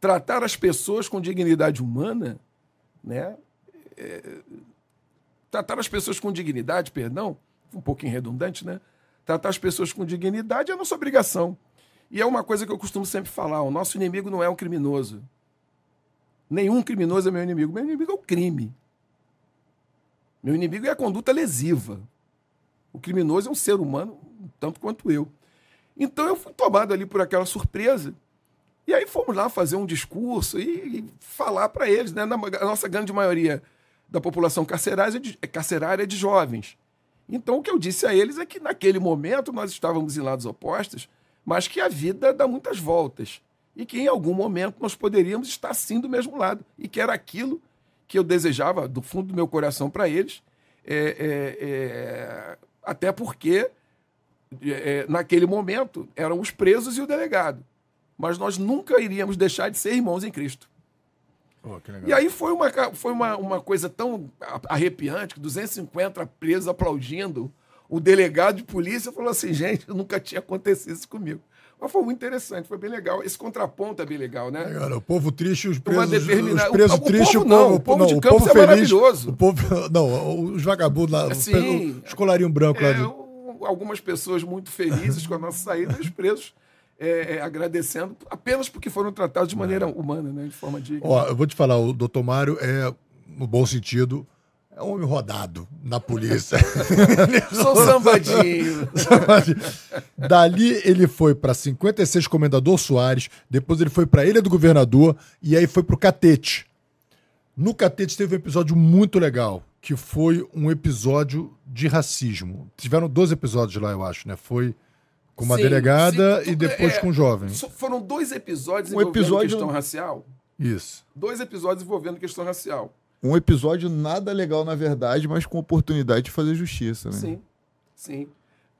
Tratar as pessoas com dignidade humana né É, tratar as pessoas com dignidade perdão um pouquinho redundante né tratar as pessoas com dignidade é a nossa obrigação e é uma coisa que eu costumo sempre falar o nosso inimigo não é um criminoso nenhum criminoso é meu inimigo meu inimigo é o crime meu inimigo é a conduta lesiva. O criminoso é um ser humano, tanto quanto eu. Então eu fui tomado ali por aquela surpresa. E aí fomos lá fazer um discurso e, e falar para eles, né? Na, a nossa grande maioria da população carcerária é, de, é carcerária é de jovens. Então o que eu disse a eles é que naquele momento nós estávamos em lados opostos, mas que a vida dá muitas voltas. E que em algum momento nós poderíamos estar sim do mesmo lado. E que era aquilo que eu desejava do fundo do meu coração para eles, é, é, é, até porque é, naquele momento eram os presos e o delegado. Mas nós nunca iríamos deixar de ser irmãos em Cristo. Legal. E aí foi uma, foi uma, uma coisa tão arrepiante que 250 presos aplaudindo. O delegado de polícia falou assim: gente, nunca tinha acontecido isso comigo. Mas foi muito interessante, foi bem legal. Esse contraponto é bem legal, né? Cara, o povo triste, os presos, determina- os presos o- o tristes, povo não, o povo de Campos é feliz, maravilhoso. O povo, não, os vagabundos lá, os Sim. pe- os colarinhos brancos lá. É, do- o- algumas pessoas muito felizes com a nossa saída e os presos é, é, agradecendo apenas porque foram tratados de maneira humana, né? de forma digna. Ó, eu vou te falar, o doutor Mário é, no bom sentido, é um homem rodado na polícia. Sou sambadinho. Dali ele foi para 56 Comendador Soares, depois ele foi para Ilha do Governador e aí foi para o Catete. No Catete teve um episódio muito legal, que foi um episódio de racismo. Tiveram dois episódios lá, eu acho, né? Foi com uma Sim, delegada sim, e depois é, com um jovem. Foram dois episódios Um envolvendo episódio- questão racial. Isso. Dois episódios envolvendo questão racial. Um episódio nada legal, na verdade, mas com oportunidade de fazer justiça, né? Sim, sim.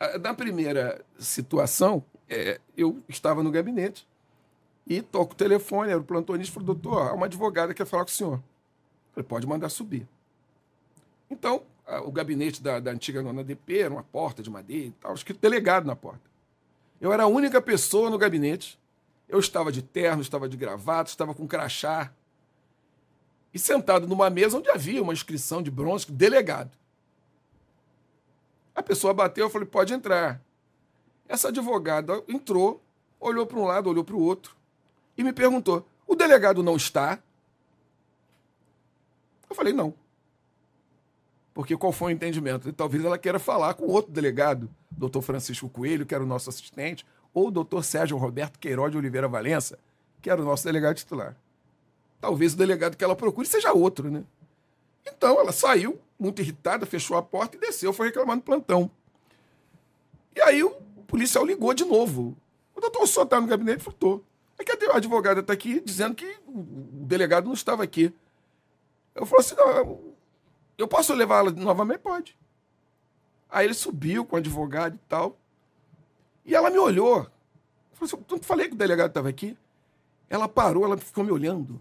Ah, Na primeira situação, é, eu estava no gabinete e toco o telefone, era o plantonista, falou, doutor, há uma advogada que quer falar com o senhor. Ele pode mandar subir. Então, ah, o gabinete da, da antiga nona DP era uma porta de madeira e tal, escrito delegado na porta. Eu era a única pessoa no gabinete. Eu estava de terno, estava de gravata, estava com crachá. E sentado numa mesa onde havia uma inscrição de bronze, delegado. A pessoa bateu, eu falei, pode entrar. Essa advogada entrou, olhou para um lado, olhou para o outro e me perguntou: o delegado não está? Eu falei, não. Porque qual foi o entendimento? Talvez ela queira falar com outro delegado, doutor Francisco Coelho, que era o nosso assistente, ou o doutor Sérgio Roberto Queiroz de Oliveira Valença, que era o nosso delegado titular. Talvez o delegado que ela procure seja outro, né? Então ela saiu, muito irritada, fechou a porta e desceu, foi reclamar no plantão. E aí o policial ligou de novo. O doutor, senhor está no gabinete? Falei, tô. É que a advogada está aqui dizendo que o o delegado não estava aqui. Eu falei assim, não, eu posso levá-la novamente? Pode. Aí ele subiu com o advogado e tal. E ela me olhou. Eu falei assim, falei que o delegado estava aqui. Ela parou, ela ficou me olhando.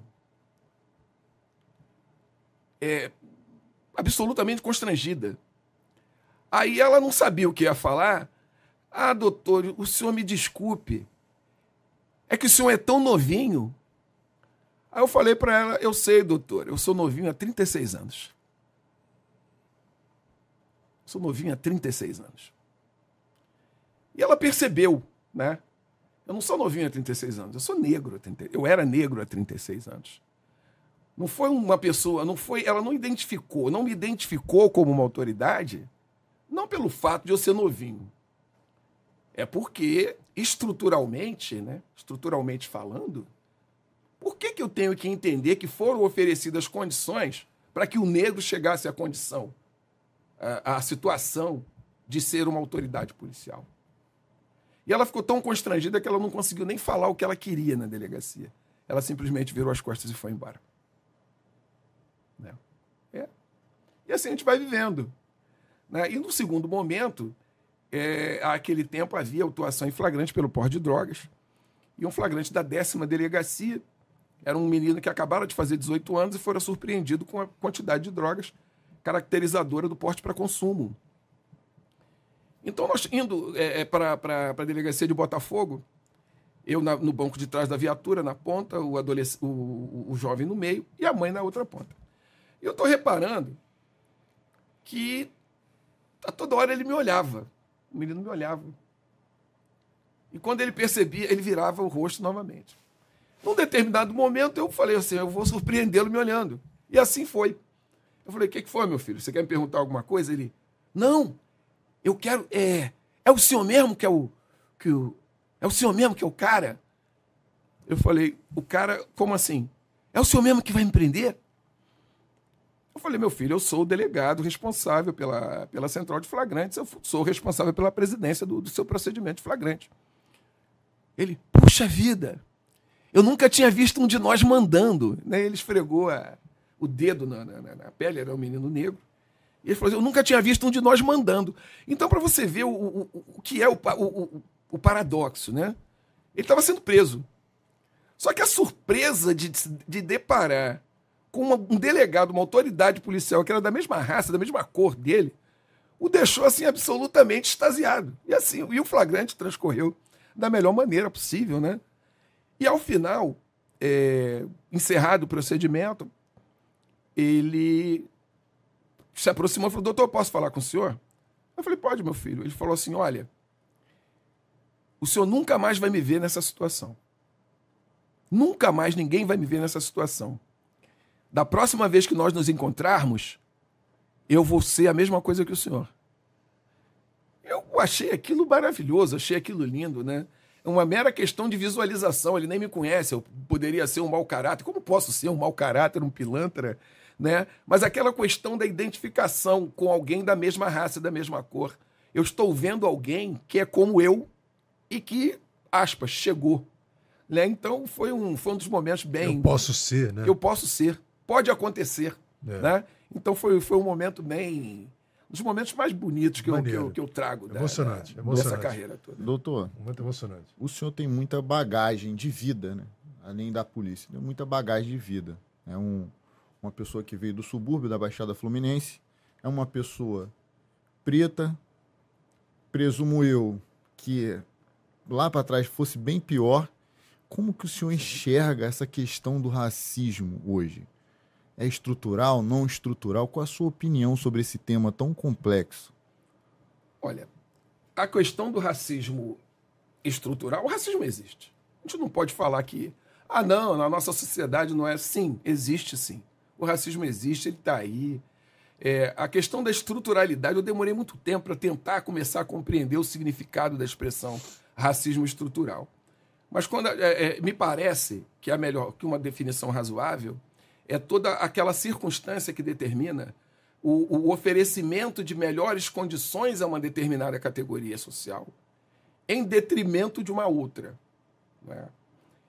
É, absolutamente constrangida. Aí ela não sabia o que ia falar. Ah, doutor, o senhor me desculpe. É que o senhor é tão novinho. Aí eu falei para ela, eu sei, doutor, eu sou novinho há 36 anos. Sou novinho há 36 anos. E ela percebeu, né? Eu não sou novinho há 36 anos, eu sou negro. há 30 Eu era negro há 36 anos. Não foi uma pessoa, não foi, ela não identificou, não me identificou como uma autoridade, não pelo fato de eu ser novinho. É porque estruturalmente, né, estruturalmente falando, por que, que eu tenho que entender que foram oferecidas condições para que o negro chegasse à condição, à, à situação de ser uma autoridade policial? E ela ficou tão constrangida que ela não conseguiu nem falar o que ela queria na delegacia. Ela simplesmente virou as costas e foi embora. Né? É. E assim a gente vai vivendo. Né? E no segundo momento, é, aquele tempo havia autuação em flagrante pelo porte de drogas. E um flagrante da décima delegacia. Era um menino que acabara de fazer 18 anos e fora surpreendido com a quantidade de drogas caracterizadora do porte para consumo. Então, nós indo é, é, para a delegacia de Botafogo, eu na, no banco de trás da viatura, na ponta, o, o, o, o jovem no meio e a mãe na outra ponta. Eu estou reparando que a toda hora ele me olhava. O menino me olhava. E quando ele percebia, ele virava o rosto novamente. Num determinado momento, eu falei assim: eu vou surpreendê-lo me olhando. E assim foi. Eu falei: o que, que foi, meu filho? Você quer me perguntar alguma coisa? Ele: não, eu quero. É, é o senhor mesmo que é o, que o. É o senhor mesmo que é o cara? Eu falei: o cara, como assim? É o senhor mesmo que vai me prender? Eu falei, meu filho, eu sou o delegado responsável pela, pela central de flagrantes, eu sou responsável pela presidência do, do seu procedimento de flagrante. Ele, puxa vida, eu nunca tinha visto um de nós mandando. Né? Ele esfregou a- o dedo na, na- na- pele, era um menino negro. E ele falou assim, eu nunca tinha visto um de nós mandando. Então, para você ver o, o- o- que é o, o- o- paradoxo, né? Ele estava sendo preso. Só que a surpresa de, de deparar com um delegado, uma autoridade policial que era da mesma raça, da mesma cor dele, o deixou assim absolutamente extasiado. E assim, e o flagrante transcorreu da melhor maneira possível, né? E ao final, é, encerrado o procedimento, ele se aproximou e falou: Doutor, posso falar com o senhor? Eu falei: Pode, meu filho. Ele falou assim: Olha, o senhor nunca mais vai me ver nessa situação. Nunca mais ninguém vai me ver nessa situação. Da próxima vez que nós nos encontrarmos, eu vou ser a mesma coisa que o senhor. Eu achei aquilo maravilhoso, achei aquilo lindo, né? uma mera questão de visualização. Ele nem me conhece, eu poderia ser um mau caráter. Como posso ser um mau caráter, um pilantra? Né? Mas aquela questão da identificação com alguém da mesma raça, da mesma cor. Eu estou vendo alguém que é como eu e que, aspas, chegou. Né? Então foi um, foi um dos momentos bem. Eu posso ser, né? Eu posso ser. Pode acontecer. É. Né? Então foi, foi um momento bem. Um dos momentos mais bonitos que, eu, que, eu, que eu trago emocionante, da, emocionante. dessa carreira toda. Doutor, muito emocionante. O senhor tem muita bagagem de vida, né? Além da polícia, tem muita bagagem de vida. É um, uma pessoa que veio do subúrbio da Baixada Fluminense, é uma pessoa preta, presumo eu que lá para trás fosse bem pior. Como que o senhor enxerga essa questão do racismo hoje? É estrutural, não estrutural? Qual a sua opinião sobre esse tema tão complexo? Olha, a questão do racismo estrutural, o racismo existe. A gente não pode falar que, ah, não, na nossa sociedade não é. Sim, existe sim. O racismo existe, ele está aí. É, a questão da estruturalidade, eu demorei muito tempo para tentar começar a compreender o significado da expressão racismo estrutural. Mas quando é, é, me parece que é melhor que uma definição razoável é toda aquela circunstância que determina o, o oferecimento de melhores condições a uma determinada categoria social em detrimento de uma outra. Né?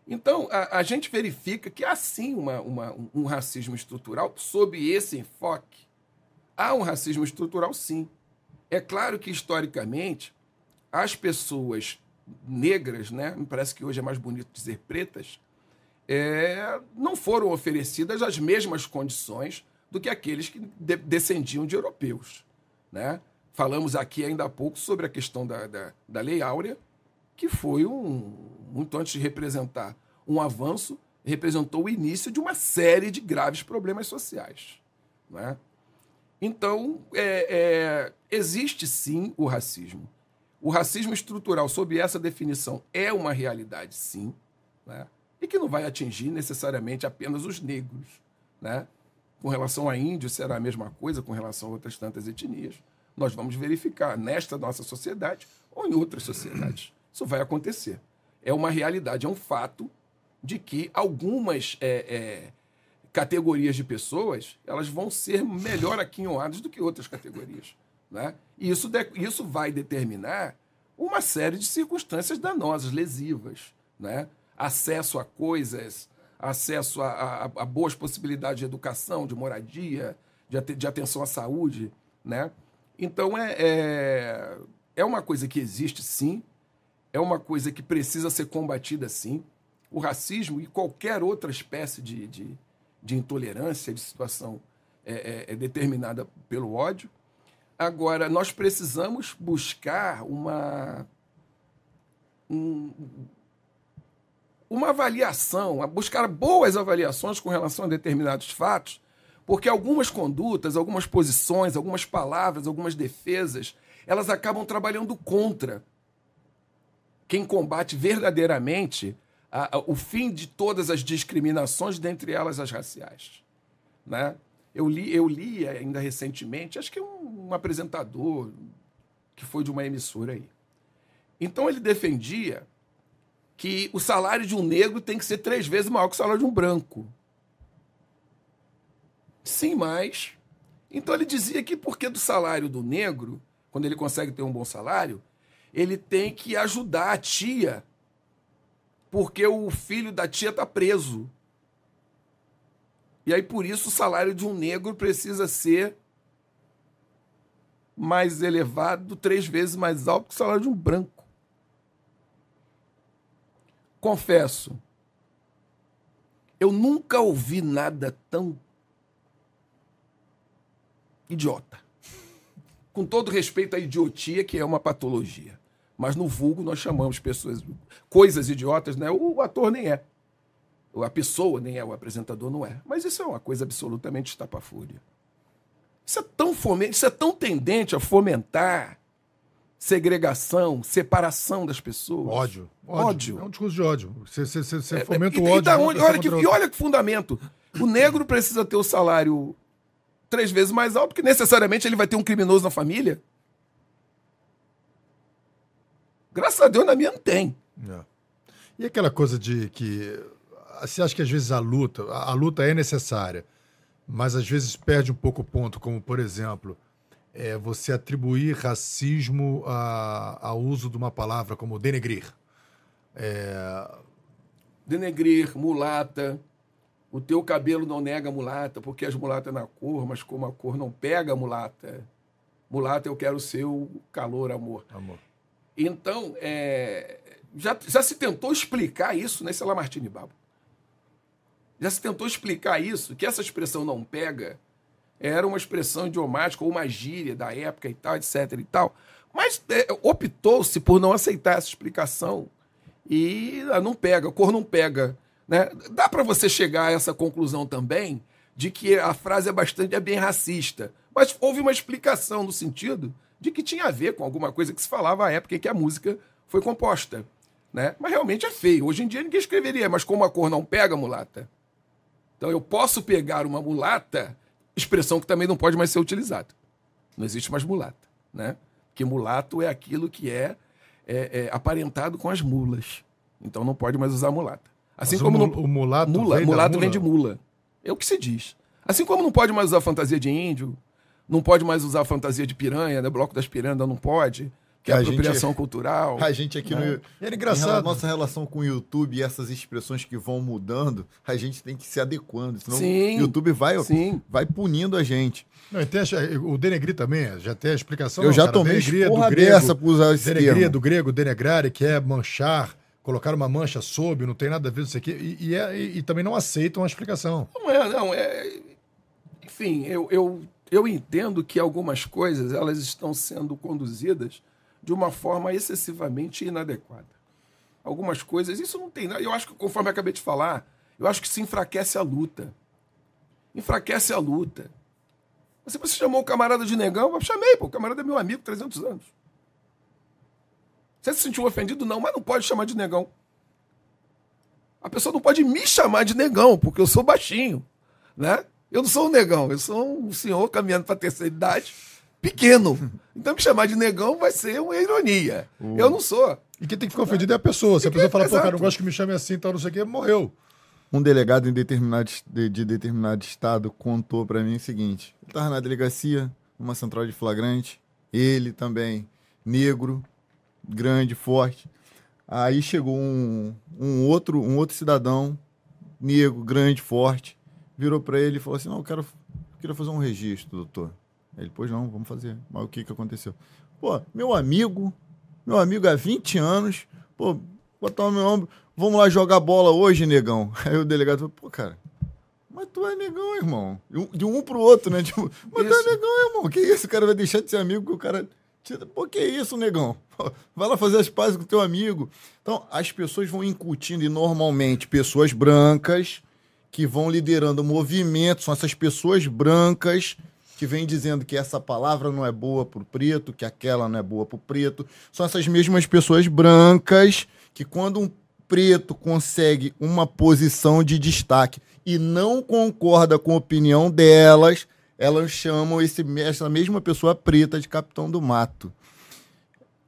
Então, a, a, gente verifica que há sim uma, uma, um racismo estrutural sob esse enfoque. Há um racismo estrutural, sim. É claro que, historicamente, as pessoas negras, né, me parece que hoje é mais bonito dizer pretas, é, não foram oferecidas as mesmas condições do que aqueles que de descendiam de europeus. Né? Falamos aqui ainda há pouco sobre a questão da, da, da Lei Áurea, que foi um, muito antes de representar um avanço, representou o início de uma série de graves problemas sociais. Né? Então, é, é, existe sim o racismo. O racismo estrutural, sob essa definição, é uma realidade, sim. Né? e que não vai atingir necessariamente apenas os negros. Né? Com relação a índios, será a mesma coisa com relação a outras tantas etnias. Nós vamos verificar nesta nossa sociedade ou em outras sociedades. Isso vai acontecer. É uma realidade, é um fato de que algumas é, é, categorias de pessoas elas vão ser melhor aquinhoadas do que outras categorias. Né? E isso, de, isso vai determinar uma série de circunstâncias danosas, lesivas. Né? acesso a coisas, acesso a, a, a boas possibilidades de educação, de moradia, de, de atenção à saúde, né? Então é, é, é uma coisa que existe sim, é uma coisa que precisa ser combatida sim. O racismo e qualquer outra espécie de, de, de intolerância, de situação é, é, é determinada pelo ódio. Agora, nós precisamos buscar uma, um, uma avaliação, buscar boas avaliações com relação a determinados fatos, porque algumas condutas, algumas posições, algumas palavras, algumas defesas, elas acabam trabalhando contra quem combate verdadeiramente a, a, o fim de todas as discriminações, dentre elas as raciais. Né? Eu, li, eu li ainda recentemente, acho que um, um apresentador que foi de uma emissora aí. Então ele defendia que o salário de um negro tem que ser três vezes maior que o salário de um branco. Sim, mas. Então ele dizia que porque do salário do negro, quando ele consegue ter um bom salário, ele tem que ajudar a tia, porque o filho da tia está preso. E aí por isso o salário de um negro precisa ser mais elevado, três vezes mais alto que o salário de um branco. confesso, eu nunca ouvi nada tão idiota. Com todo respeito à idiotia, que é uma patologia. Mas no vulgo nós chamamos pessoas, coisas idiotas, né? O ator nem é. A pessoa nem é, o apresentador não é. Mas isso é uma coisa absolutamente estapafúria. Isso é tão fomente, isso é tão tendente a fomentar segregação, separação das pessoas. Ódio. Ódio. ódio. É um discurso de ódio. Você, você, você é, fomenta é, o ódio. E, onde, olha que, e olha que fundamento. O negro precisa ter o salário três vezes mais alto, porque necessariamente ele vai ter um criminoso na família. Graças a Deus, na minha não tem. É. E aquela coisa de que você acha que às vezes a luta, a, a luta é necessária, mas às vezes perde um pouco o ponto, como por exemplo, é você atribuir racismo ao uso de uma palavra como denegrir. É, denegrir, mulata. O teu cabelo não nega mulata, porque as mulatas é na cor, mas como a cor não pega mulata. Mulata, eu quero seu calor, amor. amor. Então, é, já, já se tentou explicar isso nesse Lamartine Babo. Já se tentou explicar isso, que essa expressão não pega era uma expressão idiomática ou uma gíria da época e tal, etc e tal. Mas é, optou-se por não aceitar essa explicação e ah, não pega, cor não pega. Né? Dá para você chegar a essa conclusão também de que a frase é bastante é bem racista, mas houve uma explicação no sentido de que tinha a ver com alguma coisa que se falava à época em que a música foi composta. Né? Mas realmente é feio. Hoje em dia ninguém escreveria, mas como a cor não pega, mulata. Então eu posso pegar uma mulata, expressão que também não pode mais ser utilizada. Não existe mais mulata. Né? Porque mulato é aquilo que é é, é, aparentado com as mulas. Então não pode mais usar mulata. Assim Mas como o, não, o mulato, mula, vem, mulato mula? vem de mula. É o que se diz. Assim como não pode mais usar fantasia de índio, não pode mais usar fantasia de piranha, né? Bloco das piranhas não pode, que é A apropriação gente- cultural. A gente aqui no. Era Em engraçado. rela- nossa relação com o YouTube e essas expressões que vão mudando, a gente tem que se adequando. Senão Sim, o YouTube vai, Sim. vai punindo a gente. Não, e tem a- o denegrir também, já tem a explicação. Eu não, já cara. tomei Denegrir é do grego, dessa por usar esse Denegrir é termo. do grego, denegrare, que é manchar, colocar uma mancha sob, não tem nada a ver com isso aqui. E, e é- e- e também não aceitam a explicação. Não é, não. É... Enfim, eu, eu, eu entendo que algumas coisas elas estão sendo conduzidas de uma forma excessivamente inadequada. Algumas coisas, isso não tem nada. Eu acho que, conforme eu acabei de falar, eu acho que se enfraquece a luta. Enfraquece a luta. Você, você chamou o camarada de negão? Eu chamei, pô. O camarada é meu amigo, 300 anos. Você se sentiu ofendido? Não, mas não pode chamar de negão. A pessoa não pode me chamar de negão, porque eu sou baixinho, né? Eu não sou um negão, eu sou um senhor caminhando para a terceira idade, pequeno. Então me chamar de negão vai ser uma ironia. Eu não sou. E quem tem que ficar ofendido é a pessoa. Se a pessoa falar, pô, cara, não gosto que me chame assim, tal, não sei o quê, morreu. Um delegado em determinado, de, de determinado estado contou pra mim o seguinte: ele estava na delegacia, numa central de flagrante, ele também, negro, grande, forte. Aí chegou um, um outro um outro cidadão, negro, grande, forte, virou pra ele e falou assim: Não, eu quero, eu queria fazer um registro, doutor. Ele, pois não, vamos fazer. Mas o que, que aconteceu? Pô, meu amigo, meu amigo há 20 anos, pô, botar no meu ombro, vamos lá jogar bola hoje, negão. Aí o delegado falou, pô, cara, mas tu é negão, irmão. De um- pro outro, né? Tipo, mas tu Isso. é negão, irmão. Que isso? O cara vai deixar de ser amigo que o cara. Pô, que isso, negão? Pô, Vai lá fazer as pazes com o teu amigo. Então, as pessoas vão incutindo, e normalmente pessoas brancas que vão liderando movimentos, são essas pessoas brancas que vêm dizendo que essa palavra não é boa pro preto, que aquela não é boa pro preto. São essas mesmas pessoas brancas que quando um preto consegue uma posição de destaque e não concorda com a opinião delas, elas chamam esse, essa mesma pessoa preta de capitão do mato.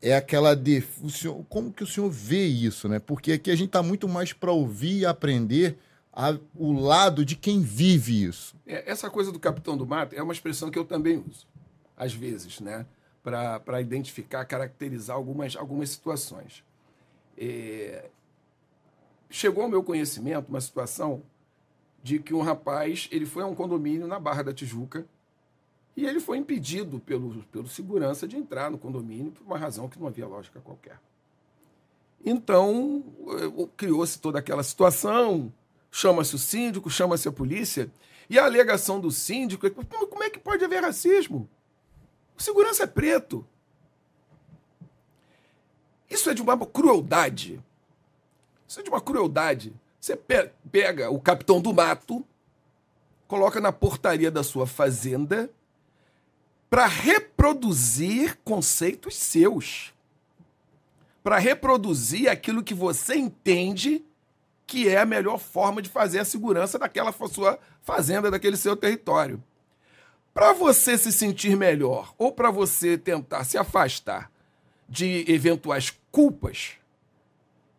É aquela de, o senhor- como que o senhor vê isso, né? Porque aqui a gente está muito mais para ouvir e aprender a- o lado de quem vive isso. É, Essa coisa do capitão do mato é uma expressão que eu também uso, às vezes, né? Para identificar, caracterizar algumas, algumas situações. É, Chegou ao meu conhecimento uma situação de que um rapaz ele foi a um condomínio na Barra da Tijuca e ele foi impedido pelo, pelo segurança de entrar no condomínio por uma razão que não havia lógica qualquer. Então, eh, criou-se toda aquela situação, chama-se o síndico, chama-se a polícia, e a alegação do síndico é: "Pô, como é que pode haver racismo? O segurança é preto. Isso é de uma crueldade. Isso é de uma crueldade. Você pe- pega o capitão do mato, coloca na portaria da sua fazenda para reproduzir conceitos seus. Para reproduzir aquilo que você entende que é a melhor forma de fazer a segurança daquela sua fazenda, daquele seu território. Para você se sentir melhor ou para você tentar se afastar de eventuais culpas,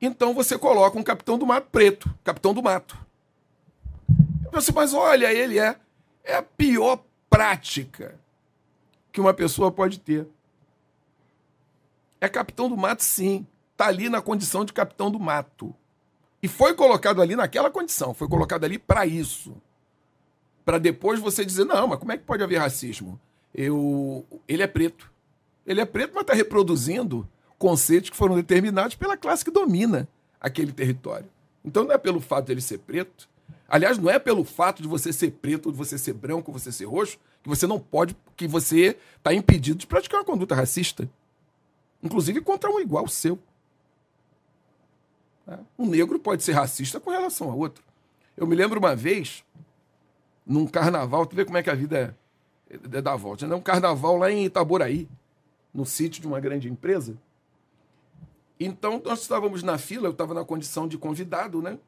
Então você coloca um capitão do mato preto, capitão do mato. Eu pensei, mas olha, ele é, é a pior prática que uma pessoa pode ter. É capitão do mato, sim. Está ali na condição de capitão do mato. E foi colocado ali naquela condição, foi colocado ali para isso. Para depois você dizer, não, mas como é que pode haver racismo? Eu, ele é preto. Ele é preto, mas está reproduzindo conceitos que foram determinados pela classe que domina aquele território. Então não é pelo fato de ele ser preto. Aliás, não é pelo fato de você ser preto, de você ser branco, de você ser roxo, que você não pode, que você está impedido de praticar uma conduta racista. Inclusive contra um igual seu. Um negro pode ser racista com relação a outro. Eu me lembro uma vez, num carnaval, tu vê como é que a vida é, é da volta, né? Um carnaval lá em Itaboraí, no sítio de uma grande empresa. Então, nós estávamos na fila, eu estava na condição de convidado, né?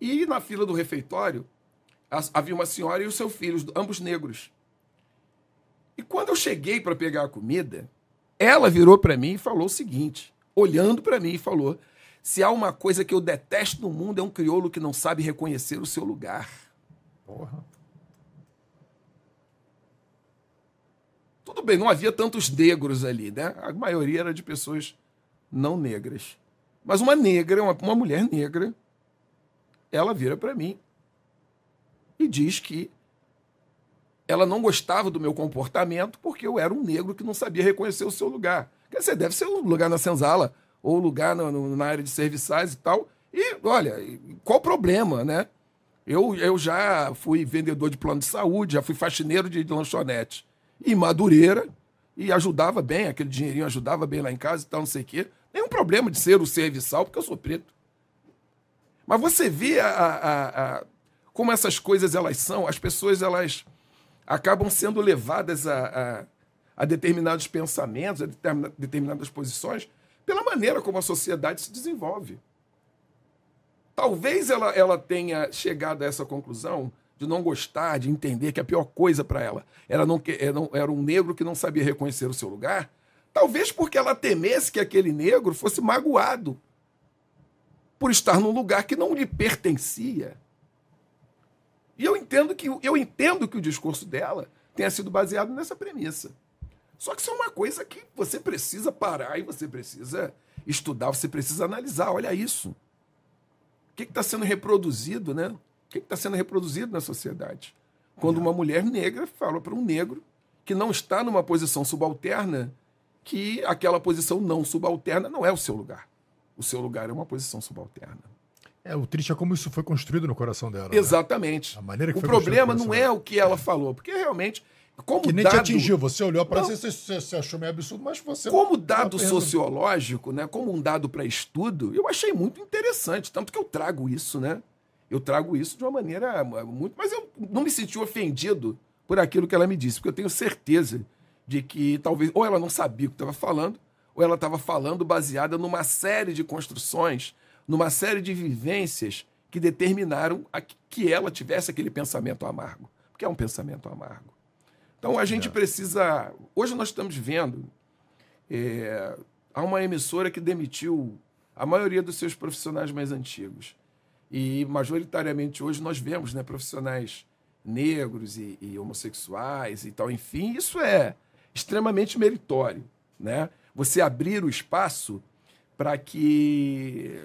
E na fila do refeitório, havia uma senhora e os seus filhos, ambos negros. E quando eu cheguei para pegar a comida, ela virou para mim e falou o seguinte, olhando para mim e falou: se há uma coisa que eu detesto no mundo é um crioulo que não sabe reconhecer o seu lugar. Porra. Tudo bem, não havia tantos negros ali, né? A maioria era de pessoas não negras. Mas uma negra, uma, uma mulher negra, ela vira para mim e diz que ela não gostava do meu comportamento porque eu era um negro que não sabia reconhecer o seu lugar. Quer dizer, deve ser um lugar na senzala ou lugar no, no, na área de serviçais e tal. E, olha, qual o problema, né? Eu, eu já fui vendedor de plano de saúde, já fui faxineiro de, de lanchonete. E Madureira, e ajudava bem, aquele dinheirinho ajudava bem lá em casa e tal, não sei o quê. Nenhum problema de ser o serviçal, porque eu sou preto. Mas você vê a, a, a, como essas coisas elas são, as pessoas elas acabam sendo levadas a, a determinados pensamentos, a determinadas posições, pela maneira como a sociedade se desenvolve. Talvez ela, ela tenha chegado a essa conclusão de não gostar, de entender que a pior coisa para ela era, não, era, um negro que não sabia reconhecer o seu lugar, talvez porque ela temesse que aquele negro fosse magoado por estar num lugar que não lhe pertencia. E eu entendo que eu entendo que o discurso dela tenha sido baseado nessa premissa. Só que isso é uma coisa que você precisa parar e você precisa estudar, você precisa analisar. Olha isso. O que está sendo reproduzido, né? O que está sendo reproduzido na sociedade? Quando uma mulher negra fala para um negro que não está numa posição subalterna, que aquela posição não subalterna não é o seu lugar. O seu lugar é uma posição subalterna. É, o triste é como isso foi construído no coração dela. Né? Exatamente. Né? A maneira que o problema não é o que ela falou, porque realmente como que nem dado... te atingiu. Você olhou para você, você, você achou meio absurdo, mas você. Como dado sociológico, né? Como um dado para estudo, eu achei muito interessante. Tanto que eu trago isso, né? Eu trago isso de uma maneira muito. Mas eu não me senti ofendido por aquilo que ela me disse, porque eu tenho certeza de que talvez. Ou ela não sabia o que estava falando, ou ela estava falando baseada numa série de construções, numa série de vivências que determinaram que ela tivesse aquele pensamento amargo. Porque é um pensamento amargo. Então a gente é. precisa. Hoje nós estamos vendo. É, há uma emissora que demitiu a maioria dos seus profissionais mais antigos. E majoritariamente hoje nós vemos né, profissionais negros e, e homossexuais e tal. Enfim, isso é extremamente meritório. Né? Você abrir o espaço para que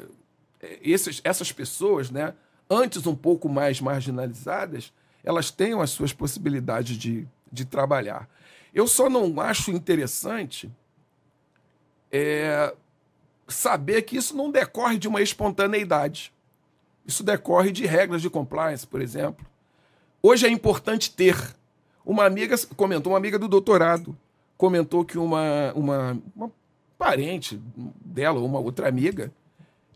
é, esses, essas pessoas, né, antes um pouco mais marginalizadas, elas tenham as suas possibilidades de de trabalhar. Eu só não acho interessante é, saber que isso não decorre de uma espontaneidade. Isso decorre de regras de compliance, por exemplo. Hoje é importante ter. Uma amiga comentou, uma amiga do doutorado, comentou que uma, uma, uma parente dela, uma outra amiga,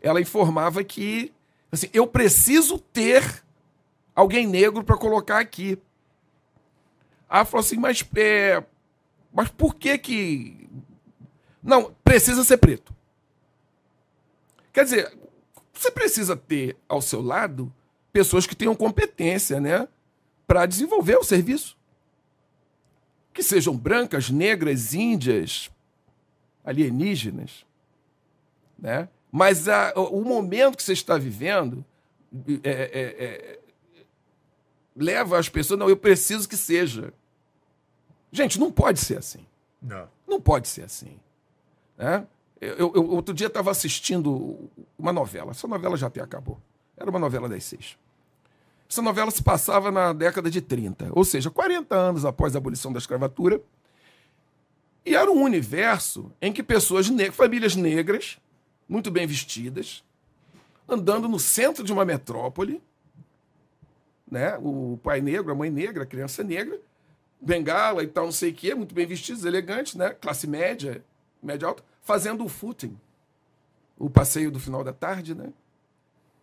ela informava que assim, eu preciso ter alguém negro para colocar aqui. Aí falou assim, mas, é, mas por que que... Não, precisa ser preto. Quer dizer, você precisa ter ao seu lado pessoas que tenham competência, né? Para desenvolver o serviço. Que sejam brancas, negras, índias, alienígenas, né? Mas a, o momento que você está vivendo é, é, é, leva as pessoas, não, eu preciso que seja. Gente, não pode ser assim. Não. Não pode ser assim. Né? Eu, eu, outro dia estava assistindo uma novela. Essa novela já até acabou. Era uma novela das seis. Essa novela se passava na década de 30, ou seja, 40 anos após a abolição da escravatura. E era um universo em que pessoas negras, famílias negras, muito bem vestidas, andando no centro de uma metrópole, né? O pai negro, a mãe negra, a criança negra, bengala e tal, não sei o quê, muito bem vestidos, elegantes, né? Classe média, média alta, fazendo o footing, o passeio do final da tarde, né?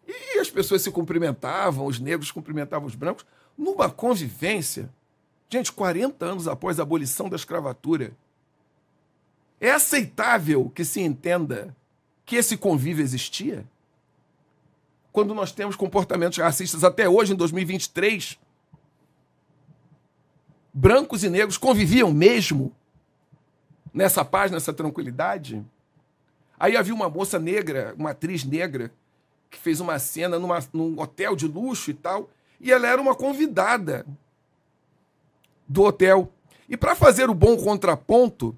E as pessoas se cumprimentavam, os negros cumprimentavam os brancos, numa convivência. Gente, 40 anos após a abolição da escravatura, é aceitável que se entenda que esse convívio existia? Quando nós temos comportamentos racistas até hoje, em 2023, brancos e negros conviviam mesmo nessa paz, nessa tranquilidade? Aí havia uma moça negra, uma atriz negra, que fez uma cena numa, num hotel de luxo e tal, e ela era uma convidada do hotel. E para fazer o bom contraponto,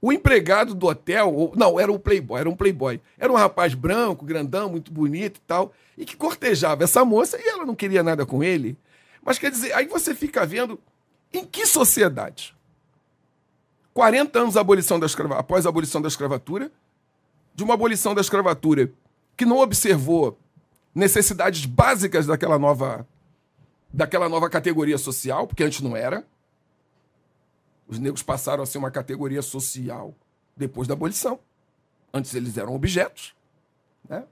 o empregado do hotel, não, era um playboy, era um playboy. Era um rapaz branco, grandão, muito bonito e tal, e que cortejava essa moça e ela não queria nada com ele. Mas quer dizer, aí você fica vendo em que sociedade? 40 anos abolição da escrava, após a abolição da escravatura, de uma abolição da escravatura que não observou necessidades básicas daquela nova daquela nova categoria social, porque antes não era. Os negros passaram a ser uma categoria social depois da abolição. Antes eles eram objetos. Né?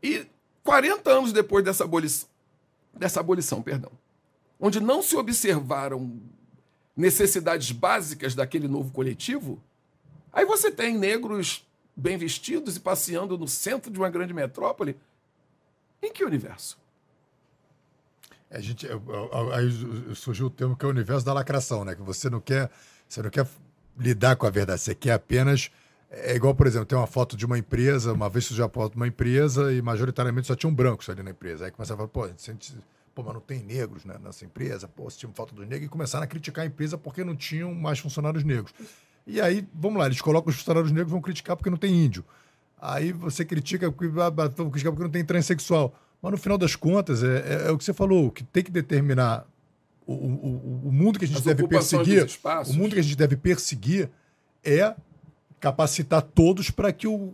E 40 anos depois dessa abolição, dessa abolição, perdão, onde não se observaram necessidades básicas daquele novo coletivo, aí você tem negros bem vestidos e passeando no centro de uma grande metrópole. Em que universo? A gente, aí surgiu o termo que é o universo da lacração, né? Que você não quer, você não quer lidar com a verdade, você quer apenas é igual, por exemplo, tem uma foto de uma empresa, uma vez surgiu a foto de uma empresa e majoritariamente só tinham brancos ali na empresa. Aí começava a falar, pô, gente, pô, mas não tem negros né, nessa empresa, pô, falta dos negros, e começaram a criticar a empresa porque não tinham mais funcionários negros. E aí, vamos lá, eles colocam os funcionários negros vão criticar porque não tem índio. Aí você critica porque, criticar porque não tem transexual. Mas no final das contas, é, é, é, o que você falou, que tem que determinar o, o, o mundo que a gente As deve perseguir. O mundo que a gente deve perseguir é capacitar todos para que o,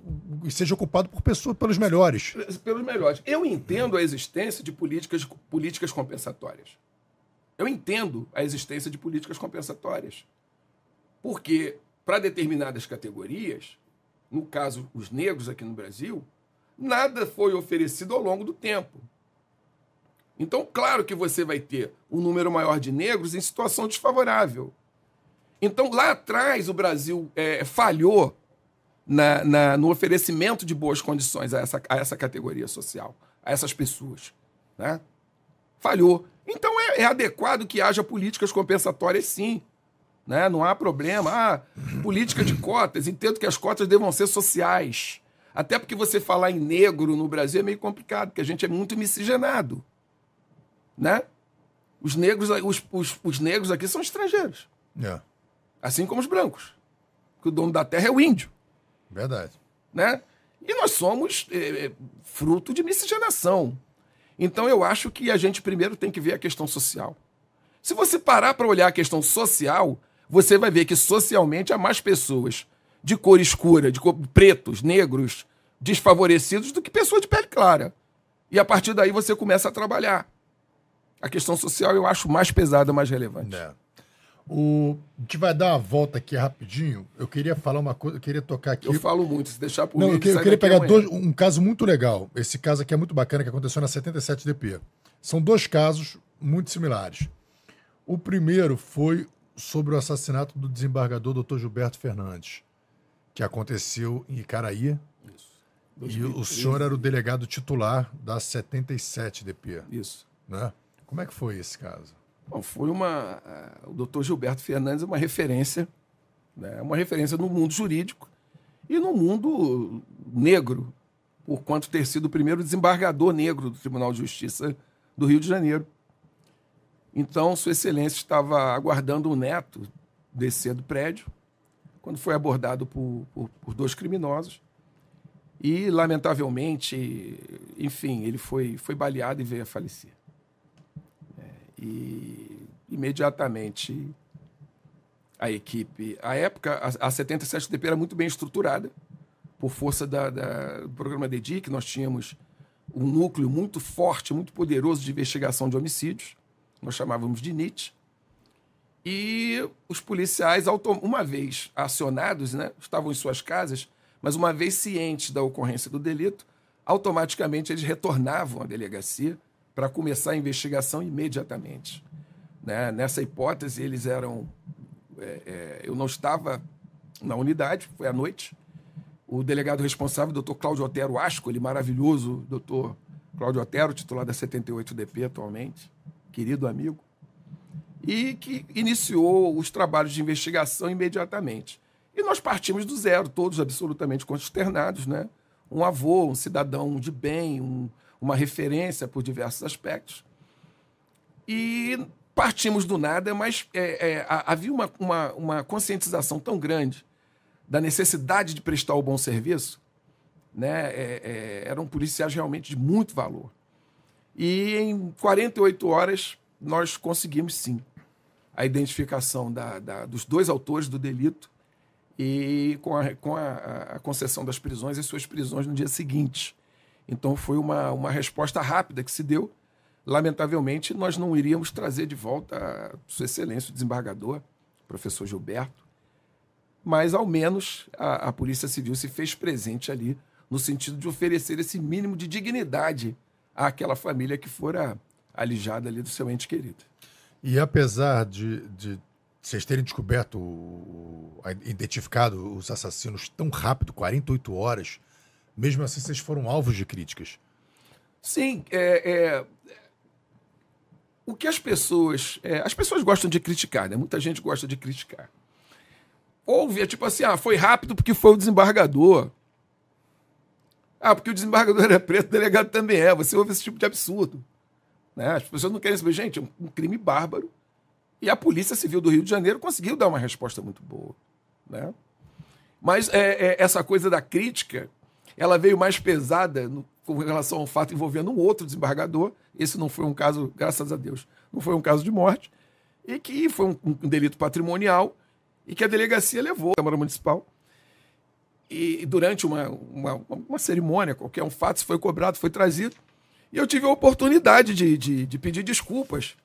seja ocupado por pessoas pelos melhores. Pelos melhores. Eu entendo a existência de políticas, políticas compensatórias. Eu entendo a existência de políticas compensatórias. Porque, para determinadas categorias, no caso os negros aqui no Brasil, nada foi oferecido ao longo do tempo. Então, claro que você vai ter um número maior de negros em situação desfavorável. Então, lá atrás, o Brasil é, falhou na, na, no oferecimento de boas condições a essa, a essa categoria social, a essas pessoas. Né? Falhou. Então, é, é adequado que haja políticas compensatórias, sim. Né? Não há problema. Ah, política de cotas, entendo que as cotas devam ser sociais. Até porque você falar em negro no Brasil é meio complicado, porque a gente é muito miscigenado. Né? Os negros, os, os, os negros aqui são estrangeiros. É. Assim como os brancos. Que o dono da terra é o índio. Verdade. Né? E nós somos é, é fruto de miscigenação. Então eu acho que a gente primeiro tem que ver a questão social. Se você parar para olhar a questão social, você vai ver que socialmente há mais pessoas de cor escura, de cor, pretos, negros, desfavorecidos do que pessoas de pele clara. E a partir daí você começa a trabalhar. A questão social eu acho mais pesada, mais relevante. É. O, a gente vai dar uma volta aqui rapidinho. Eu queria falar uma coisa, eu queria tocar aqui. Eu falo muito, se deixar por Não, mim, eu, queria, eu queria pegar dois, um caso muito legal. Esse caso aqui é muito bacana, que aconteceu na 77 DP. São dois casos muito similares. O primeiro foi sobre o assassinato do desembargador Dr. Gilberto Fernandes, que aconteceu em Icaraí. Isso. 2013. E o senhor era o delegado titular da 77 DP. Isso. Né? Como é que foi esse caso? Bom, foi uma. Uh, o doutor Gilberto Fernandes é uma referência, né, uma referência no mundo jurídico. e no mundo negro, por quanto ter sido o primeiro desembargador negro do Tribunal de Justiça do Rio de Janeiro. Então, Sua Excelência estava aguardando o neto descer do prédio, quando foi abordado por, por, por dois criminosos. E, lamentavelmente, enfim, ele foi, foi baleado e veio a falecer. E, imediatamente, a equipe. A época, a, a 77DP era muito bem estruturada, por força da, da, do programa DEDIC, nós tínhamos um núcleo muito forte, muito poderoso de investigação de homicídios, nós chamávamos de NIT. E os policiais, uma vez acionados, né, estavam em suas casas, mas uma vez cientes da ocorrência do delito, automaticamente eles retornavam à delegacia para começar a investigação imediatamente. Né? Nessa hipótese, eles eram. É, é, eu não estava na unidade, foi à noite. O delegado responsável, doutor Cláudio Otero Asco, ele maravilhoso, doutor Cláudio Otero, titular da 78DP atualmente, querido amigo, e que iniciou os trabalhos de investigação imediatamente. E nós partimos do zero, todos absolutamente consternados, né? Um avô, um cidadão de bem, um, uma referência por diversos aspectos. E partimos do nada, mas é, é, havia uma, uma, uma, conscientização tão grande da necessidade de prestar o bom serviço, né? É, é eram policiais realmente de muito valor. E em 48 horas nós conseguimos sim a identificação da, da, dos dois autores do delito e com, a, com a, a, concessão das prisões e suas prisões no dia seguinte. Então foi uma, uma resposta rápida que se deu. Lamentavelmente, nós não iríamos trazer de volta a Sua Excelência, o desembargador, professor Gilberto, mas ao menos a, a Polícia Civil se fez presente ali no sentido de oferecer esse mínimo de dignidade àquela família que fora alijada ali do seu ente querido. E apesar de, de vocês terem descoberto, identificado os assassinos tão rápido, 48 horas, mesmo assim vocês foram alvos de críticas. Sim, é, é... o que as pessoas. É... as pessoas gostam de criticar, né? Muita gente gosta de criticar. Houve, é tipo assim, ah, foi rápido porque foi o desembargador. Ah, porque o desembargador era preto, o delegado também é. Você ouve esse tipo de absurdo. Né? As pessoas não querem saber, gente, é um crime bárbaro e a Polícia Civil do Rio de Janeiro conseguiu dar uma resposta muito boa. Né? Mas é, é, essa coisa da crítica, ela veio mais pesada no, com relação ao fato envolvendo um outro desembargador. Esse não foi um caso, graças a Deus, não foi um caso de morte, e que foi um, um delito patrimonial e que a delegacia levou à Câmara Municipal. E durante uma, uma, uma cerimônia, qualquer um fato foi cobrado, foi trazido. E eu tive a oportunidade de, de, de pedir desculpas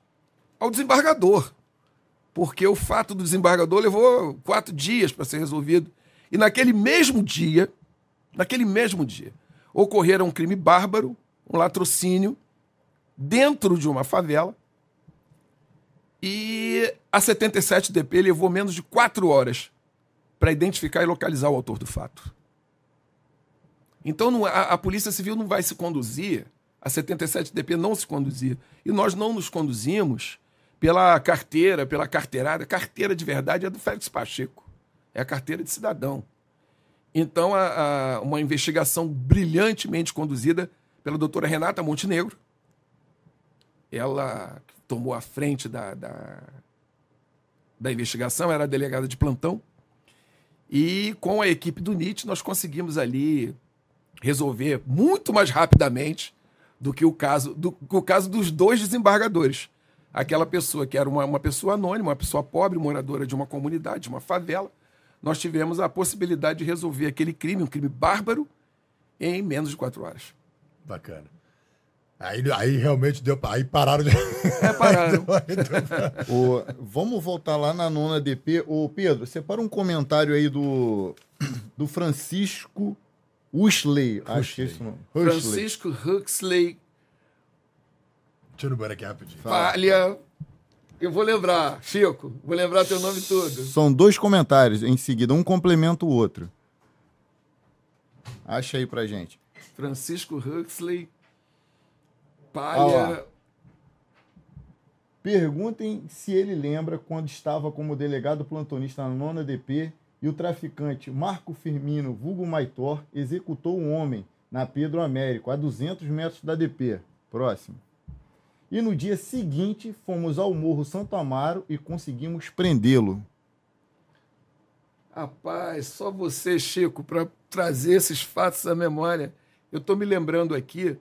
ao desembargador porque o fato do desembargador levou quatro dias para ser resolvido. E naquele mesmo dia, naquele mesmo dia, ocorreram um crime bárbaro, um latrocínio, dentro de uma favela. E a 77DP levou menos de quatro horas para identificar e localizar o autor do fato. Então não, a, a, Polícia Civil não vai se conduzir, a 77DP não se conduzir. E nós não nos conduzimos pela carteira, pela carteirada. Carteira de verdade é do Félix Pacheco. É a carteira de cidadão. Então, a, a, uma investigação brilhantemente conduzida pela doutora Renata Montenegro. Ela tomou a frente da, da, da investigação, era delegada de plantão. E com a equipe do NIT, nós conseguimos ali resolver muito mais rapidamente do que o caso, do, o caso dos dois desembargadores aquela pessoa que era uma, uma pessoa anônima, uma pessoa pobre, moradora de uma comunidade, de uma favela, nós tivemos a possibilidade de resolver aquele crime, um crime bárbaro, em menos de quatro horas. Bacana. Aí, aí realmente deu. Aí pararam de. É, pararam. o, vamos voltar lá na nona DP. Ô, Pedro, separa um comentário aí do, do Francisco Huxley. Acho que é isso Francisco Huxley Deixa eu no aqui rapidinho. Falha. Eu vou lembrar, Chico, vou lembrar teu nome todo. São dois comentários em seguida, um complementa o outro. Acha aí pra gente. Francisco Huxley. Palha. Perguntem se ele lembra quando estava como delegado plantonista na nona DP e o traficante Marco Firmino, vulgo Maitor, executou um homem na Pedro Américo, a 200 metros da DP. Próximo. E no dia seguinte, fomos ao Morro Santo Amaro e conseguimos prendê-lo. Rapaz, só você, Chico, para trazer esses fatos à memória. Eu estou me lembrando aqui,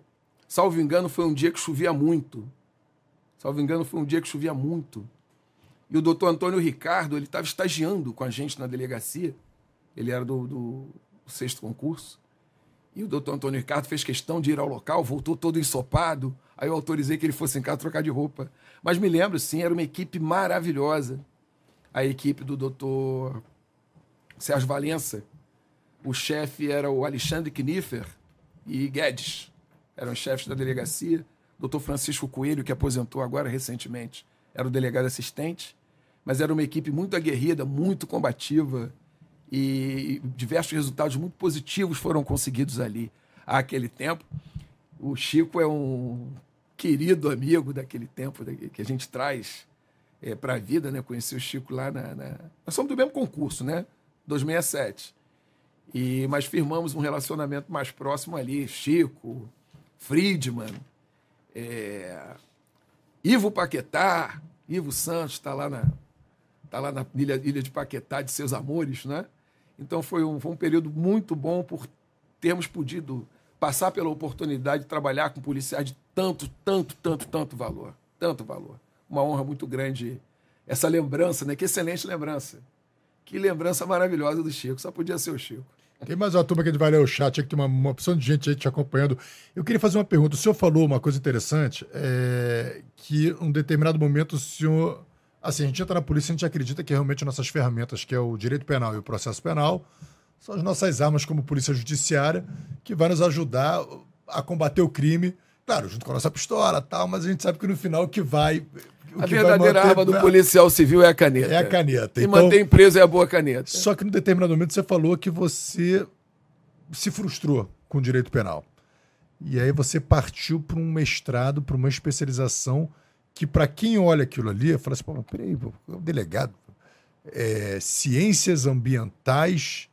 salvo engano, foi um dia que chovia muito. Salvo engano, foi um dia que chovia muito. E o doutor Antônio Ricardo, ele estava estagiando com a gente na delegacia. Ele era do, do sexto concurso. E o doutor Antônio Ricardo fez questão de ir ao local, voltou todo ensopado. Aí eu autorizei que ele fosse em casa trocar de roupa. Mas me lembro, sim, era uma equipe maravilhosa. A equipe do doutor Sérgio Valença. O chefe era o Alexandre Kniffer e Guedes. Eram chefes da delegacia. Doutor Francisco Coelho, que aposentou agora recentemente, era o delegado assistente. Mas era uma equipe muito aguerrida, muito combativa. E diversos resultados muito positivos foram conseguidos ali àquele tempo. O Chico é um querido amigo daquele tempo que a gente traz é, para a vida, né? Conheci o Chico lá na, na, Nós somos do mesmo concurso, né? 2007. E, mas firmamos um relacionamento mais próximo ali. Chico, Friedman, é, Ivo Paquetá, Ivo Santos está lá na, tá lá na ilha, ilha de Paquetá de seus amores, né? Então foi um, foi um período muito bom por termos podido passar pela oportunidade de trabalhar com policiais de tanto, tanto, tanto, tanto valor. Tanto valor. Uma honra muito grande essa lembrança, né? Que excelente lembrança. Que lembrança maravilhosa do Chico. Só podia ser o Chico. Tem mais uma turma que a gente vai ler o chat, que tem uma, uma opção de gente aí te acompanhando. Eu queria fazer uma pergunta. O senhor falou uma coisa interessante, é, que em um determinado momento o senhor. Assim, a gente entra na polícia, a gente acredita que realmente nossas ferramentas, que é o direito penal e o processo penal, são as nossas armas como polícia judiciária, que vai nos ajudar a combater o crime, claro, junto com a nossa pistola tal, mas a gente sabe que no final o que vai a verdadeira manter... arma do policial civil é a caneta. É a caneta. E então, mantém preso é a boa caneta. Só que no determinado momento você falou que você se frustrou com o direito penal. E aí você partiu para um mestrado, para uma especialização que, para quem olha aquilo ali, fala assim: pô, peraí, pô, o delegado. É, ciências ambientais,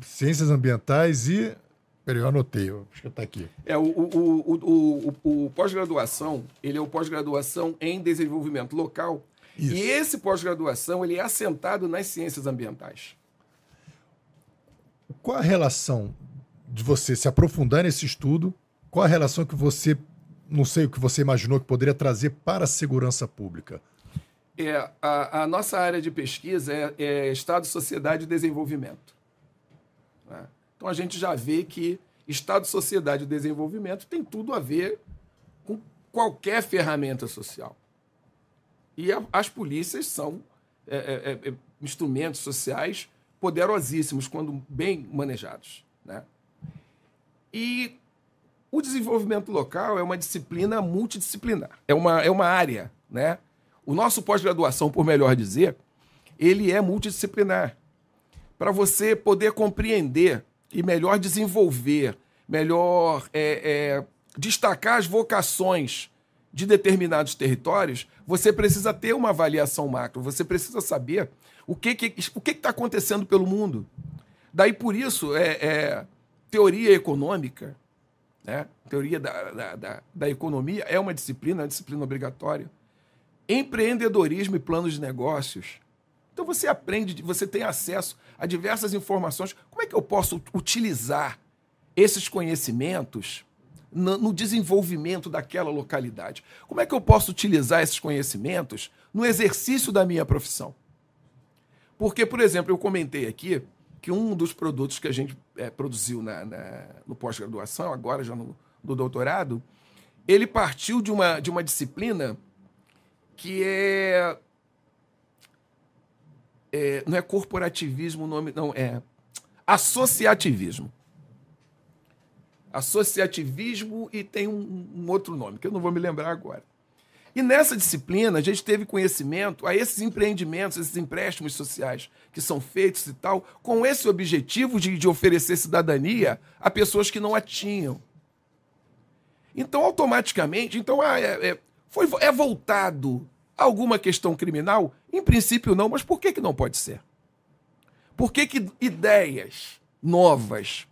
ciências ambientais e Peraí, eu anotei, acho que está aqui. É, o, o, o, o, o pós-graduação, ele é o pós-graduação em desenvolvimento local. Isso. E esse pós-graduação, ele é assentado nas ciências ambientais. Qual a relação de você se aprofundar nesse estudo? Qual a relação que você, não sei o que você imaginou que poderia trazer para a segurança pública? É, a, a nossa área de pesquisa é, é Estado, Sociedade e Desenvolvimento. Então a gente já vê que Estado, sociedade e desenvolvimento tem tudo a ver com qualquer ferramenta social. E a, as polícias são é, é, é, é, instrumentos sociais poderosíssimos quando bem manejados. Né? E o desenvolvimento local é uma disciplina multidisciplinar, é uma, é uma área. Né? O nosso pós-graduação, por melhor dizer, ele é multidisciplinar. Para você poder compreender e melhor desenvolver, melhor é, é, destacar as vocações de determinados territórios, você precisa ter uma avaliação macro, você precisa saber o que está que, o que que tá acontecendo pelo mundo. Daí, por isso, é, é teoria econômica, né? teoria da, da, da, da economia é uma disciplina, é uma disciplina obrigatória. Empreendedorismo e planos de negócios então você aprende, você tem acesso a diversas informações. Como é que eu posso utilizar esses conhecimentos no desenvolvimento daquela localidade? Como é que eu posso utilizar esses conhecimentos no exercício da minha profissão? Porque, por exemplo, eu comentei aqui que um dos produtos que a gente é, produziu na, na, no pós-graduação, agora já no, no doutorado, ele partiu de uma, de uma disciplina que é é, não é corporativismo o nome, não, é associativismo. Associativismo e tem um, um, outro nome, que eu não vou me lembrar agora. E nessa disciplina, a gente teve conhecimento a esses empreendimentos, esses empréstimos sociais que são feitos e tal, com esse objetivo de, de oferecer cidadania a pessoas que não a tinham. Então, automaticamente, então, ah, é, é, foi, é voltado alguma questão criminal? Em princípio, não, mas por que, que não pode ser? Por que, que ideias novas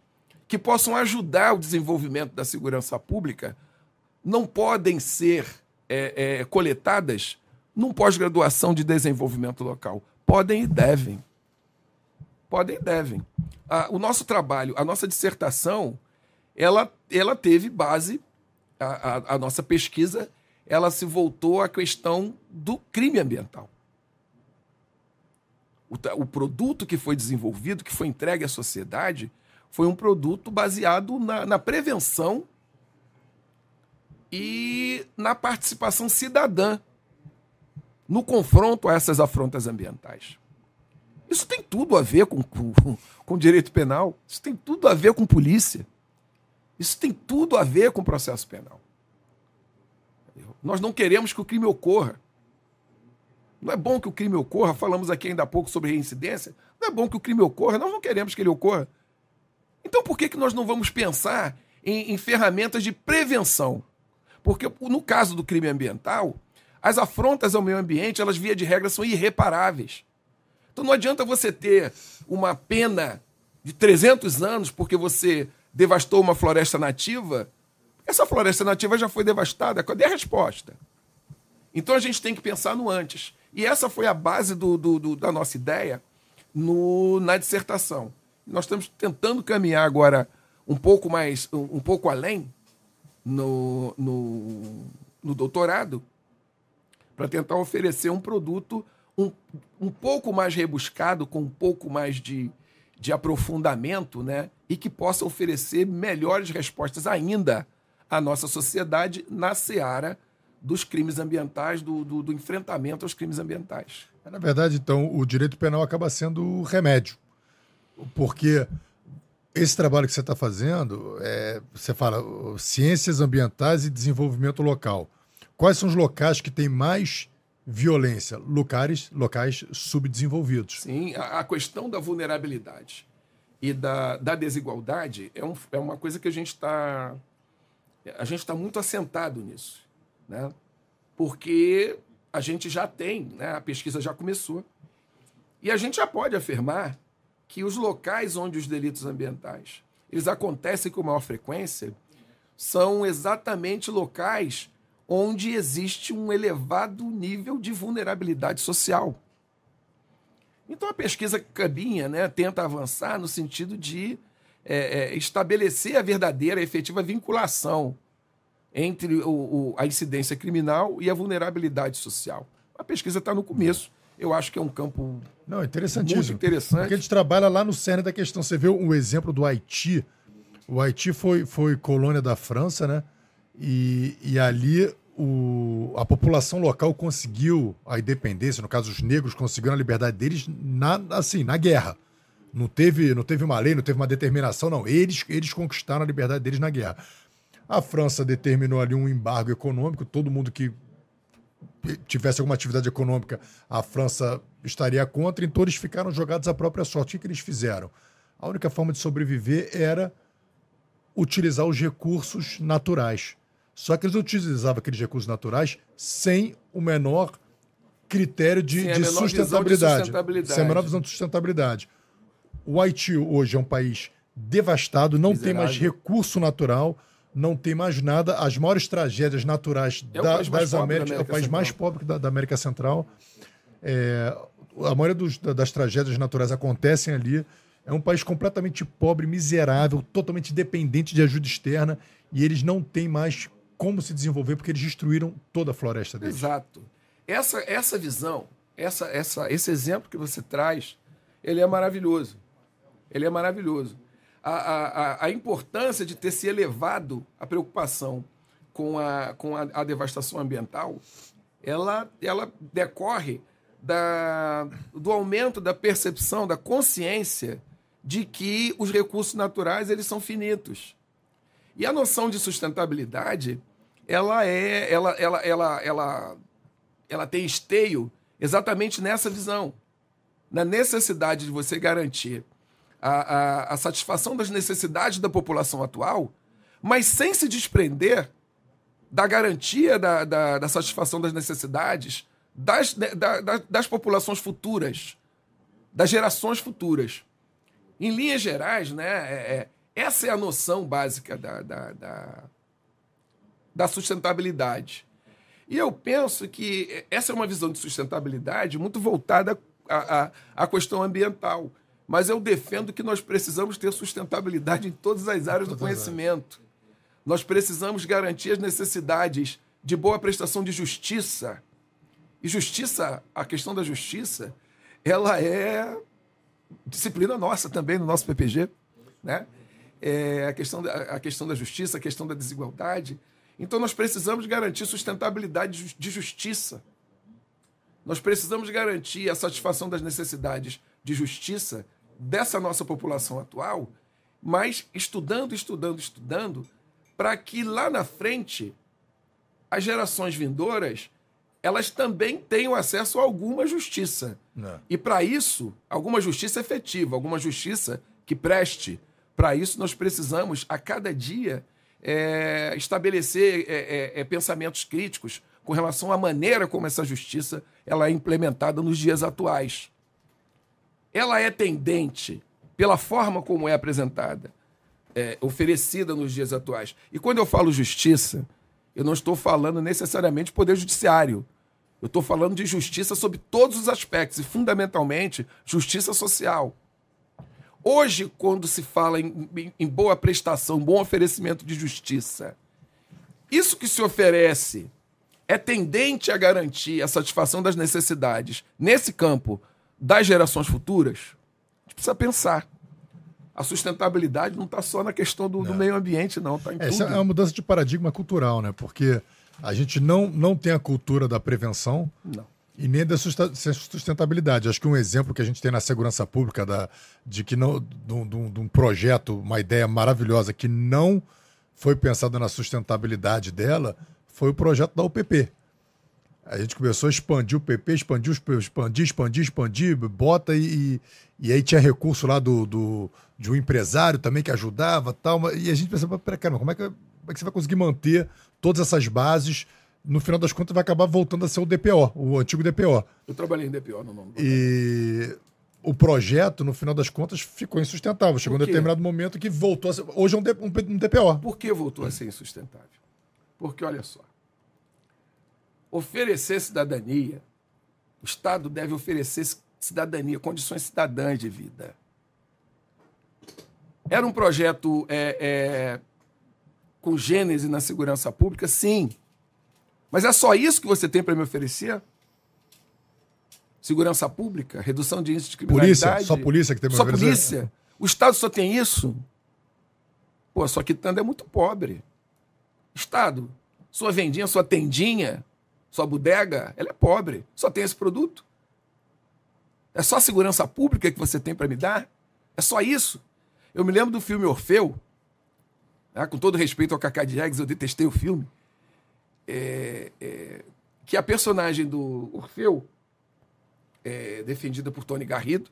que possam ajudar o desenvolvimento da segurança pública não podem ser é, é, coletadas num pós-graduação de desenvolvimento local? Podem e devem. Podem e devem. Ah, o nosso trabalho, a nossa dissertação, ela, ela teve base, a, a, a nossa pesquisa, ela se voltou à questão do crime ambiental. O, o produto que foi desenvolvido, que foi entregue à sociedade, foi um produto baseado na, na prevenção e na participação cidadã no confronto a essas afrontas ambientais. Isso tem tudo a ver com, com, com direito penal, isso tem tudo a ver com polícia, isso tem tudo a ver com processo penal. Nós não queremos que o crime ocorra. Não é bom que o crime ocorra, falamos aqui ainda há pouco sobre reincidência. Não é bom que o crime ocorra, nós não queremos que ele ocorra. Então por que, que nós não vamos pensar em, em ferramentas de prevenção? Porque no caso do crime ambiental, as afrontas ao meio ambiente, elas via de regra são irreparáveis. Então não adianta você ter uma pena de 300 anos porque você devastou uma floresta nativa. Essa floresta nativa já foi devastada. Cadê a resposta? Então a gente tem que pensar no antes. E essa foi a base do, do, do, da nossa ideia no, na dissertação. Nós estamos tentando caminhar agora um pouco mais, um, um pouco além no, no, no doutorado, para tentar oferecer um produto um, um pouco mais rebuscado, com um pouco mais de, de aprofundamento, né? E que possa oferecer melhores respostas ainda à nossa sociedade na seara dos crimes ambientais, do, do, do enfrentamento aos crimes ambientais. Na verdade, então, o direito penal acaba sendo o remédio. Porque esse trabalho que você está fazendo, é, você fala ciências ambientais e desenvolvimento local. Quais são os locais que têm mais violência? Locais, locais subdesenvolvidos. Sim, a, a questão da vulnerabilidade e da, da desigualdade é, um, é uma coisa que a gente está a gente está muito assentado nisso, né? Porque a gente já tem, né? A pesquisa já começou e a gente já pode afirmar que os locais onde os delitos ambientais eles acontecem com maior frequência são exatamente locais onde existe um elevado nível de vulnerabilidade social. Então a pesquisa Cabinha né, tenta avançar no sentido de é, é, estabelecer a verdadeira, efetiva vinculação entre o, o, a incidência criminal e a vulnerabilidade social. A pesquisa está no começo. Eu acho que é um campo Não, interessantíssimo. muito interessante. Porque a gente trabalha lá no cerne da questão. Você vê um exemplo do Haiti. O Haiti foi, foi colônia da França, né? E, e ali o, a população local conseguiu a independência, no caso os negros conseguiram a liberdade deles na, assim, na guerra. Não teve, não teve uma lei, não teve uma determinação, não. Eles, eles conquistaram a liberdade deles na guerra. A França determinou ali um embargo econômico, todo mundo que tivesse alguma atividade econômica, a França estaria contra, então eles ficaram jogados à própria sorte. O que, eles fizeram? A única forma de sobreviver era utilizar os recursos naturais. Só que eles utilizavam aqueles recursos naturais sem o menor critério de, de, sustentabilidade, de, sustentabilidade, Sem a menor visão de sustentabilidade. O Haiti hoje é um país devastado, não Miserável. tem mais recurso natural, não tem mais nada. As maiores tragédias naturais é da, das Américas, é o país Central. mais pobre da, da América Central. É, a maioria dos, das tragédias naturais acontecem ali. É um país completamente pobre, miserável, totalmente dependente de ajuda externa e eles não têm mais como se desenvolver porque eles destruíram toda a floresta deles. Exato. Essa, essa visão, essa, essa, esse exemplo que você traz, ele é maravilhoso. Ele é maravilhoso. A, a, a importância de ter se elevado a preocupação com a, com a, a devastação ambiental, ela, ela decorre da, do aumento da percepção, da consciência de que os recursos naturais eles são finitos. E a noção de sustentabilidade ela é, ela, ela, ela, ela, ela tem esteio exatamente nessa visão, na necessidade de você garantir a, a, a satisfação das necessidades da população atual, mas sem se desprender da garantia da, da, da satisfação das necessidades das, da, das populações futuras. das gerações futuras. Em linhas gerais, né, é, é, essa é a noção básica da, da, da, da sustentabilidade. E eu penso que essa é uma visão de sustentabilidade muito voltada à, à, à questão ambiental. Mas eu defendo que nós precisamos ter sustentabilidade em todas as áreas do conhecimento. Nós precisamos garantir as necessidades de boa prestação de justiça. E justiça, a questão da justiça, ela é disciplina nossa também no nosso PPG, né? É a, questão da, a questão da justiça, a questão da desigualdade. Então nós precisamos garantir sustentabilidade de justiça. Nós precisamos garantir a satisfação das necessidades de justiça dessa nossa população atual, mas estudando, estudando, estudando, para que lá na frente as gerações vindouras elas também tenham acesso a alguma justiça. Não. É. E para isso, alguma justiça efetiva, alguma justiça que preste. Para isso, nós precisamos, a cada dia, é, estabelecer é, é, é, pensamentos críticos com relação à maneira como essa justiça ela é implementada nos dias atuais ela é tendente pela forma como é apresentada, é, oferecida nos dias atuais. E quando eu falo justiça, eu não estou falando necessariamente poder judiciário. Eu estou falando de justiça sob todos os aspectos e, fundamentalmente, justiça social. Hoje, quando se fala em, em, em boa prestação, bom oferecimento de justiça, isso que se oferece é tendente a garantir a satisfação das necessidades nesse campo das gerações futuras, a gente precisa pensar. A sustentabilidade não está só na questão do, do, meio ambiente, não. Tá em Essa tudo. é uma mudança de paradigma cultural, né? Porque a gente não, não tem a cultura da prevenção não. e nem da sustentabilidade. Acho que um exemplo que a gente tem na segurança pública da, de que não de um, de um projeto, uma ideia maravilhosa que não foi pensada na sustentabilidade dela, foi o projeto da UPP. A gente começou a expandir o PP, expandir, expandir, expandir, expandir, bota e, e aí tinha recurso lá do, do, de um empresário também que ajudava tal. E a gente pensava, peraí, caramba, como é, que, como é que você vai conseguir manter todas essas bases? No final das contas, vai acabar voltando a ser o DPO, o antigo DPO. Eu trabalhei em DPO no nome. E o projeto, no final das contas, ficou insustentável. Chegou um determinado momento que voltou a ser. Hoje é um DPO. Por que voltou a ser insustentável? Porque, olha só, oferecer cidadania, o Estado deve oferecer cidadania, condições cidadãs de vida. Era um projeto é, é, com gênese na segurança pública? Sim. Mas é só isso que você tem para me oferecer? Segurança pública, redução de índice de criminalidade. Polícia, só polícia que tem Só polícia. O Estado só tem isso? Pô, sua quitanda é muito pobre. Estado, sua vendinha, sua tendinha, sua bodega, ela é pobre, só tem esse produto. É só a segurança pública que você tem para me dar? É só isso? Eu me lembro do filme Orfeu, né? com todo respeito ao Cacá Diegues, eu detestei o filme, é, é, que a personagem do Orfeu, é, defendida por Tony Garrido,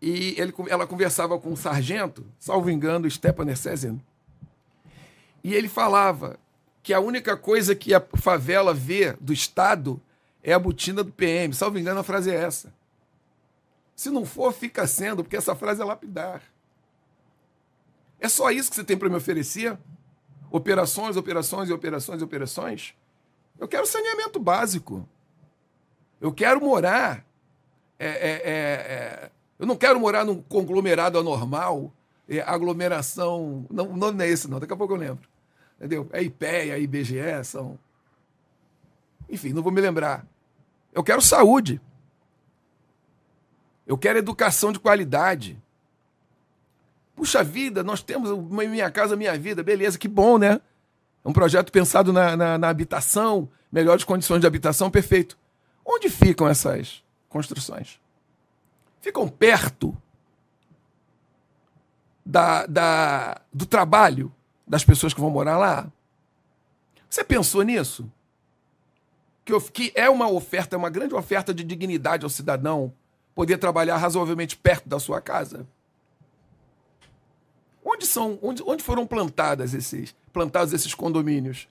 e ele, ela conversava com um sargento, salvo engano, Stepan Ersesian, e ele falava que a única coisa que a favela vê do Estado é a botina do PM. Salvo engano, a frase é essa. Se não for, fica sendo, porque essa frase é lapidar. É só isso que você tem para me oferecer? Operações, operações e operações e operações? Eu quero saneamento básico. Eu quero morar. É, é, é, é eu não quero morar num conglomerado anormal, é, aglomeração. Não, não é esse, não. Daqui a pouco eu lembro. Entendeu? É IPEA, IBGE, são. Enfim, não vou me lembrar. Eu quero saúde. Eu quero educação de qualidade. Puxa vida, nós temos Minha Casa Minha Vida, beleza, que bom, né? É um projeto pensado na, na, na habitação, melhores condições de habitação, perfeito. Onde ficam essas construções? Ficam perto da, da, do trabalho das pessoas que vão morar lá? Você pensou nisso? Que, que é uma oferta, é uma grande oferta de dignidade ao cidadão poder trabalhar razoavelmente perto da sua casa? Onde são, onde, onde foram plantadas esses, plantados esses condomínios?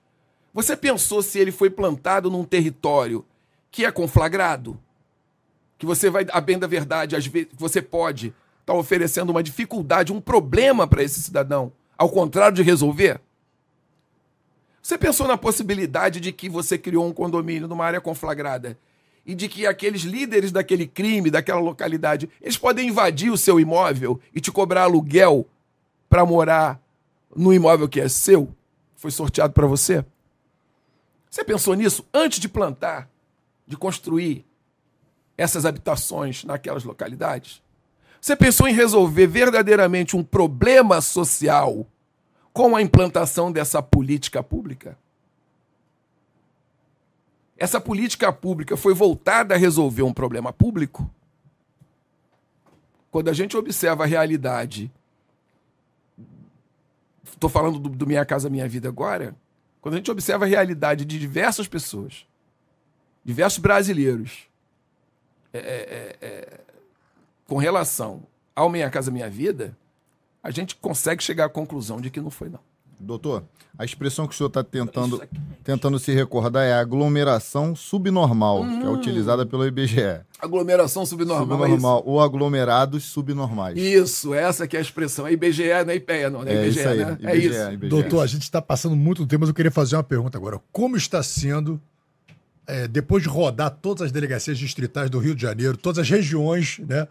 Você pensou se ele foi plantado num território que é conflagrado? que você vai, a bem da verdade, às vezes você pode estar tá oferecendo uma dificuldade, um problema para esse cidadão, ao contrário de resolver? Você pensou na possibilidade de que você criou um condomínio numa área conflagrada e de que aqueles líderes daquele crime, daquela localidade, eles podem invadir o seu imóvel e te cobrar aluguel para morar no imóvel que é seu? Foi sorteado para você? Você pensou nisso antes de plantar, de construir essas habitações naquelas localidades? Você pensou em resolver verdadeiramente um problema social com a implantação dessa política pública? Essa política pública foi voltada a resolver um problema público? Quando a gente observa a realidade, estou falando do, do Minha Casa Minha Vida agora, quando a gente observa a realidade de diversas pessoas, diversos brasileiros, é, é, é, com relação ao Minha Casa Minha Vida, a gente consegue chegar à conclusão de que não foi, não. Doutor, a expressão que o senhor está tentando, tentando se recordar é aglomeração subnormal, hum. que é hum. utilizada pelo IBGE. Aglomeração subnormal. É subnormal, é ou aglomerados subnormais. Isso, essa que é a expressão. É IBGE, não é IPEA, não. É, é IBGE, isso aí, né? IBGE, é isso. IBGE. Doutor, a gente está passando muito tempo, mas eu queria fazer uma pergunta agora. Como está sendo, é, depois de rodar todas as delegacias distritais do Rio de Janeiro, todas as regiões, né?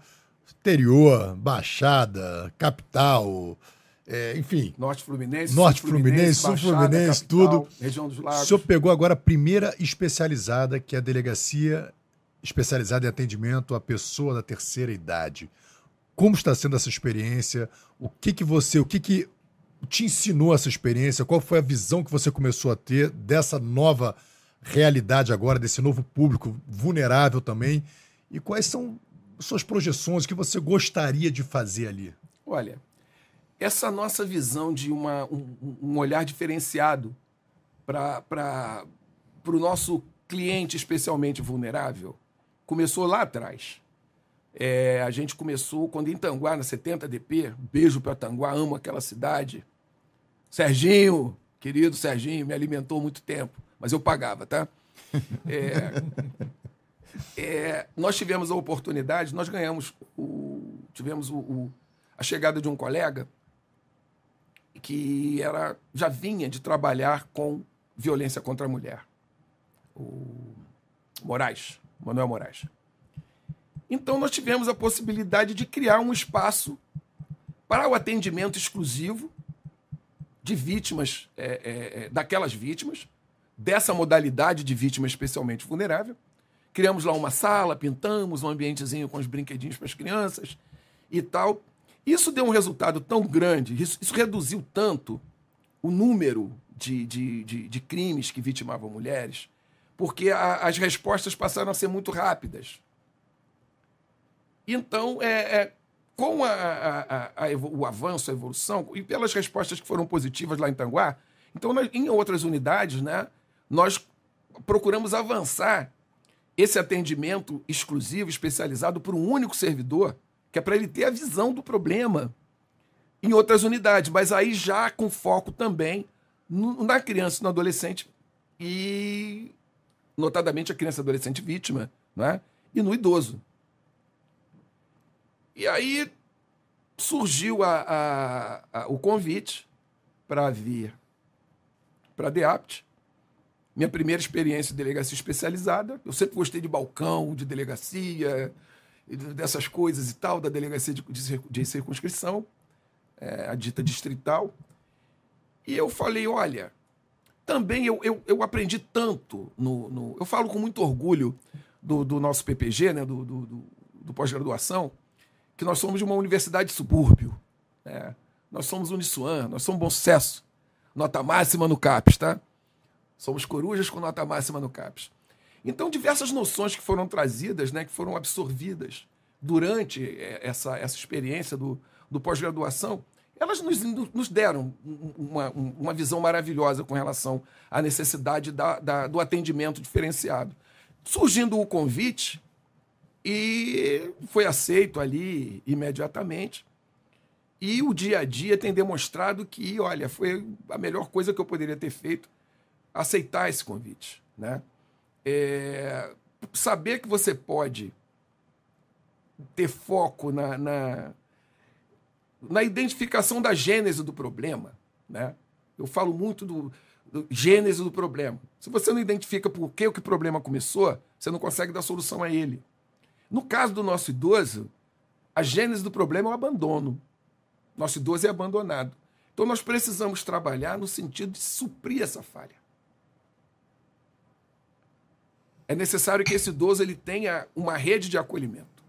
Interior, Baixada, Capital, é, enfim. Norte Fluminense, Norte Fluminense, Sul Fluminense, tudo. Região dos Lagos. O senhor pegou agora a primeira especializada, que é a delegacia especializada em atendimento à pessoa da terceira idade. Como está sendo essa experiência? O que que você, o que que te ensinou essa experiência? Qual foi a visão que você começou a ter dessa nova realidade agora, desse novo público vulnerável também? E quais são suas projeções, o que você gostaria de fazer ali? Olha, essa nossa visão de uma, um, um olhar diferenciado para o nosso cliente especialmente vulnerável começou lá atrás. É, a gente começou quando em Tanguá, na 70 DP, beijo para Tanguá, amo aquela cidade. Serginho, querido Serginho, me alimentou muito tempo, mas eu pagava, tá? É, é, nós tivemos a oportunidade, nós ganhamos, o, tivemos o, o, a chegada de um colega que era já vinha de trabalhar com violência contra a mulher, o Moraes, Manuel Moraes. Então nós tivemos a possibilidade de criar um espaço para o atendimento exclusivo de vítimas, é, é, é daquelas vítimas, dessa modalidade de vítima especialmente vulnerável. Criamos lá uma sala, pintamos um ambientezinho com os brinquedinhos para as crianças e tal. Isso deu um resultado tão grande, isso, isso reduziu tanto o número de, de, de, de, crimes que vitimavam mulheres, porque a, as respostas passaram a ser muito rápidas. Então, é, é com a, a, o avanço, a evolução, e pelas respostas que foram positivas lá em Tanguá, então, em outras unidades, né, nós procuramos avançar esse atendimento exclusivo, especializado por um único servidor, que é para ele ter a visão do problema em outras unidades, mas aí já com foco também na criança e no adolescente e notadamente a criança e adolescente vítima, né? E no idoso. E aí surgiu a, a, a, o convite para vir para a DEAPT. Minha primeira experiência em delegacia especializada. Eu sempre gostei de balcão, de delegacia, dessas coisas e tal, da delegacia de, de, circunscrição, é, a dita distrital. E eu falei, olha, também eu, eu, eu aprendi tanto no, no, Eu falo com muito orgulho do, do nosso PPG, né, do, do, do, do pós-graduação, que nós somos de uma universidade de subúrbio. Né? Nós somos Uniswan, nós somos Bom Sucesso. Nota máxima no CAPES, tá? Somos corujas com nota máxima no CAPES. Então, diversas noções que foram trazidas, né, que foram absorvidas durante é, essa, essa experiência do, do pós-graduação, elas nos, nos deram uma, uma visão maravilhosa com relação à necessidade da, da, do atendimento diferenciado. Surgindo o convite, e foi aceito ali imediatamente. E o dia a dia tem demonstrado que, olha, foi a melhor coisa que eu poderia ter feito aceitar esse convite. Né? é, saber que você pode ter foco na, na, na identificação da gênese do problema. Né? Eu falo muito do, do gênese do problema. Se você não identifica por que o que problema começou, você não consegue dar solução a ele. No caso do nosso idoso, a gênese do problema é o abandono. Nosso idoso é abandonado. Então nós precisamos trabalhar no sentido de suprir essa falha. É necessário que esse idoso ele tenha uma rede de acolhimento,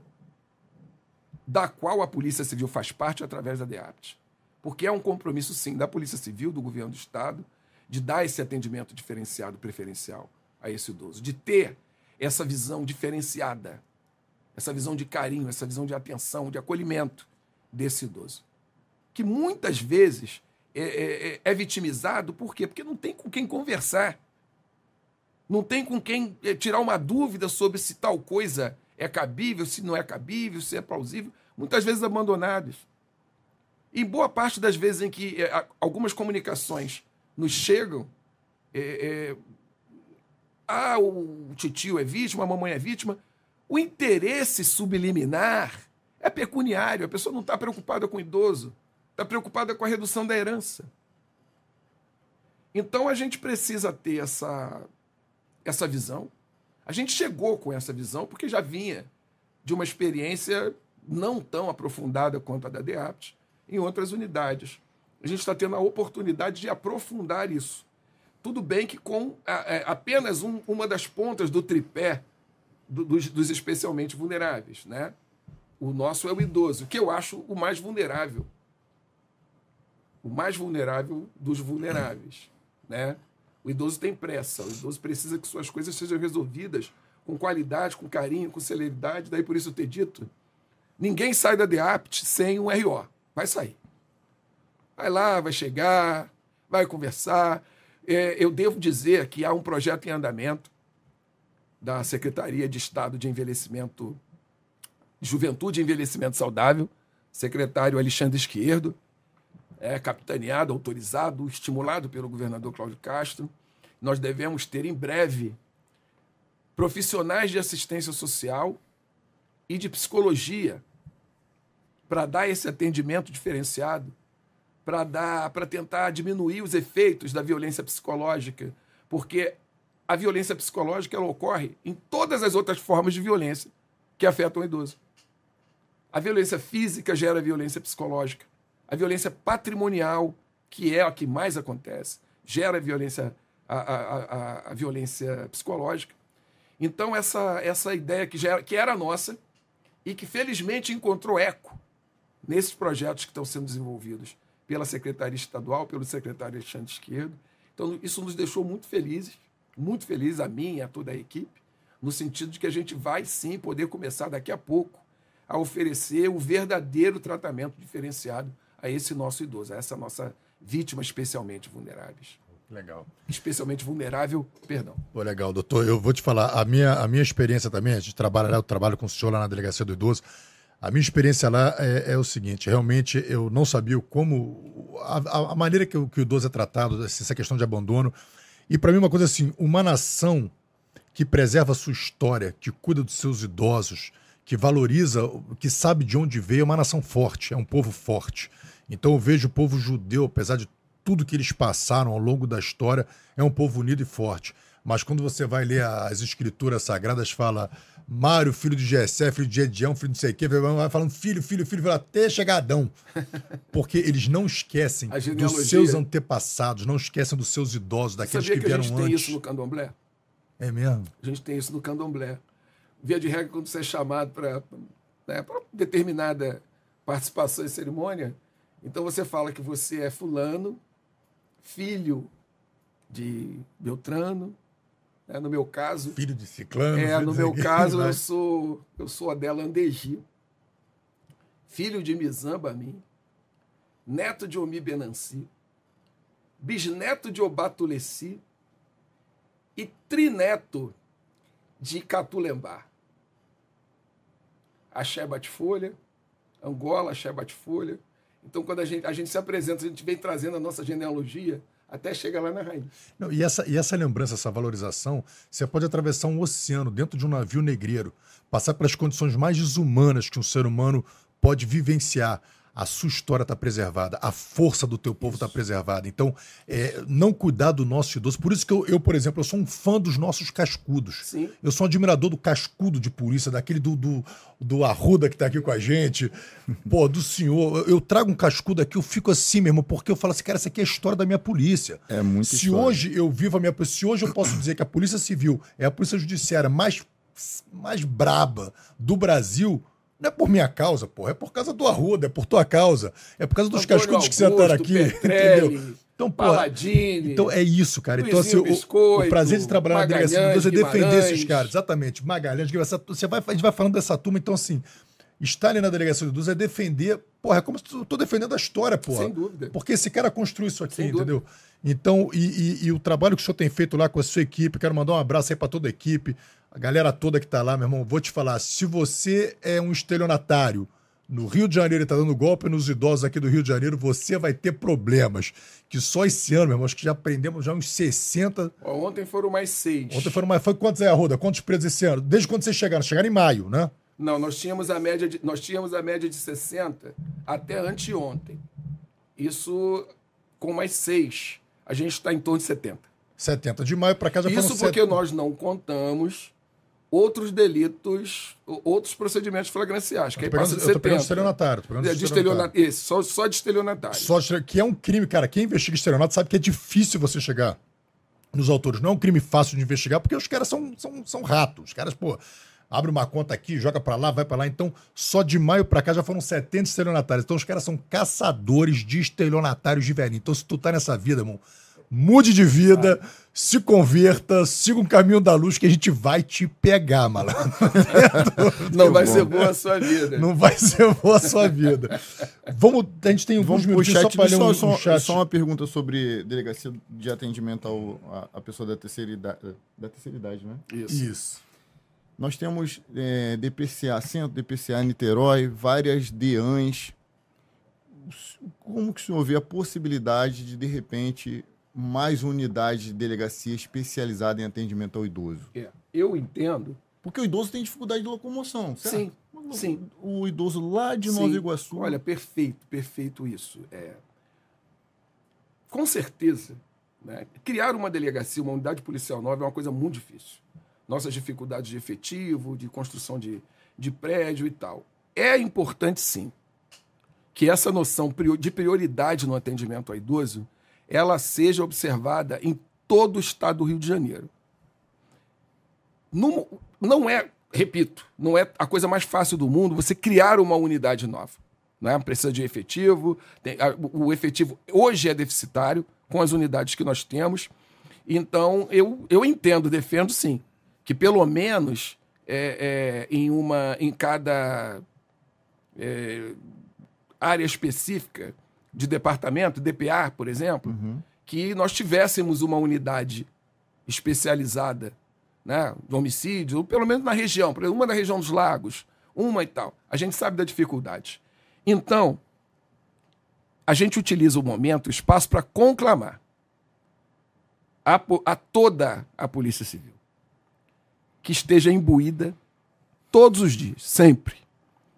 da qual a Polícia Civil faz parte através da DEAPT. Porque é um compromisso, sim, da Polícia Civil, do governo do Estado, de dar esse atendimento diferenciado, preferencial a esse idoso, de ter essa visão diferenciada, essa visão de carinho, essa visão de atenção, de acolhimento desse idoso. Que muitas vezes é, é, é, é vitimizado, por quê? Porque não tem com quem conversar não tem com quem eh, tirar uma dúvida sobre se tal coisa é cabível, se não é cabível, se é plausível, muitas vezes abandonados. E boa parte das vezes em que é, algumas comunicações nos chegam, é, é, ah, o titio é vítima, a mamãe é vítima, o interesse subliminar é pecuniário, a pessoa não está preocupada com o idoso, está preocupada com a redução da herança. Então a gente precisa ter essa essa visão. A gente chegou com essa visão porque já vinha de uma experiência não tão aprofundada quanto a da DEAPT em outras unidades. A gente está tendo a oportunidade de aprofundar isso. Tudo bem que com é, apenas um, uma das pontas do tripé do, dos, dos especialmente vulneráveis. Né? O nosso é o idoso, que eu acho o mais vulnerável. O mais vulnerável dos vulneráveis. Né? O idoso tem pressa, o idoso precisa que suas coisas sejam resolvidas com qualidade, com carinho, com celeridade. Daí por isso eu ter dito: ninguém sai da DEAPT sem um RO. Vai sair. Vai lá, vai chegar, vai conversar. É, eu devo dizer que há um projeto em andamento da Secretaria de Estado de Envelhecimento, Juventude e Envelhecimento Saudável, secretário Alexandre Esquerdo, é, capitaneado, autorizado, estimulado pelo governador Cláudio Castro. Nós devemos ter em breve profissionais de assistência social e de psicologia para dar esse atendimento diferenciado, para dar, para tentar diminuir os efeitos da violência psicológica, porque a violência psicológica ela ocorre em todas as outras formas de violência que afetam o idoso. A violência física gera violência psicológica. A violência patrimonial, que é a que mais acontece, gera a violência, a, a, a, a violência psicológica. Então, essa, essa ideia que, já, que era nossa e que felizmente encontrou eco nesses projetos que estão sendo desenvolvidos pela Secretaria Estadual, pelo secretário Alexandre Esquerdo. Então, isso nos deixou muito felizes, muito felizes, a mim e a toda a equipe, no sentido de que a gente vai sim poder começar daqui a pouco a oferecer o verdadeiro tratamento diferenciado a esse nosso idoso, a essa nossa vítima especialmente vulneráveis. Legal. Especialmente vulnerável, perdão. Pô, legal, doutor. Eu vou te falar, a minha, a minha experiência também, a gente trabalha lá, eu trabalho com o senhor lá na delegacia do idoso. A minha experiência lá é, é o seguinte: realmente eu não sabia como. A, a maneira que, que, o idoso é tratado, essa questão de abandono. E para mim, uma coisa assim: uma nação que preserva a sua história, que cuida dos seus idosos, que valoriza, que sabe de onde veio, é uma nação forte, é um povo forte. Então eu vejo o povo judeu, apesar de tudo que eles passaram ao longo da história, é um povo unido e forte. Mas quando você vai ler as escrituras sagradas, fala Mário, filho de Jessé, filho de Edião, filho de não sei o quê, vai falando filho, filho, filho, até chegar Adão. Porque eles não esquecem dos seus antepassados, não esquecem dos seus idosos, daqueles que, que vieram antes. a gente tem isso no candomblé? É mesmo? A gente tem isso no candomblé. Via de regra, quando você é chamado para né, determinada participação em cerimônia, então você fala que você é fulano, filho de Beltrano, né? no meu caso. Filho de Ciclano. É, no meu caso eu sou eu sou Adela Andegi, filho de Mizamba mim, neto de Omi Benanci, bisneto de Obatuleci e trineto de Catulembar. Axé Bate-Folha, Angola, Axé Bate-Folha, então, quando a gente, a gente se apresenta, a gente vem trazendo a nossa genealogia, até chegar lá na raiz. Não, e, essa, e essa lembrança, essa valorização, você pode atravessar um oceano dentro de um navio negreiro, passar pelas condições mais desumanas que um ser humano pode vivenciar a sua história está preservada, a força do teu povo está preservada. Então, é, não cuidar do nosso idoso. Por isso que eu, eu, por exemplo, eu sou um fã dos nossos cascudos. Sim. Eu sou um admirador do cascudo de polícia, daquele do, do, do Arruda que está aqui com a gente. Pô, do senhor. Eu, eu, trago um cascudo aqui, eu fico assim mesmo, porque eu falo assim, cara, essa aqui é a história da minha polícia. É muito Se história. hoje eu vivo a minha polícia, se hoje eu posso dizer que a Polícia Civil é a polícia judiciária mais, mais braba do Brasil não é por minha causa, porra. É por causa do Arruda, é por tua causa. É por causa dos Antônio cascudos que Augusto, sentaram aqui. Petrelli, entendeu? Então, porra, então é isso, cara. Então, assim, Luizinho o, Biscoito, o prazer de trabalhar na delegacia Deus é defender esses caras. Exatamente. Magalhães, você vai, a gente vai falando dessa turma, então, assim, estar ali na delegacia de Deus é defender. Porra, é como se eu tô defendendo a história, porra. Sem dúvida. Porque esse cara construiu isso aqui, Sem entendeu? Então, e, e- e o trabalho que o senhor tem feito lá com a sua equipe, quero mandar um abraço aí para toda a equipe, a galera toda que tá lá, meu irmão. Vou te falar, se você é um estelionatário no Rio de Janeiro e tá dando golpe nos idosos aqui do Rio de Janeiro, você vai ter problemas. Que só esse ano, meu irmão, acho que já aprendemos já uns 60. Ó, ontem foram mais seis. Ontem foram mais. Foi quantos é, Arruda? Quantos presos esse ano? Desde quando vocês chegaram? Chegaram em maio, né? Não, nós tínhamos a média de, nós tínhamos a média de 60 até anteontem. Isso com mais seis. A gente está em torno de 70. 70. De maio para cá já Isso porque set- nós não contamos outros delitos, outros procedimentos flagranciais, que aí Tô pegando- passa de eu tô pegando 70. estelionatário. Tô pegando É, de estelionatário. estelionatário. Isso, só, só de estelionatário. Só de- que é um crime, cara. Quem investiga estelionato sabe que é difícil você chegar nos autores. Não é um crime fácil de investigar, porque os caras são, são, são ratos. Os caras, pô, abre uma conta aqui, joga pra lá, vai pra lá. Então, só de maio pra cá já foram 70 estelionatários. Então, os caras são caçadores de estelionatários de velhinho. Então, se tu tá nessa vida, irmão, mude de vida, se converta, siga um caminho da luz que a gente vai te pegar, malandro. Não vai ser boa a sua vida. Não vai ser boa a sua vida. Vamos, a gente tem alguns Vamos pro minutinhos chat. só pra ler Só, um, só, um chat. só uma pergunta sobre delegacia de atendimento ao, a, a pessoa da terceira idade, da terceira idade, né? Isso. Isso. Nós temos é, DPCA Centro, DPCA Niterói, várias DEANs. Como que o senhor vê a possibilidade de, de repente, mais unidade de delegacia especializada em atendimento ao idoso? É, Eu entendo. Porque o idoso tem dificuldade de locomoção, certo? Sim, sim. O idoso lá de Sim. Nova Iguaçu. Olha, perfeito, perfeito isso. É, com certeza, né, criar uma delegacia, uma unidade policial nova é uma coisa muito difícil. Nossas dificuldades de efetivo, de construção de, de prédio e tal. É importante, sim, que essa noção de prioridade no atendimento ao idoso ela seja observada em todo o estado do Rio de Janeiro. Não, não é, repito, não é a coisa mais fácil do mundo você criar uma unidade nova. Né? Precisa de efetivo, tem- a- o efetivo hoje é deficitário com as unidades que nós temos. Então, eu, eu entendo, defendo sim, que pelo menos é, é, em, uma, em cada é, área específica de departamento, DPA, por exemplo, que nós tivéssemos uma unidade especializada né, de homicídio, ou pelo menos na região, por exemplo, uma na região dos lagos, uma e tal. A gente sabe da dificuldade. Então, a gente utiliza o momento, o espaço para conclamar a, a toda a Polícia Civil que esteja imbuída todos os dias, sempre.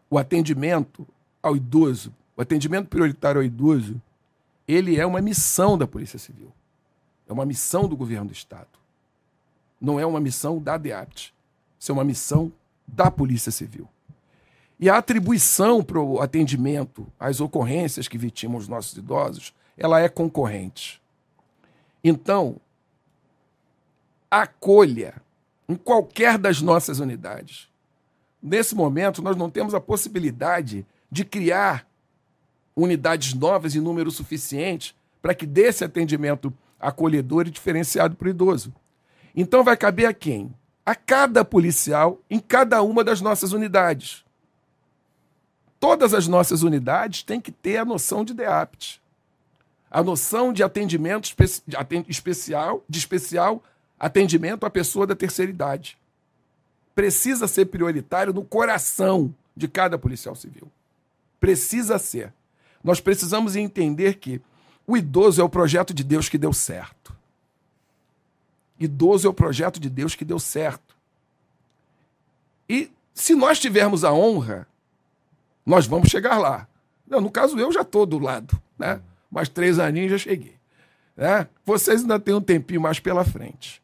O atendimento ao idoso, o atendimento prioritário ao idoso, ele é uma missão da Polícia Civil. É uma missão do governo do Estado. Não é uma missão da DEAPT. Isso é uma missão da Polícia Civil. E a atribuição para o atendimento às ocorrências que vitimam os nossos idosos, ela é concorrente. Então, acolha em qualquer das nossas unidades. Nesse momento, nós não temos a possibilidade de criar unidades novas em número suficiente para que dê esse atendimento acolhedor e diferenciado para o idoso. Então, vai caber a quem? A cada policial em cada uma das nossas unidades. Todas as nossas unidades têm que ter a noção de DEAPT. A noção de atendimento especial, de especial atendimento à pessoa da terceira idade. Precisa ser prioritário no coração de cada policial civil. Precisa ser. Nós precisamos entender que O idoso é o projeto de Deus que deu certo. Idoso é o projeto de Deus que deu certo. E se nós tivermos a honra, nós vamos chegar lá. Não, no caso, eu já estou do lado. Né? Mais três aninhos já cheguei. Né? Vocês ainda têm um tempinho mais pela frente.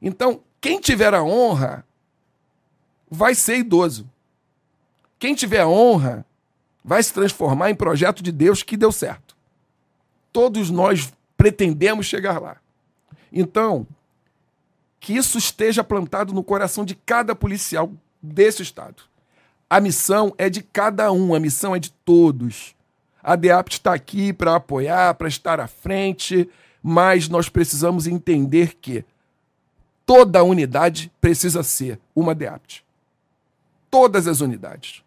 Então, quem tiver a honra vai ser idoso. Quem tiver a honra vai se transformar em projeto de Deus que deu certo. Todos nós pretendemos chegar lá. Então, que isso esteja plantado no coração de cada policial desse Estado. A missão é de cada um, a missão é de todos. A DEAPT está aqui para apoiar, para estar à frente, mas nós precisamos entender que toda unidade precisa ser uma DEAPT. Todas as unidades.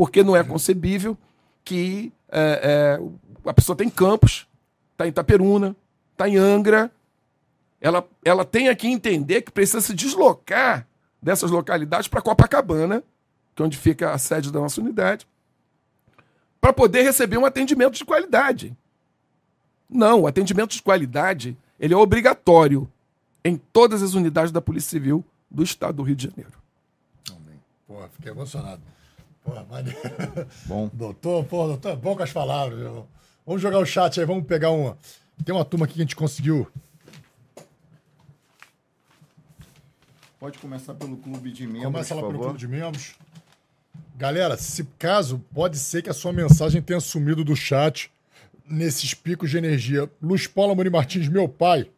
Porque não é concebível que é, é, a pessoa tem Campos, está em Itaperuna, está em Angra, ela, ela tem que entender que precisa se deslocar dessas localidades para Copacabana, que é onde fica a sede da nossa unidade, para poder receber um atendimento de qualidade. Não, o atendimento de qualidade ele é obrigatório em todas as unidades da Polícia Civil do Estado do Rio de Janeiro. Porra, fiquei emocionado. Porra, maneiro. Bom. Doutor, porra, doutor, bom com as palavras. Vamos jogar o chat aí, vamos pegar uma. Tem uma turma aqui que a gente conseguiu Pode começar pelo clube de membros. Começa lá pelo clube de membros. Galera, se caso, pode ser que a sua mensagem tenha sumido do chat nesses picos de energia. Luiz Paulo Amorim Martins, meu pai.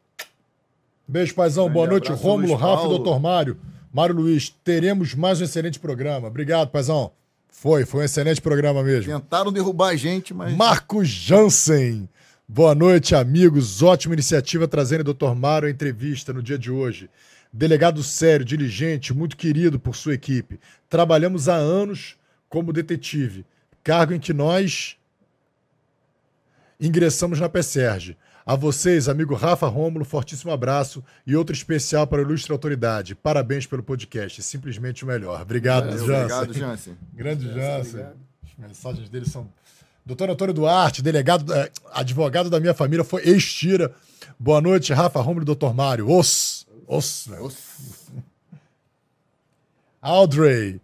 Beijo, paizão. Grande Boa noite, Rômulo, Rafa e doutor Mário. Mário Luiz, teremos mais um excelente programa. Obrigado, paizão. Foi, foi um excelente programa mesmo. Tentaram derrubar a gente, mas. Marcos Jansen. Boa noite, amigos. Ótima iniciativa trazendo o Dr. Mário à entrevista no dia de hoje. Delegado sério, diligente, muito querido por sua equipe. Trabalhamos há anos como detetive, cargo em que nós ingressamos na PSERG. A vocês, amigo Rafa Rômulo, fortíssimo abraço e outro especial para a ilustre autoridade. Parabéns pelo podcast, simplesmente o melhor. Obrigado, Valeu, Jansen. Obrigado, Jansen. Grande Jansen. As mensagens dele são. Doutor Antônio Duarte, delegado, eh, advogado da minha família, foi ex-tira. Boa noite, Rafa Rômulo e doutor Mário. Os. Nossa. Audrey.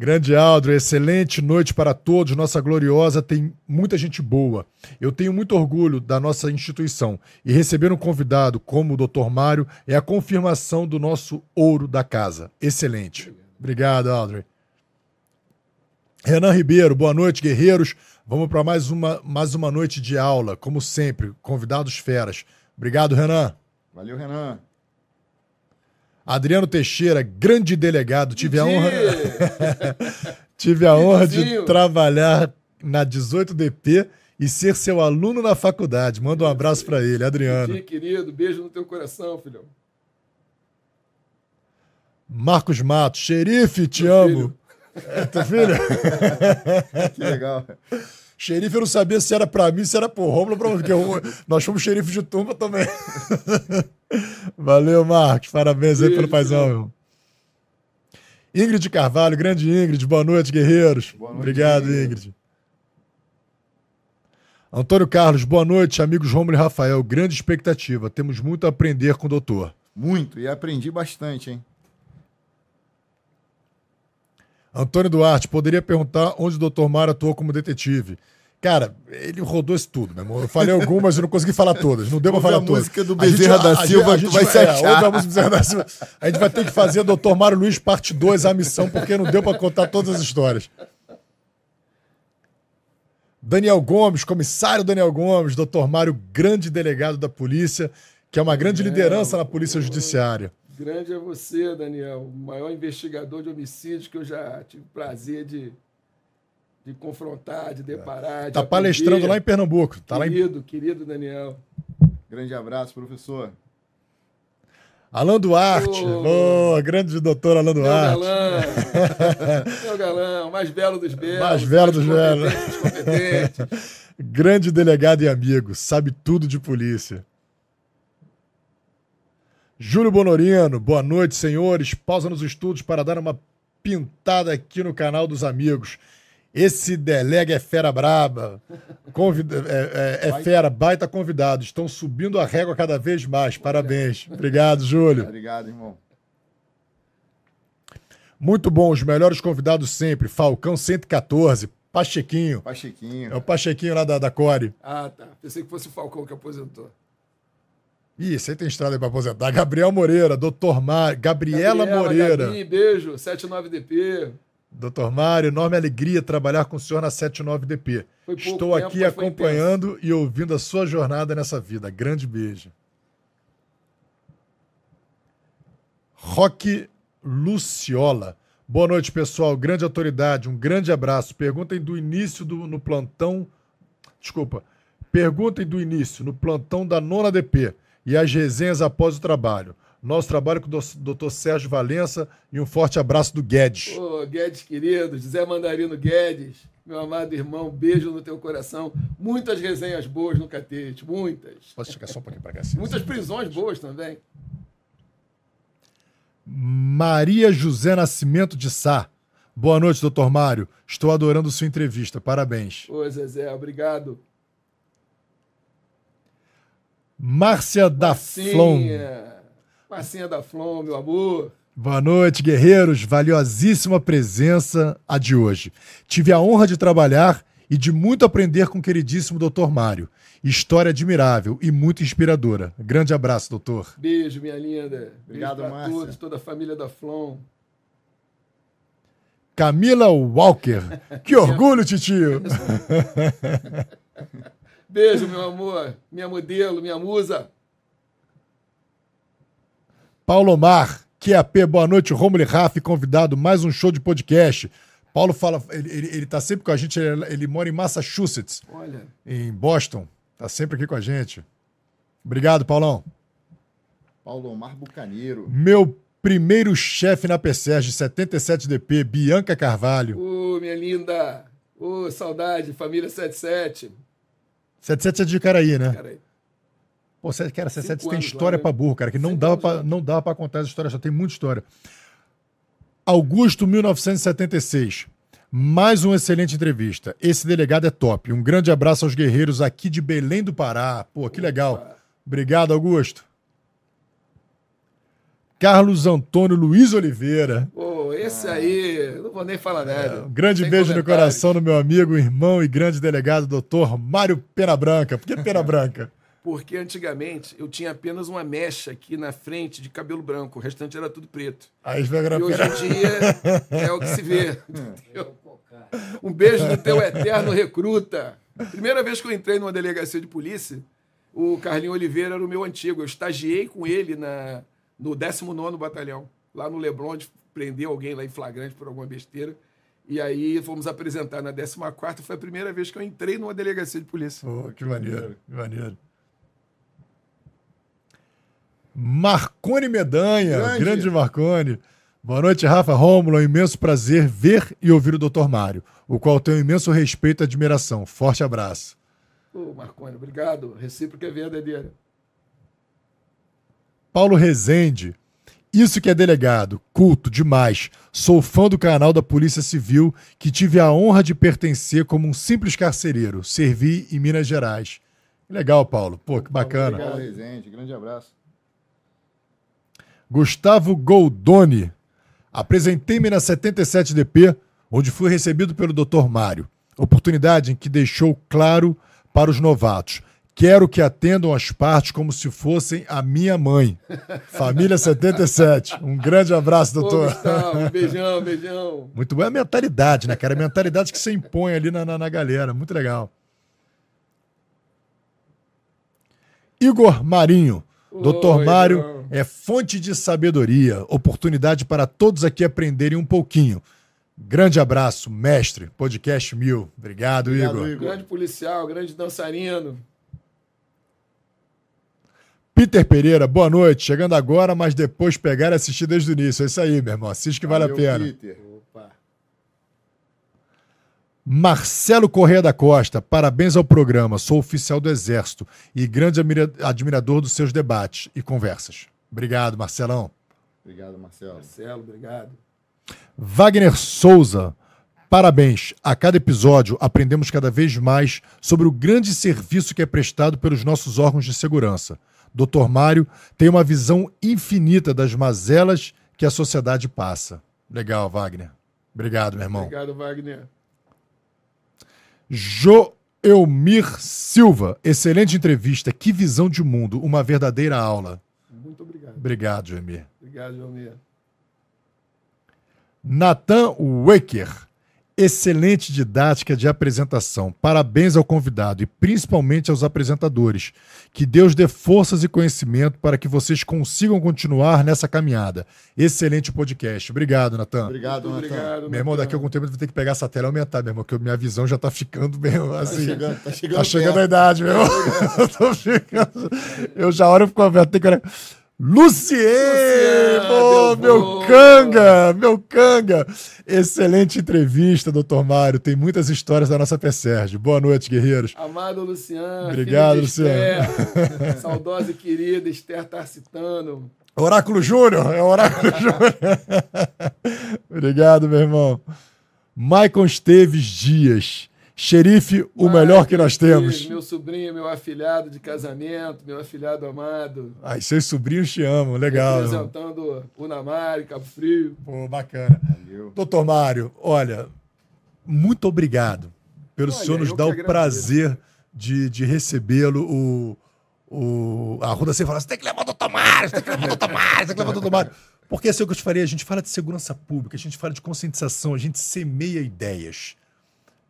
Grande Audrey, excelente noite para todos. Nossa gloriosa tem muita gente boa. Eu tenho muito orgulho da nossa instituição e receber um convidado como o Dr. Mário é a confirmação do nosso ouro da casa. Excelente. Obrigado, Audrey. Renan Ribeiro, boa noite, guerreiros. Vamos para mais uma, mais uma noite de aula, como sempre, convidados feras. Obrigado, Renan. Valeu, Renan. Adriano Teixeira, grande delegado, tive a honra. tive a honra de trabalhar na 18DP e ser seu aluno na faculdade. Manda um abraço para ele, Adriano. Dia, querido, beijo no teu coração, filhão. Marcos Matos, xerife, te amo. Filho. É teu filho? que legal. Xerife, eu não sabia se era pra mim, se era pro Romulo, pra... porque eu... nós fomos xerife de turma também. Valeu, Marcos. Parabéns aí pelo paizão, meu. Ingrid Carvalho, grande Ingrid. Boa noite, guerreiros. Boa noite, Obrigado, Ingrid. Ingrid. Antônio Carlos, boa noite, amigos Romulo e Rafael. Grande expectativa. Temos muito a aprender com o doutor. Muito, e aprendi bastante, hein? Antônio Duarte, poderia perguntar onde o Dr. Mário atuou como detetive. Cara, ele rodou isso tudo, meu irmão. Eu falei algumas, eu não consegui falar todas. Não deu pra falar todas. a música do Bezerra da Silva, a gente, vai se achar. É, a música do Bezerra da Silva. A gente vai ter que fazer Dr. Mário Luiz parte 2, a missão, porque não deu para contar todas as histórias. Daniel Gomes, comissário Daniel Gomes, Dr. Mário, grande delegado da polícia, que é uma grande liderança na polícia judiciária. Grande é você, Daniel, o maior investigador de homicídios que eu já tive prazer de, de confrontar, de deparar. Está palestrando lá em Pernambuco. Tá querido, lá em... querido Daniel. Grande abraço, professor. Alan Duarte, oh, oh, grande doutor Alan Duarte. Meu galã, meu galã, mais belo dos belos. Mais belo dos belos. grande delegado e amigo, sabe tudo de polícia. Júlio Bonorino, boa noite, senhores. Pausa nos estudos para dar uma pintada aqui no canal dos amigos. Esse delega é fera braba. Convida, é, é, é fera, baita convidado. Estão subindo a régua cada vez mais. Parabéns. Obrigado, Júlio. Obrigado, irmão. Muito bom, os melhores convidados sempre. Falcão 114, Pachequinho. Pachequinho. É o Pachequinho lá da, da Core. Ah, tá. Pensei que fosse o Falcão que aposentou. Ih, você tem estrada aí pra aposentar. Gabriel Moreira, Doutor Mário, Gabriela, Gabriela, Moreira. Gabi, beijo, 79DP. Doutor Mário, enorme alegria trabalhar com o senhor na 79DP. Foi pouco Estou tempo, aqui acompanhando e ouvindo a sua jornada nessa vida. Grande beijo. Roque Luciola. Boa noite, pessoal. Grande autoridade, um grande abraço. Perguntem do início do, no plantão. Desculpa. Perguntem do início, no plantão da nona DP e as resenhas após o trabalho. Nosso trabalho com o doutor Sérgio Valença e um forte abraço do Guedes. Ô, Guedes querido, José Mandarino Guedes, meu amado irmão, beijo no teu coração. Muitas resenhas boas no Catete, muitas. Posso chegar só um pouquinho para cá? Assim, Muitas prisões boas também. Maria José Nascimento de Sá. Boa noite, doutor Mário. Estou adorando sua entrevista. Parabéns. Ô, Zezé, obrigado. Márcia da Flom. Marcinha da Flom, meu amor. Boa noite, guerreiros. Valiosíssima presença a de hoje. Tive a honra de trabalhar e de muito aprender com o queridíssimo doutor Mário. História admirável e muito inspiradora. Grande abraço, doutor. Beijo, minha linda. Obrigado, Beijo Márcia. todos, toda a família da Flom. Camila Walker. Que orgulho, titio. Beijo, meu amor. Minha modelo, minha musa. Paulo Omar, QAP, boa noite. Romulo e Rafa, convidado, mais um show de podcast. Paulo fala, ele, ele, ele tá sempre com a gente, ele, ele mora em Massachusetts, Olha, em Boston. Tá sempre aqui com a gente. Obrigado, Paulão. Paulo Omar Bucaneiro. Meu primeiro chefe na PSERG, 77DP, Bianca Carvalho. ô, minha linda. Ô, saudade, família 77. 77 é de Caraí, né? Cara, Pô, cara, 77 Cinco tem história lá, né? pra burro, cara, que não dava pra, não dava pra contar essa história, só tem muita história. Augusto, 1976. Mais uma excelente entrevista. Esse delegado é top. Um grande abraço aos guerreiros aqui de Belém do Pará. Pô, que legal. Obrigado, Augusto. Carlos Antônio Luiz Oliveira. Pô, esse aí, não vou nem falar nada. Um grande Sem beijo no coração do meu amigo, irmão e grande delegado, doutor Mário Pena Branca. Por que Pena Branca? Porque antigamente eu tinha apenas uma mecha aqui na frente de cabelo branco, o restante era tudo preto. Aí E hoje em dia é o que se vê. entendeu? Um beijo no teu eterno recruta. Primeira vez que eu entrei numa delegacia de polícia, o Carlinho Oliveira era o meu antigo. Eu estagiei com ele na, no 19º Batalhão, lá no Leblon, prendeu alguém lá em flagrante por alguma besteira. E aí fomos apresentar na 14ª. Foi a primeira vez que eu entrei numa delegacia de polícia. Pô, que maneiro, que maneiro. Marcone Medanha, grande. Grande. Marcone. Boa noite, Rafa Rômulo. É um imenso prazer ver e ouvir o Dr. Mário, o qual tenho imenso respeito e admiração. Forte abraço. Ô, Marconi, obrigado. Recíproca é verdadeira. Paulo Rezende. Isso que é delegado, culto demais. Sou fã do canal da Polícia Civil, que tive a honra de pertencer como um simples carcereiro. Servi em Minas Gerais. Legal, Paulo. Pô, que bacana. Paulo Rezende, grande abraço. Gustavo Goldoni. Apresentei-me na 77DP, onde fui recebido pelo Dr. Mário. Oportunidade em que deixou claro para os novatos. Quero que atendam as partes como se fossem a minha mãe. Família 77. Um grande abraço, Ô, doutor. Gustavo, beijão, beijão. Muito boa a mentalidade, né, cara? A mentalidade que você impõe ali na, na, na galera. Muito legal. Igor Marinho. Doutor Mário Igor. é fonte de sabedoria, oportunidade para todos aqui aprenderem um pouquinho. Grande abraço, mestre. Podcast mil. Obrigado, Obrigado, Igor. Igor. Grande policial, grande dançarino. Peter Pereira, boa noite. Chegando agora, mas depois pegar e assistir desde o início. É isso aí, meu irmão. Assiste que vale a Valeu, pena. Peter. Opa. Marcelo Correia da Costa, parabéns ao programa. Sou oficial do Exército e grande admira- admirador dos seus debates e conversas. Obrigado, Marcelão. Obrigado, Marcelo. Marcelo, obrigado. Wagner Souza, Parabéns! A cada episódio aprendemos cada vez mais sobre o grande serviço que é prestado pelos nossos órgãos de segurança. Dr. Mário tem uma visão infinita das mazelas que a sociedade passa. Legal, Wagner. Obrigado, meu irmão. Obrigado, Wagner. Joelmir Silva, excelente entrevista. Que visão de mundo, uma verdadeira aula. Muito obrigado. Obrigado, Joelmir. Obrigado, Joelmir. Nathan Waker. Excelente didática de apresentação. Parabéns ao convidado e principalmente aos apresentadores. Que Deus dê forças e conhecimento para que vocês consigam continuar nessa caminhada. Excelente podcast. Obrigado, Natan. Obrigado, Natan. obrigado. Meu irmão, daqui a algum tempo eu vou ter que pegar essa tela e aumentar, meu irmão, porque minha visão já tá ficando meio Tá assim. chegando, tá chegando. Tá chegando a idade, meu irmão. Eu tô ficando. Eu já olho pro Alberto, tem que olhar. Lucien! Pô, meu canga! Meu canga! Excelente entrevista, doutor Mário. Tem muitas histórias da nossa PSERG. Boa noite, guerreiros. Amado Luciano. Obrigado, Esther, saudosa e querida Esther Tarcitano. Oráculo Júnior, é o Oráculo Júnior. Obrigado, meu irmão. Maicon Esteves Dias. Xerife, o melhor que nós temos. Meu sobrinho, meu afilhado de casamento, meu afilhado amado. Ai, seus sobrinhos te amam, legal. Representando o Namari, Cabo Frio. Pô, bacana. Valeu. Doutor Mário, olha, muito obrigado pelo Olha, senhor nos dar o prazer de, de recebê-lo. O, o, a Ruda sempre fala: você tem que levar o doutor Mário, você tem que levar o doutor Mário, você tem que levar o doutor Mário. Porque assim é o que eu te falei, a gente fala de segurança pública, a gente fala de conscientização, a gente semeia ideias.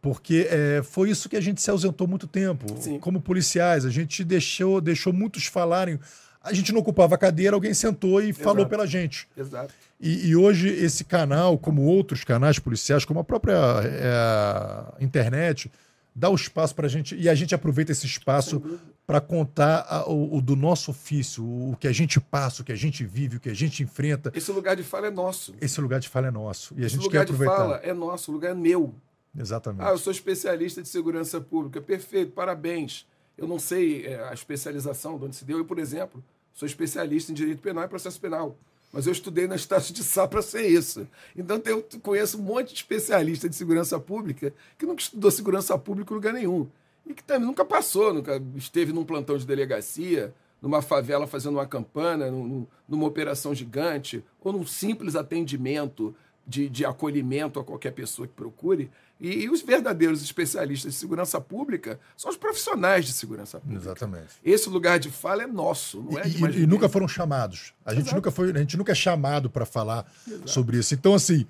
Porque é, foi isso que a gente se ausentou muito tempo. Sim. Como policiais, a gente deixou, deixou muitos falarem. A gente não ocupava a cadeira, alguém sentou e falou Exato. pela gente. Exato. E, e hoje esse canal, como outros canais policiais, como a própria é, internet, dá o espaço para a gente. E a gente aproveita esse espaço para contar a- o, o do nosso ofício, o, o que a gente passa, o que a gente vive, o que a gente enfrenta. Esse lugar de fala é nosso. Esse lugar de fala é nosso. E a Esse gente quer lugar de aproveitar. fala é nosso, o lugar é meu. Exatamente. Ah, eu sou especialista de segurança pública. Perfeito, parabéns. Eu não sei é, a especialização de onde se deu. Eu, por exemplo, sou especialista em direito penal e processo penal. Mas eu estudei na Estácio de Sá para ser isso. Então eu conheço um monte de especialista de segurança pública que nunca estudou segurança pública em lugar nenhum. E que também nunca passou, nunca esteve num plantão de delegacia, numa favela fazendo uma campana, num- num- numa operação gigante, ou num simples atendimento de, de acolhimento a qualquer pessoa que procure. E, e os verdadeiros especialistas de segurança pública são os profissionais de segurança pública. Exatamente. Esse lugar de fala é nosso, não é E, e ninguém. nunca foram chamados. A gente Exato. nunca foi, a gente nunca é chamado para falar sobre isso. Então, assim,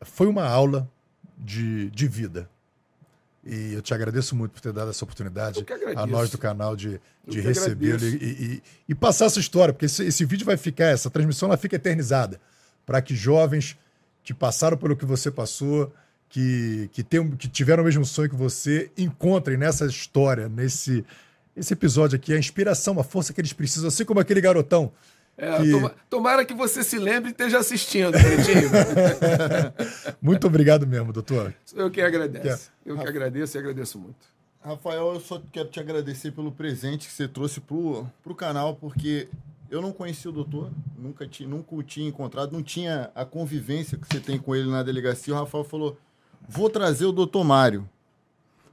foi uma aula de, de vida. E eu te agradeço muito por ter dado essa oportunidade a nós do canal de, de recebê-lo e, e- e- e passar essa história, porque esse, esse vídeo vai ficar, essa transmissão ela fica eternizada, para que jovens que passaram pelo que você passou, que, que, tem, que tiveram o mesmo sonho que você, encontrem nessa história, nesse esse episódio aqui, a inspiração, a força que eles precisam, assim como aquele garotão. É, que- toma- tomara que você se lembre e esteja assistindo, Pretinho. Muito obrigado mesmo, doutor. Eu que agradeço. Que Eu que agradeço e agradeço muito. Rafael, eu só quero te agradecer pelo presente que você trouxe pro, pro canal, porque eu não conhecia o doutor, nunca, ti, nunca o tinha encontrado, não tinha a convivência que você tem com ele na delegacia. O Rafael falou: vou trazer o doutor Mário.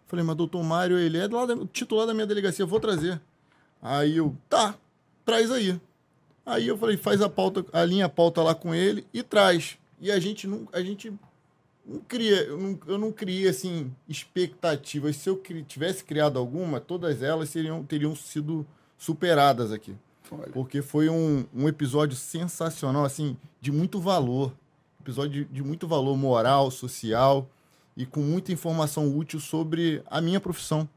Falei, mas doutor Mário, ele é do lado titular da minha delegacia, vou trazer. Aí eu, tá, traz aí. Aí eu falei, faz a pauta, a pauta lá com ele e traz. E a gente não, a gente não cria, eu não, eu não criei assim expectativas. Se eu cri- tivesse criado alguma, todas elas seriam, teriam sido superadas aqui. Olha, Porque foi um, um episódio sensacional, assim, de muito valor. Episódio de, de muito valor moral, social e com muita informação útil sobre a minha profissão.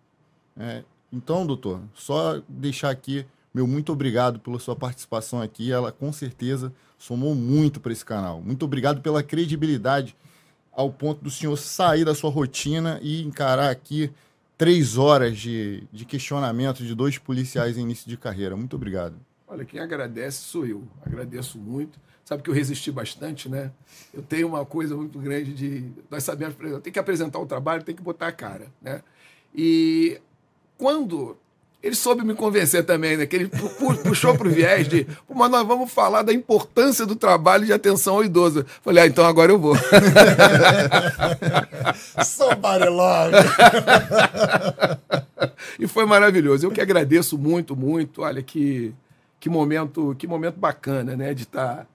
É, então, doutor, só deixar aqui meu muito obrigado pela sua participação aqui. Ela com certeza somou muito para esse canal. Muito obrigado pela credibilidade ao ponto do senhor sair da sua rotina e encarar aqui três horas de, de questionamento de dois policiais em início de carreira. Muito obrigado. olha, quem agradece sou eu. Agradeço muito. Sabe que eu resisti bastante, né? Eu tenho uma coisa muito grande de. Nós sabemos, tem que apresentar o trabalho, tem que botar a cara, né? E quando ele soube me convencer também, né? Que ele pu- pu- puxou pro viés de, "Pô, mas nós vamos falar da importância do trabalho de atenção ao idoso. Falei, ah, então agora eu vou. Somebody love. e foi maravilhoso. Eu que agradeço muito, muito. Olha que, que momento, que momento bacana, né? De estar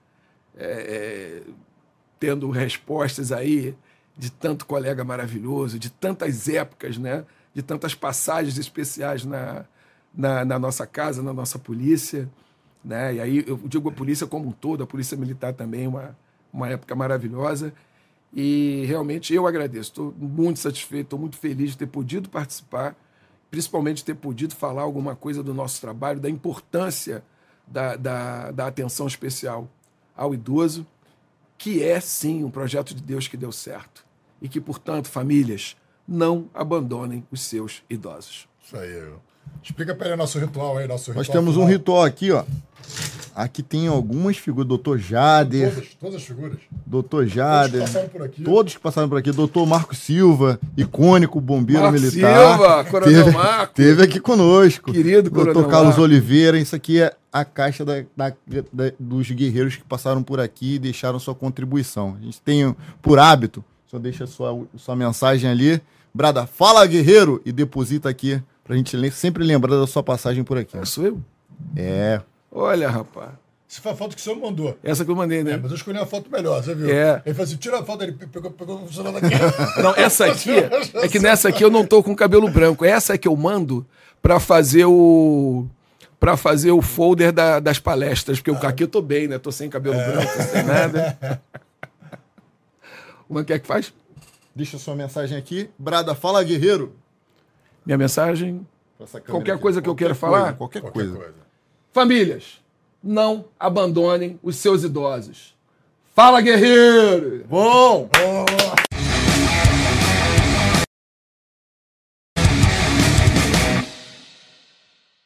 tendo respostas aí de tanto colega maravilhoso, de tantas épocas, né? De tantas passagens especiais na, na, na nossa casa, na nossa polícia, né? E aí eu digo a polícia como um todo, a polícia militar também, uma, uma época maravilhosa. E realmente eu agradeço, estou muito satisfeito, estou muito feliz de ter podido participar, principalmente ter podido falar alguma coisa do nosso trabalho, da importância da, da, da atenção especial ao idoso, que é sim um projeto de Deus que deu certo. E que, portanto, famílias, não abandonem os seus idosos. Isso aí. Explica para ele nosso ritual aí, nosso Nós ritual. temos um final. ritual aqui, ó. Aqui tem algumas figuras, doutor Jader, Todas, todas as figuras. doutor Jader, Todos que passaram por aqui. todos que passaram por aqui, doutor Marco Silva, icônico bombeiro Marco militar. Silva, Coronel teve, Marco. Teve aqui conosco. Querido doutor Coronel Carlos Marco. Oliveira, isso aqui é a caixa da- da- da- dos guerreiros que passaram por aqui e deixaram sua contribuição. A gente tem por hábito, só deixa sua, sua mensagem ali, brada, fala guerreiro e deposita aqui pra gente sempre lembrar da sua passagem por aqui. Sou eu? É. Olha, rapaz. Isso foi a foto que o senhor mandou. Essa que eu mandei, É, né? mas eu escolhi uma foto melhor, você viu? É. Ele falou assim: tira a foto, ele pegou, pegou o celular daqui. Não, essa aqui é que nessa aqui eu não tô com cabelo branco. Essa é que eu mando pra fazer o para fazer o folder da- das palestras, porque aqui eu tô bem, né? Tô sem cabelo branco, sem nada. Uma que é que faz? Deixa sua mensagem aqui. Brada, fala guerreiro. Minha mensagem. Pra Qualquer aqui. coisa que eu queira coisa, falar? Qualquer, Qualquer coisa. coisa. Famílias, não abandonem os seus idosos. Fala, guerreiro! Bom! Oh,